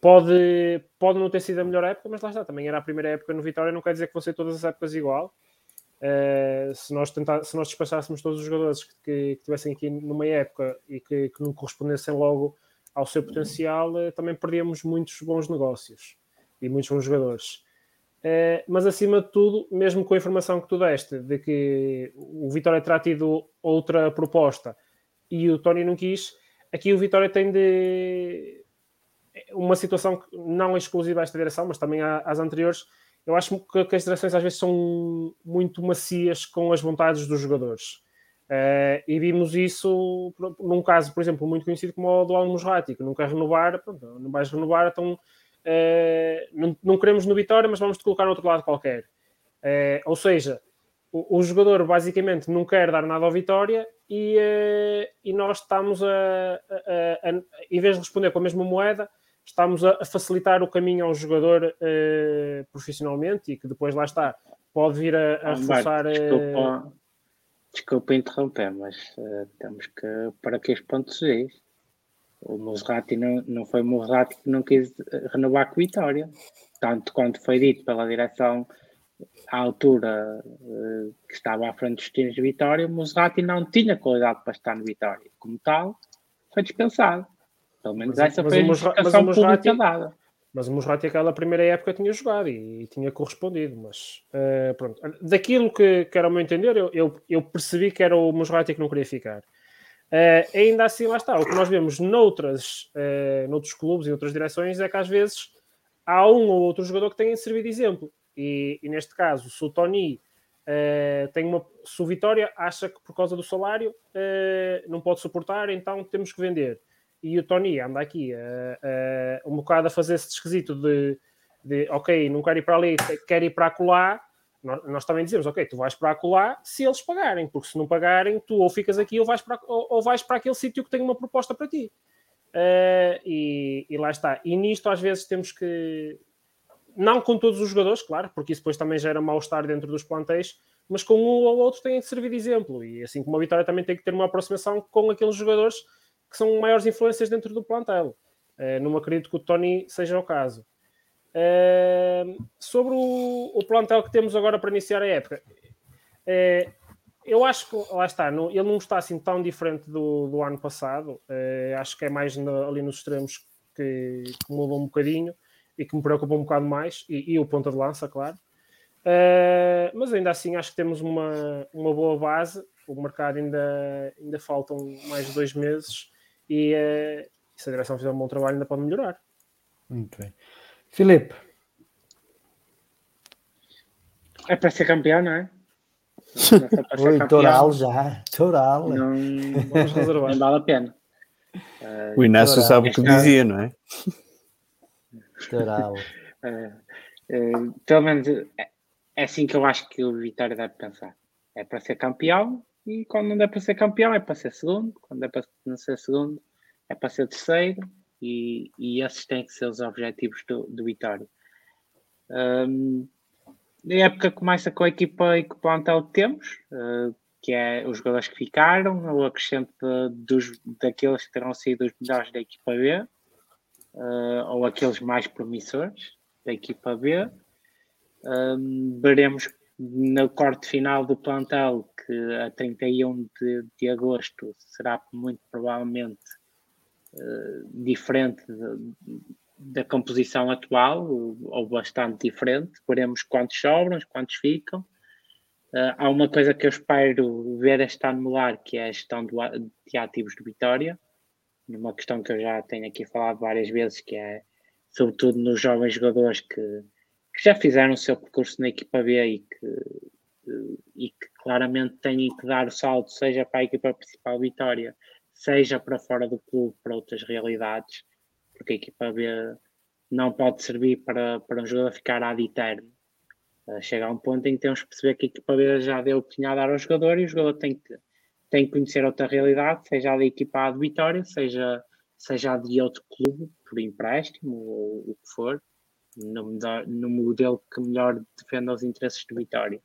pode, pode não ter sido a melhor época, mas lá está, também era a primeira época no Vitória, não quer dizer que vão ser todas as épocas igual. Uh, se, nós tentar, se nós despachássemos todos os jogadores que, que, que tivessem aqui numa época e que, que, não correspondessem logo ao seu potencial, uh, também perdíamos muitos bons negócios e muitos bons jogadores. Uh, mas acima de tudo, mesmo com a informação que tu deste de que o Vitória terá tido outra proposta e o Tony não quis, aqui o Vitória tem de uma situação que não é exclusiva a esta direção, mas também às anteriores, eu acho que, que, as direções às vezes são muito macias com as vontades dos jogadores. Uh, e vimos isso num caso, por exemplo, muito conhecido como o do Al Musrati, que não quer renovar, pronto, não vais renovar, então uh, não, não, queremos no Vitória, mas vamos te colocar outro lado qualquer. Uh, ou seja, o, o, jogador basicamente não quer dar nada ao Vitória e, e nós estamos a, a, a, a, em vez de responder com a mesma moeda, estamos a, facilitar o caminho ao jogador uh, profissionalmente e que depois lá está, pode vir a, a reforçar. Eh, desculpa, uh... desculpa interromper, mas uh, temos que para que os pontos Gs. O Musrati não, não foi o Musrati que não quis renovar com Vitória. Tanto quanto foi dito pela direção à altura que estava à frente dos times de Vitória, o Musrati não tinha qualidade para estar no Vitória. Como tal, foi dispensado. Pelo menos mas, essa mas foi a justificação pública dada. Mas o Musrati aquela primeira época tinha jogado e, e tinha correspondido, mas uh, pronto. Daquilo que, que era o meu entender, eu, eu, eu, percebi que era o Musrati que não queria ficar. Uh, ainda assim, lá está. O que nós vemos noutras, uh, noutros clubes e outras direções é que às vezes há um ou outro jogador que tem de servir de exemplo. E, e neste caso, se o Tony tem uma. Se o Vitória acha que por causa do salário não pode suportar, então temos que vender e o Tony anda aqui uh, uh, um bocado a fazer esse esquisito de, de, ok, não quero ir para ali, quero ir para acolá. Nós, nós também dizemos, ok, tu vais para acolá se eles pagarem, porque se não pagarem, tu ou ficas aqui ou vais para, ou, ou vais para aquele sítio que tem uma proposta para ti. Uh, e, e, lá está. E nisto às vezes temos que, não com todos os jogadores, claro, porque isso depois também gera mal-estar dentro dos plantéis, mas com um ou outro tem que servir de exemplo. E assim como a Vitória também tem que ter uma aproximação com aqueles jogadores que são maiores influências dentro do plantel. Uh, não acredito que o Tony seja o caso. Uh, sobre o, o, plantel que temos agora para iniciar a época, uh, eu acho que lá está, não, ele não está assim tão diferente do, do ano passado. acho que é mais na, ali nos extremos que, que mudou um bocadinho e que me preocupa um bocado mais, e, e o ponta de lança, claro. Uh, mas ainda assim acho que temos uma, uma boa base. O mercado ainda, ainda faltam mais dois meses e uh, se a direção fizer um bom trabalho ainda pode melhorar. Muito bem. Filipe. É para ser campeão, não é? é Oi, Toral já. Toral. Não, vamos reservar. não vale a pena. Uh, o Inácio Toral. sabe o que dizia, não é? Toral. Uh, uh, pelo menos é, é assim que eu acho que o Vitória deve pensar. É para ser campeão e quando não der para ser campeão é para ser segundo, quando é para não ser segundo é para ser terceiro e, e esses têm que ser os objetivos do, do Vitória. Um, a época começa com a equipa e com o plantel que temos, uh, que é os jogadores que ficaram, o acrescente dos, daqueles que terão sido os melhores da equipa B, uh, ou aqueles mais promissores da equipa B. Um, veremos no corte final do plantel, que a 31 de, de agosto será muito provavelmente uh, diferente de, da composição atual, ou bastante diferente. Veremos quantos sobram, quantos ficam. Uh, há uma coisa que eu espero ver este ano mudar, que é a gestão do, de ativos de Vitória. Uma questão que eu já tenho aqui falado várias vezes, que é sobretudo nos jovens jogadores que que já fizeram o seu percurso na equipa B e que, e que claramente têm que dar o salto, seja para a equipa principal Vitória, seja para fora do clube, para outras realidades, porque a equipa B não pode servir para, para um jogador ficar ad eterno. Uh, chega a um ponto em que temos que perceber que a equipa B já deu o que tinha a dar ao jogador e o jogador tem que, tem que conhecer outra realidade, seja a da equipa A de Vitória, seja, seja a de outro clube, por empréstimo ou o que for no, no modelo que melhor defenda os interesses do Vitória.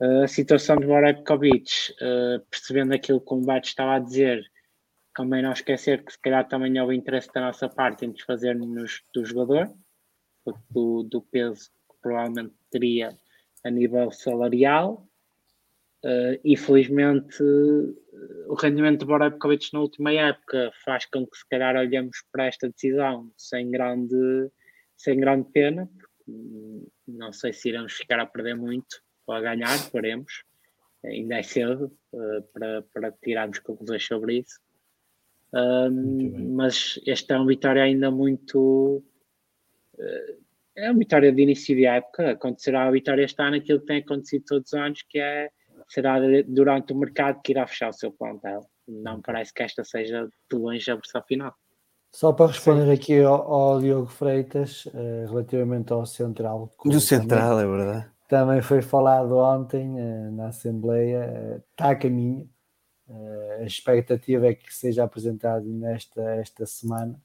A situação de Borekovic, uh, percebendo aquilo que o Humberto estava a dizer, também não esquecer que se calhar também é o interesse da nossa parte em desfazer-nos do jogador, do, do peso que provavelmente teria a nível salarial. Uh, infelizmente, o rendimento de Borevkovic na última época faz com que se calhar olhemos para esta decisão sem grande, sem grande pena. Não sei se iremos ficar a perder muito ou a ganhar, veremos. Ainda é cedo uh, para, para tirarmos conclusões sobre isso. Um, mas esta é uma vitória ainda muito. Uh, é uma vitória de início de época. Acontecerá a vitória este ano, aquilo que tem acontecido todos os anos, que é será durante o mercado que irá fechar o seu plantel. Não parece que esta seja de longe a versão final. Só para responder Sim. aqui ao, ao, Diogo Freitas, uh, relativamente ao Central. Do Central, também, é verdade. Também foi falado ontem uh, na Assembleia, uh, está a caminho. a expectativa é que seja apresentado nesta esta semana.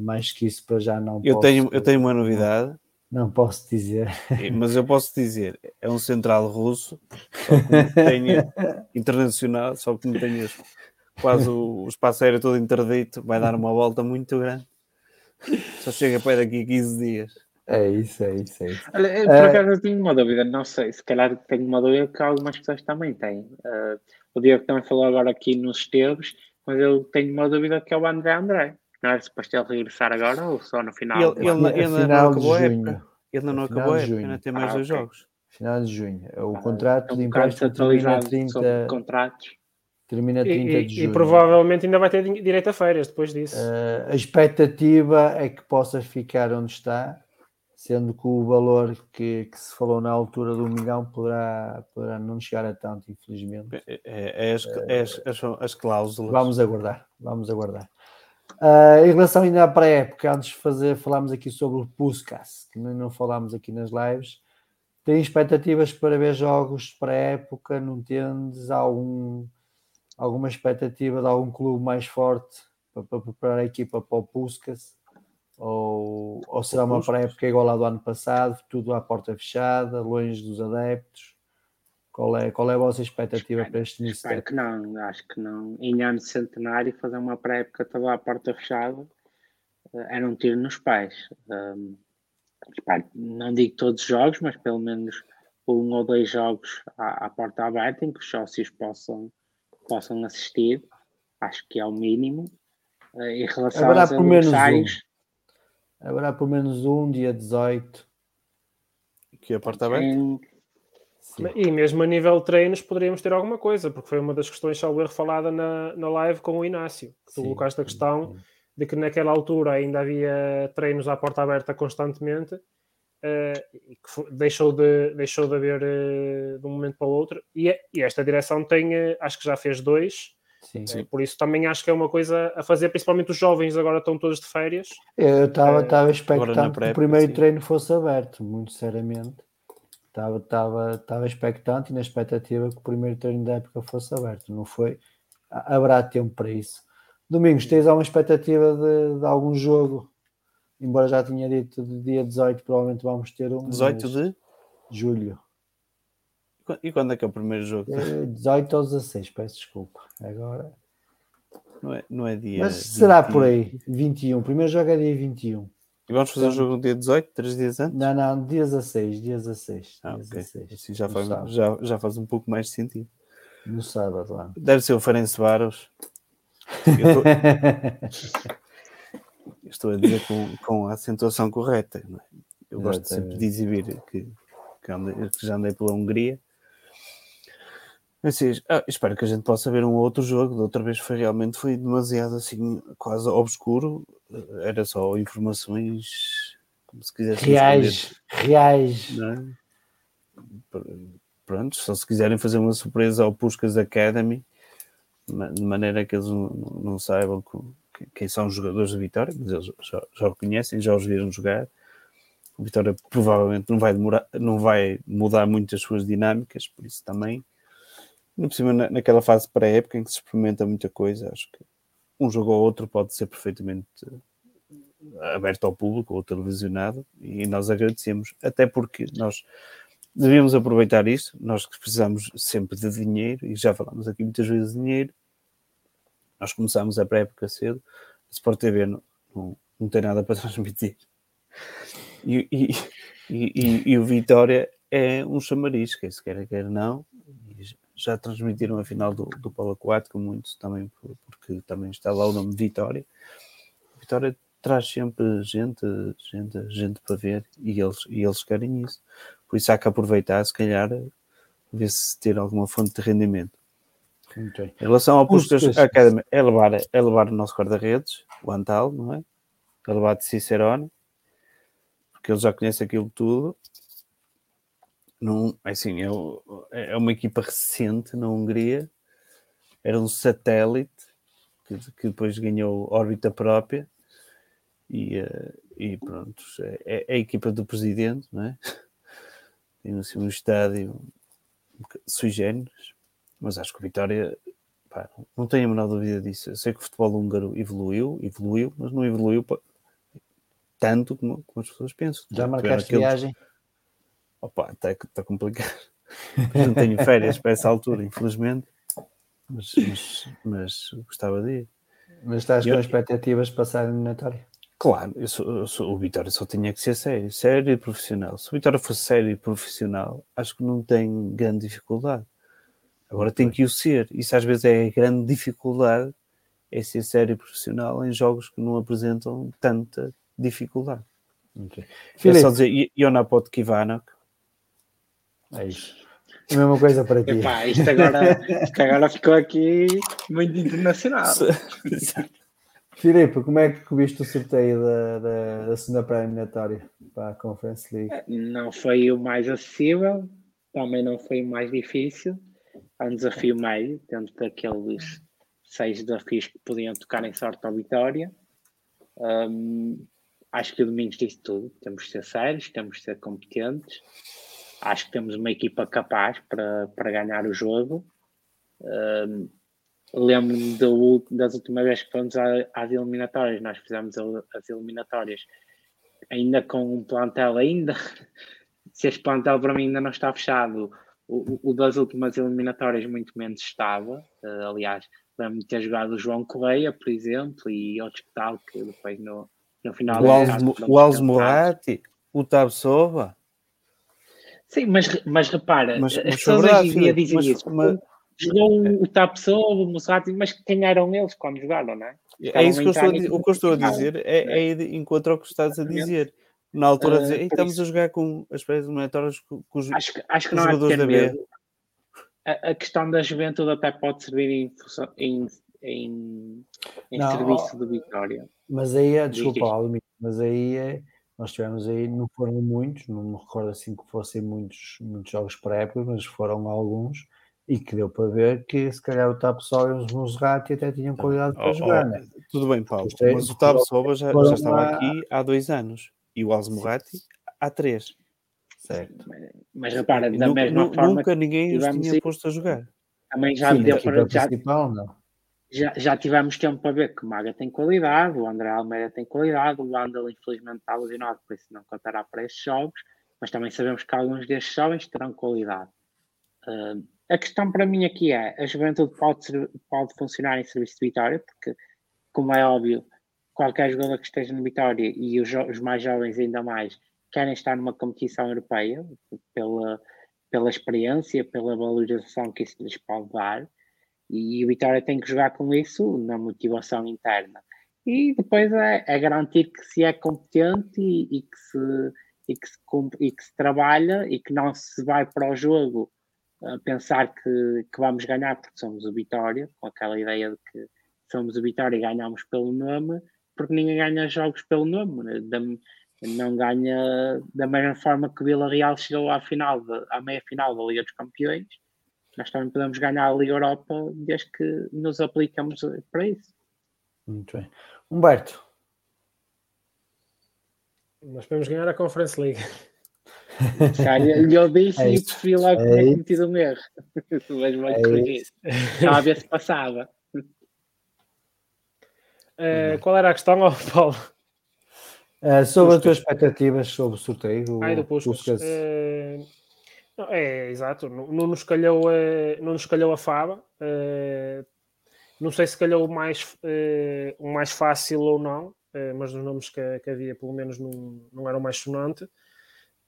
mais que isso para já não eu posso, Tenho, eu tenho uma novidade. Não posso dizer. Mas eu posso dizer, é um central russo, só que tenha, internacional, só que não tenha quase o, o espaço aéreo todo interdito, vai dar uma volta muito grande. Só chega para daqui a 15 dias. É isso, é isso, é isso. Olha, por uh, acaso eu tenho uma dúvida, não sei, se calhar tenho uma dúvida que algumas pessoas também têm. Uh, o Diego também falou agora aqui nos esteves, mas eu tenho uma dúvida que é o André André. Não é suposto ele regressar agora ou só no final? Ele, ele, ele, ele não acabou a época. Ele não acabou a época, ainda tem mais ah, dois okay. jogos. Final de junho. O ah, contrato de empréstimo termina 30... Contratos. Termina 30 e, de junho. E provavelmente ainda vai ter direito a férias depois disso. Uh, a expectativa é que possa ficar onde está, sendo que o valor que, que se falou na altura do milhão poderá, poderá não chegar a tanto, infelizmente. É, é, é as, é as, as, as, cláusulas. Vamos aguardar, vamos aguardar. Uh, em relação ainda à pré-época, antes de fazer, falámos aqui sobre o Puskas, que não falámos aqui nas lives. Tem expectativas para ver jogos pré-época? Não tendes algum, alguma expectativa de algum clube mais forte para, para preparar a equipa para o Puskas? Ou, ou será uma pré-época igual à do ano passado, tudo à porta fechada, longe dos adeptos? Qual é, qual é a vossa expectativa espero, para este início? Espero que não, acho que não. Em ano centenário, fazer uma pré-época toda à porta fechada eh, era um tiro nos pés. Um, não digo todos os jogos, mas pelo menos um ou dois jogos à, à porta aberta em que os sócios possam, possam assistir. Acho que é o mínimo. Uh, em relação Haverá aos adversários. Um. Haverá pelo menos um, dia 18. Que a porta aberta? Em. E mesmo a nível de treinos poderíamos ter alguma coisa, porque foi uma das questões, salvo erro, falada na, na live com o Inácio, que tu colocaste a questão de que naquela altura ainda havia treinos à porta aberta constantemente uh, e que deixou de, deixou de haver uh, de um momento para o outro. E, e esta direção tem, uh, acho que já fez dois, Sim, sim. Por isso também acho que é uma coisa a fazer, principalmente os jovens agora estão todos de férias. Eu estava é, expectante que o primeiro sim. treino fosse aberto, muito seriamente. Estava, estava, estava expectante e na expectativa que o primeiro treino da época fosse aberto. Não foi? Haverá tempo para isso. Domingos, tens alguma expectativa de, de algum jogo? Embora já tinha dito de dia 18, provavelmente vamos ter um. 18 de? Julho. E quando é que é o primeiro jogo? 18 ou 16, peço desculpa. Agora. Não é, não é dia. Mas será 21. por aí, 21. O primeiro jogo é dia 21. E vamos fazer o jogo no dia 18, três dias antes? Não, não, dia 16, dia 16. Ah, dia okay. 16. Assim já faz, já, já faz um pouco mais de sentido. No sábado lá. Deve ser o Ferenc Varos. Eu estou, a dizer com, com a acentuação correta. É? Eu gosto sempre de exibir que, que, andei, que já andei pela Hungria Assim, ah, espero que a gente possa ver um outro jogo. Da outra vez foi realmente foi demasiado assim, quase obscuro. Era só informações como se quisesse reais, reais. É? Pronto, só se quiserem fazer uma surpresa ao Puskas Academy, de maneira que eles não, não saibam quem são os jogadores da Vitória, mas eles já, já o conhecem, já os viram jogar. A Vitória provavelmente não vai, demorar, não vai mudar muito as suas dinâmicas, por isso também no cima, naquela fase pré-época em que se experimenta muita coisa, acho que um jogo ou outro pode ser perfeitamente eh, aberto ao público ou televisionado e nós agradecemos, até porque nós devíamos aproveitar isto, nós que precisamos sempre de dinheiro e já falamos aqui muitas vezes de dinheiro, nós começámos a pré-época cedo, a Sport TV não, não, não tem nada para transmitir. E, e, e, e, o Vitória é um chamariz, quer se quer, quer não. Já transmitiram a final do, do Polo Aquático, muitos também, porque também está lá o nome Vitória. Vitória traz sempre gente, gente, gente para ver e eles, e eles querem isso. Por isso há que aproveitar, se calhar, ver se ter alguma fonte de rendimento. Em relação ao Puskas Academy, é levar, é levar o nosso guarda-redes, o Antal, não é? É levar de Cicerone, porque ele já conhece aquilo tudo. Não, é assim, é, é uma equipa recente na Hungria, era um satélite que, que depois ganhou órbita própria e, eh, e pronto, é, é, a equipa do presidente, não é? Tem assim um estádio sui generis, mas acho que o Vitória pá, não tenho a menor dúvida disso. Eu sei que o futebol húngaro evoluiu, evoluiu, mas não evoluiu tanto como, como, as pessoas pensam. Já marcaste aquele... viagem? Opa, está tá complicado. não tenho férias para essa altura, infelizmente, mas, mas, mas gostava de ir. Mas estás com expectativas de passar a eliminatória? Claro, eu sou, eu sou, o Vitória só tinha que ser sério, sério e profissional. Se o Vitória fosse sério e profissional, acho que não tem grande dificuldade. Agora tem que o ser. Isso às vezes é a grande dificuldade, é ser sério e profissional em jogos que não apresentam tanta dificuldade. Okay. É só dizer Ionapot Kivanok. É isso. A mesma coisa para ti. Epá, isto, agora, isto agora ficou aqui muito internacional. Filipe, como é que viste o sorteio da, da, da segunda pré-eliminatória para a Conference League? Não foi o mais acessível, também não foi o mais difícil. Há um desafio meio, dentro daqueles seis desafios que podiam tocar em sorte à vitória. Um, acho que o Domingos disse tudo. Temos de ser sérios, temos de ser competentes. Acho que temos uma equipa capaz para, para ganhar o jogo. Um, Lembro-me das últimas vezes que fomos às eliminatórias, nós fizemos as eliminatórias ainda com um plantel ainda. Se este plantel para mim ainda não está fechado, o, o das últimas eliminatórias muito menos estava. Uh, aliás, lembro-me de ter jogado o João Correia, por exemplo, e outros que tal, que depois no, no final. O Alves Moratti, o Tabsova. Sim, mas, mas repara, mas, as pessoas hoje em dia dizem mas, isso. Mas, jogou o Tapsova, o Musrati, mas quem eram eles quando jogaram, não é? é isso que eu estou a dizer, o que eu estou a dizer é, é, é encontro ao que estás a dizer. Na altura, uh, dizer, estamos isso. a jogar com as pré-eliminatórias com, com os, acho que, acho que não jogadores da B. A, a, questão da juventude até pode servir em, em, em, em não, serviço de vitória. Mas aí é, desculpa, Almi, mas aí é, nós tivemos aí, não foram muitos, não me recordo assim que fossem muitos, muitos jogos pré-épicos, mas foram alguns e que deu para ver que se calhar o Tap Soba e os Musrati até tinham qualidade para oh, jogar, oh, né? Tudo bem, Paulo, mas o Tap Soba já, já estava aqui há dois anos e o Alzmurati há três. Certo. Mas repara, da nunca, mesma forma. Nunca ninguém os tinha ir, posto a jogar. Também já Sim, deu para. Já, já, já tivemos tempo para ver que o Maga tem qualidade, o André Almeida tem qualidade, o Andal infelizmente está lesionado, por isso não contará para estes jogos, mas também sabemos que alguns destes jovens terão qualidade. Uh, a questão para mim aqui é: a juventude pode, ser, pode funcionar em serviço de Vitória, porque, como é óbvio, qualquer jogador que esteja no Vitória e os, os, mais jovens ainda mais querem estar numa competição europeia pela, pela experiência, pela valorização que isso lhes pode dar. E o Vitória tem que jogar com isso na motivação interna. E depois é, é garantir que se é competente e, e, que se, e, que se, e que se trabalha e que não se vai para o jogo pensar que, que vamos ganhar porque somos o Vitória, com aquela ideia de que somos o Vitória e ganhamos pelo nome, porque ninguém ganha jogos pelo nome, né? da, não ganha da mesma forma que o Vila Real chegou à final, de, à meia final da Liga dos Campeões. Nós também podemos ganhar a Liga Europa desde que nos aplicamos para isso. Muito bem. Humberto. Nós podemos ganhar a Conference League. Cara, eu disse é e preferi lá que tinha cometido um erro. Mas vai é corrigir. Estava a ver se passava. Uh, qual era a questão, oh, Paulo? Uh, sobre as tuas expectativas sobre o sorteio. Ai, do Puskas. Puskas. Uh, é, exato. Não, não, nos calhou, uh, não nos calhou a Faba. não sei se calhou o mais, o mais fácil ou não, mas os nomes que, que, havia, pelo menos, não, não era o mais sonante.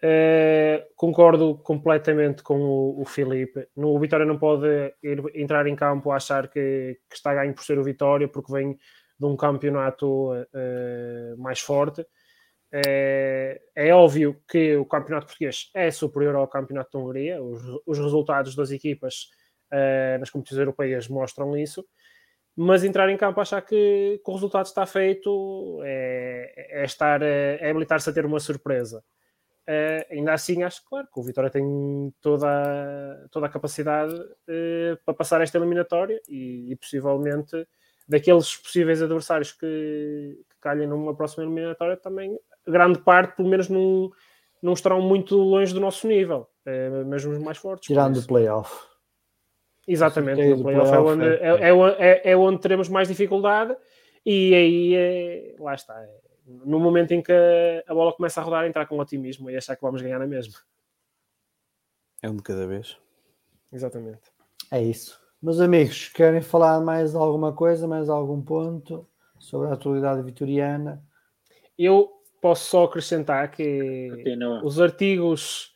Uh, concordo completamente com o, o Filipe. No, o Vitória não pode ir, entrar em campo a achar que, que, está a ganho por ser o Vitória, porque vem de um campeonato uh, mais forte. Uh, é óbvio que o campeonato português é superior ao campeonato da Hungria. Os, os resultados das equipas nas competições europeias mostram isso. Mas entrar em campo achar que, que o resultado está feito é, é estar é habilitar-se a ter uma surpresa. Uh, ainda assim, acho claro que o Vitória tem toda, a, toda a capacidade uh, para passar esta eliminatória e, e, possivelmente daqueles possíveis adversários que, que calhem numa próxima eliminatória também, grande parte, pelo menos, não, não estarão muito longe do nosso nível, uh, mesmo os mais fortes. Tirando o playoff. Exatamente, o playoff, play é, onde, é, é, é, é, onde teremos mais dificuldade e aí lá está no momento em que a bola começa a rodar, entrar com otimismo e achar que vamos ganhar na mesma. É um de cada vez. Exatamente. É isso. Meus amigos, querem falar mais alguma coisa, mais algum ponto sobre a atualidade vitoriana? Eu posso só acrescentar que os artigos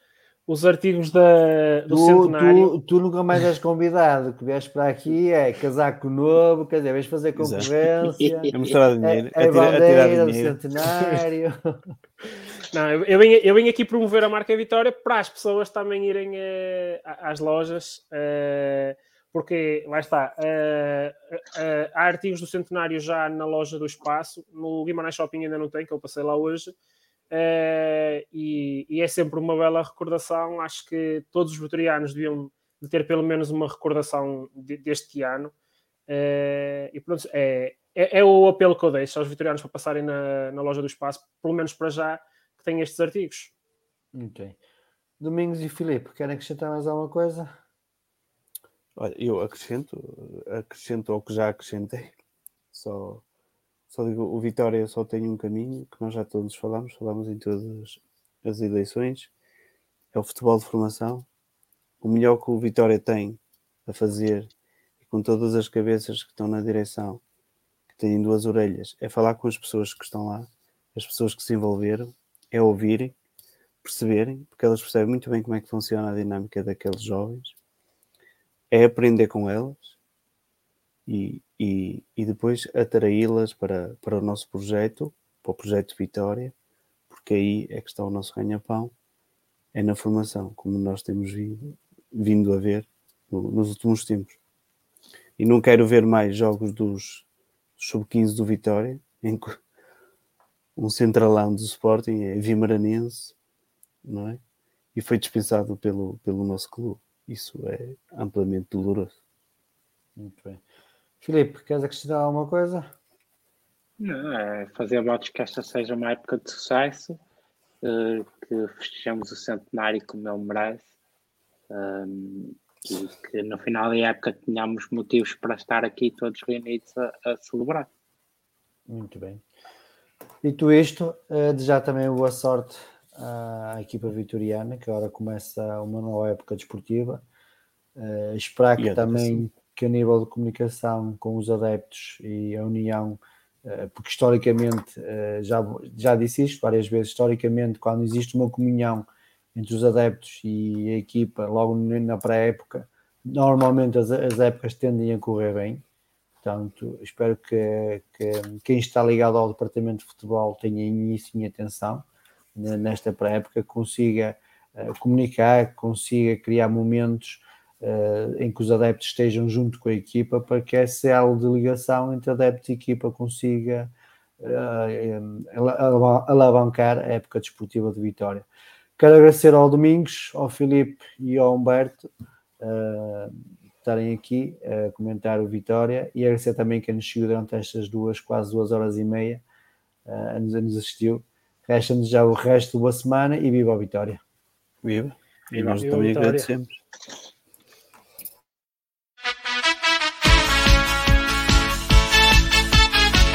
os artigos da, do tu, centenário. Tu, tu, nunca mais és convidado, que vies para aqui é casaco novo, quer dizer, vais fazer concorrência, é mostrar dinheiro, é, é, é bandeira do centenário. Não, eu, eu, venho, eu venho aqui promover a marca Vitória para as pessoas também irem uh, às lojas, uh, porque lá está, uh, há artigos do centenário já na loja do espaço, no Guimarães Shopping ainda não tem, que eu passei lá hoje. Uh, e, e, é sempre uma bela recordação. Acho que todos os vitorianos deviam de ter pelo menos uma recordação de, deste ano. Uh, e pronto, é, é, é, o apelo que eu deixo aos vitorianos para passarem na, na loja do espaço, pelo menos para já, que tem estes artigos. Ok. Domingos e Filipe, querem acrescentar mais alguma coisa? Olha, eu acrescento, acrescento ao que já acrescentei. Só só digo, o Vitória só tem um caminho, que nós já todos falamos, falamos em todas as eleições, é o futebol de formação. O melhor que o Vitória tem a fazer, e com todas as cabeças que estão na direção, que têm duas orelhas, é falar com as pessoas que estão lá, as pessoas que se envolveram, é ouvirem, perceberem, porque elas percebem muito bem como é que funciona a dinâmica daqueles jovens, é aprender com elas e, e, e depois atraí-las para, para o nosso projeto, para o projeto Vitória, porque aí é que está o nosso ganha-pão, é na formação, como nós temos vindo, vindo a ver no, nos últimos tempos. E não quero ver mais jogos dos sub-15 do Vitória, em que um centralão do Sporting é Vimaranense, não é? E foi dispensado pelo, pelo nosso clube. Isso é amplamente doloroso. Muito bem. Filipe, queres acrescentar alguma coisa? Não, é fazer votos que esta seja uma época de sucesso, uh, que festejemos o centenário como ele merece um, e que no final da época tenhamos motivos para estar aqui todos reunidos a, a celebrar. Muito bem. Dito isto, uh, desejar também boa sorte à equipa vitoriana, que agora começa uma nova época desportiva. Uh, esperar que também que a nível de comunicação com os adeptos e a união, eh, porque historicamente, eh, já, já disse isto várias vezes, historicamente, quando existe uma comunhão entre os adeptos e a equipa, logo na pré-época, normalmente as, as épocas tendem a correr bem. Portanto, espero que, que, quem está ligado ao departamento de futebol tenha início e atenção nesta pré-época, consiga uh, comunicar, consiga criar momentos uh, em que os adeptos estejam junto com a equipa para que essa elo de ligação entre adeptos e equipa consiga uh, alavancar a época desportiva de Vitória. Quero agradecer ao Domingos, ao Filipe e ao Humberto estarem aqui a comentar o Vitória e agradecer também quem nos seguiu durante estas duas, quase duas horas e meia, nos, nos assistiu. Resta-nos já o resto da boa semana e viva a Vitória. Viva! E nós também agradecemos.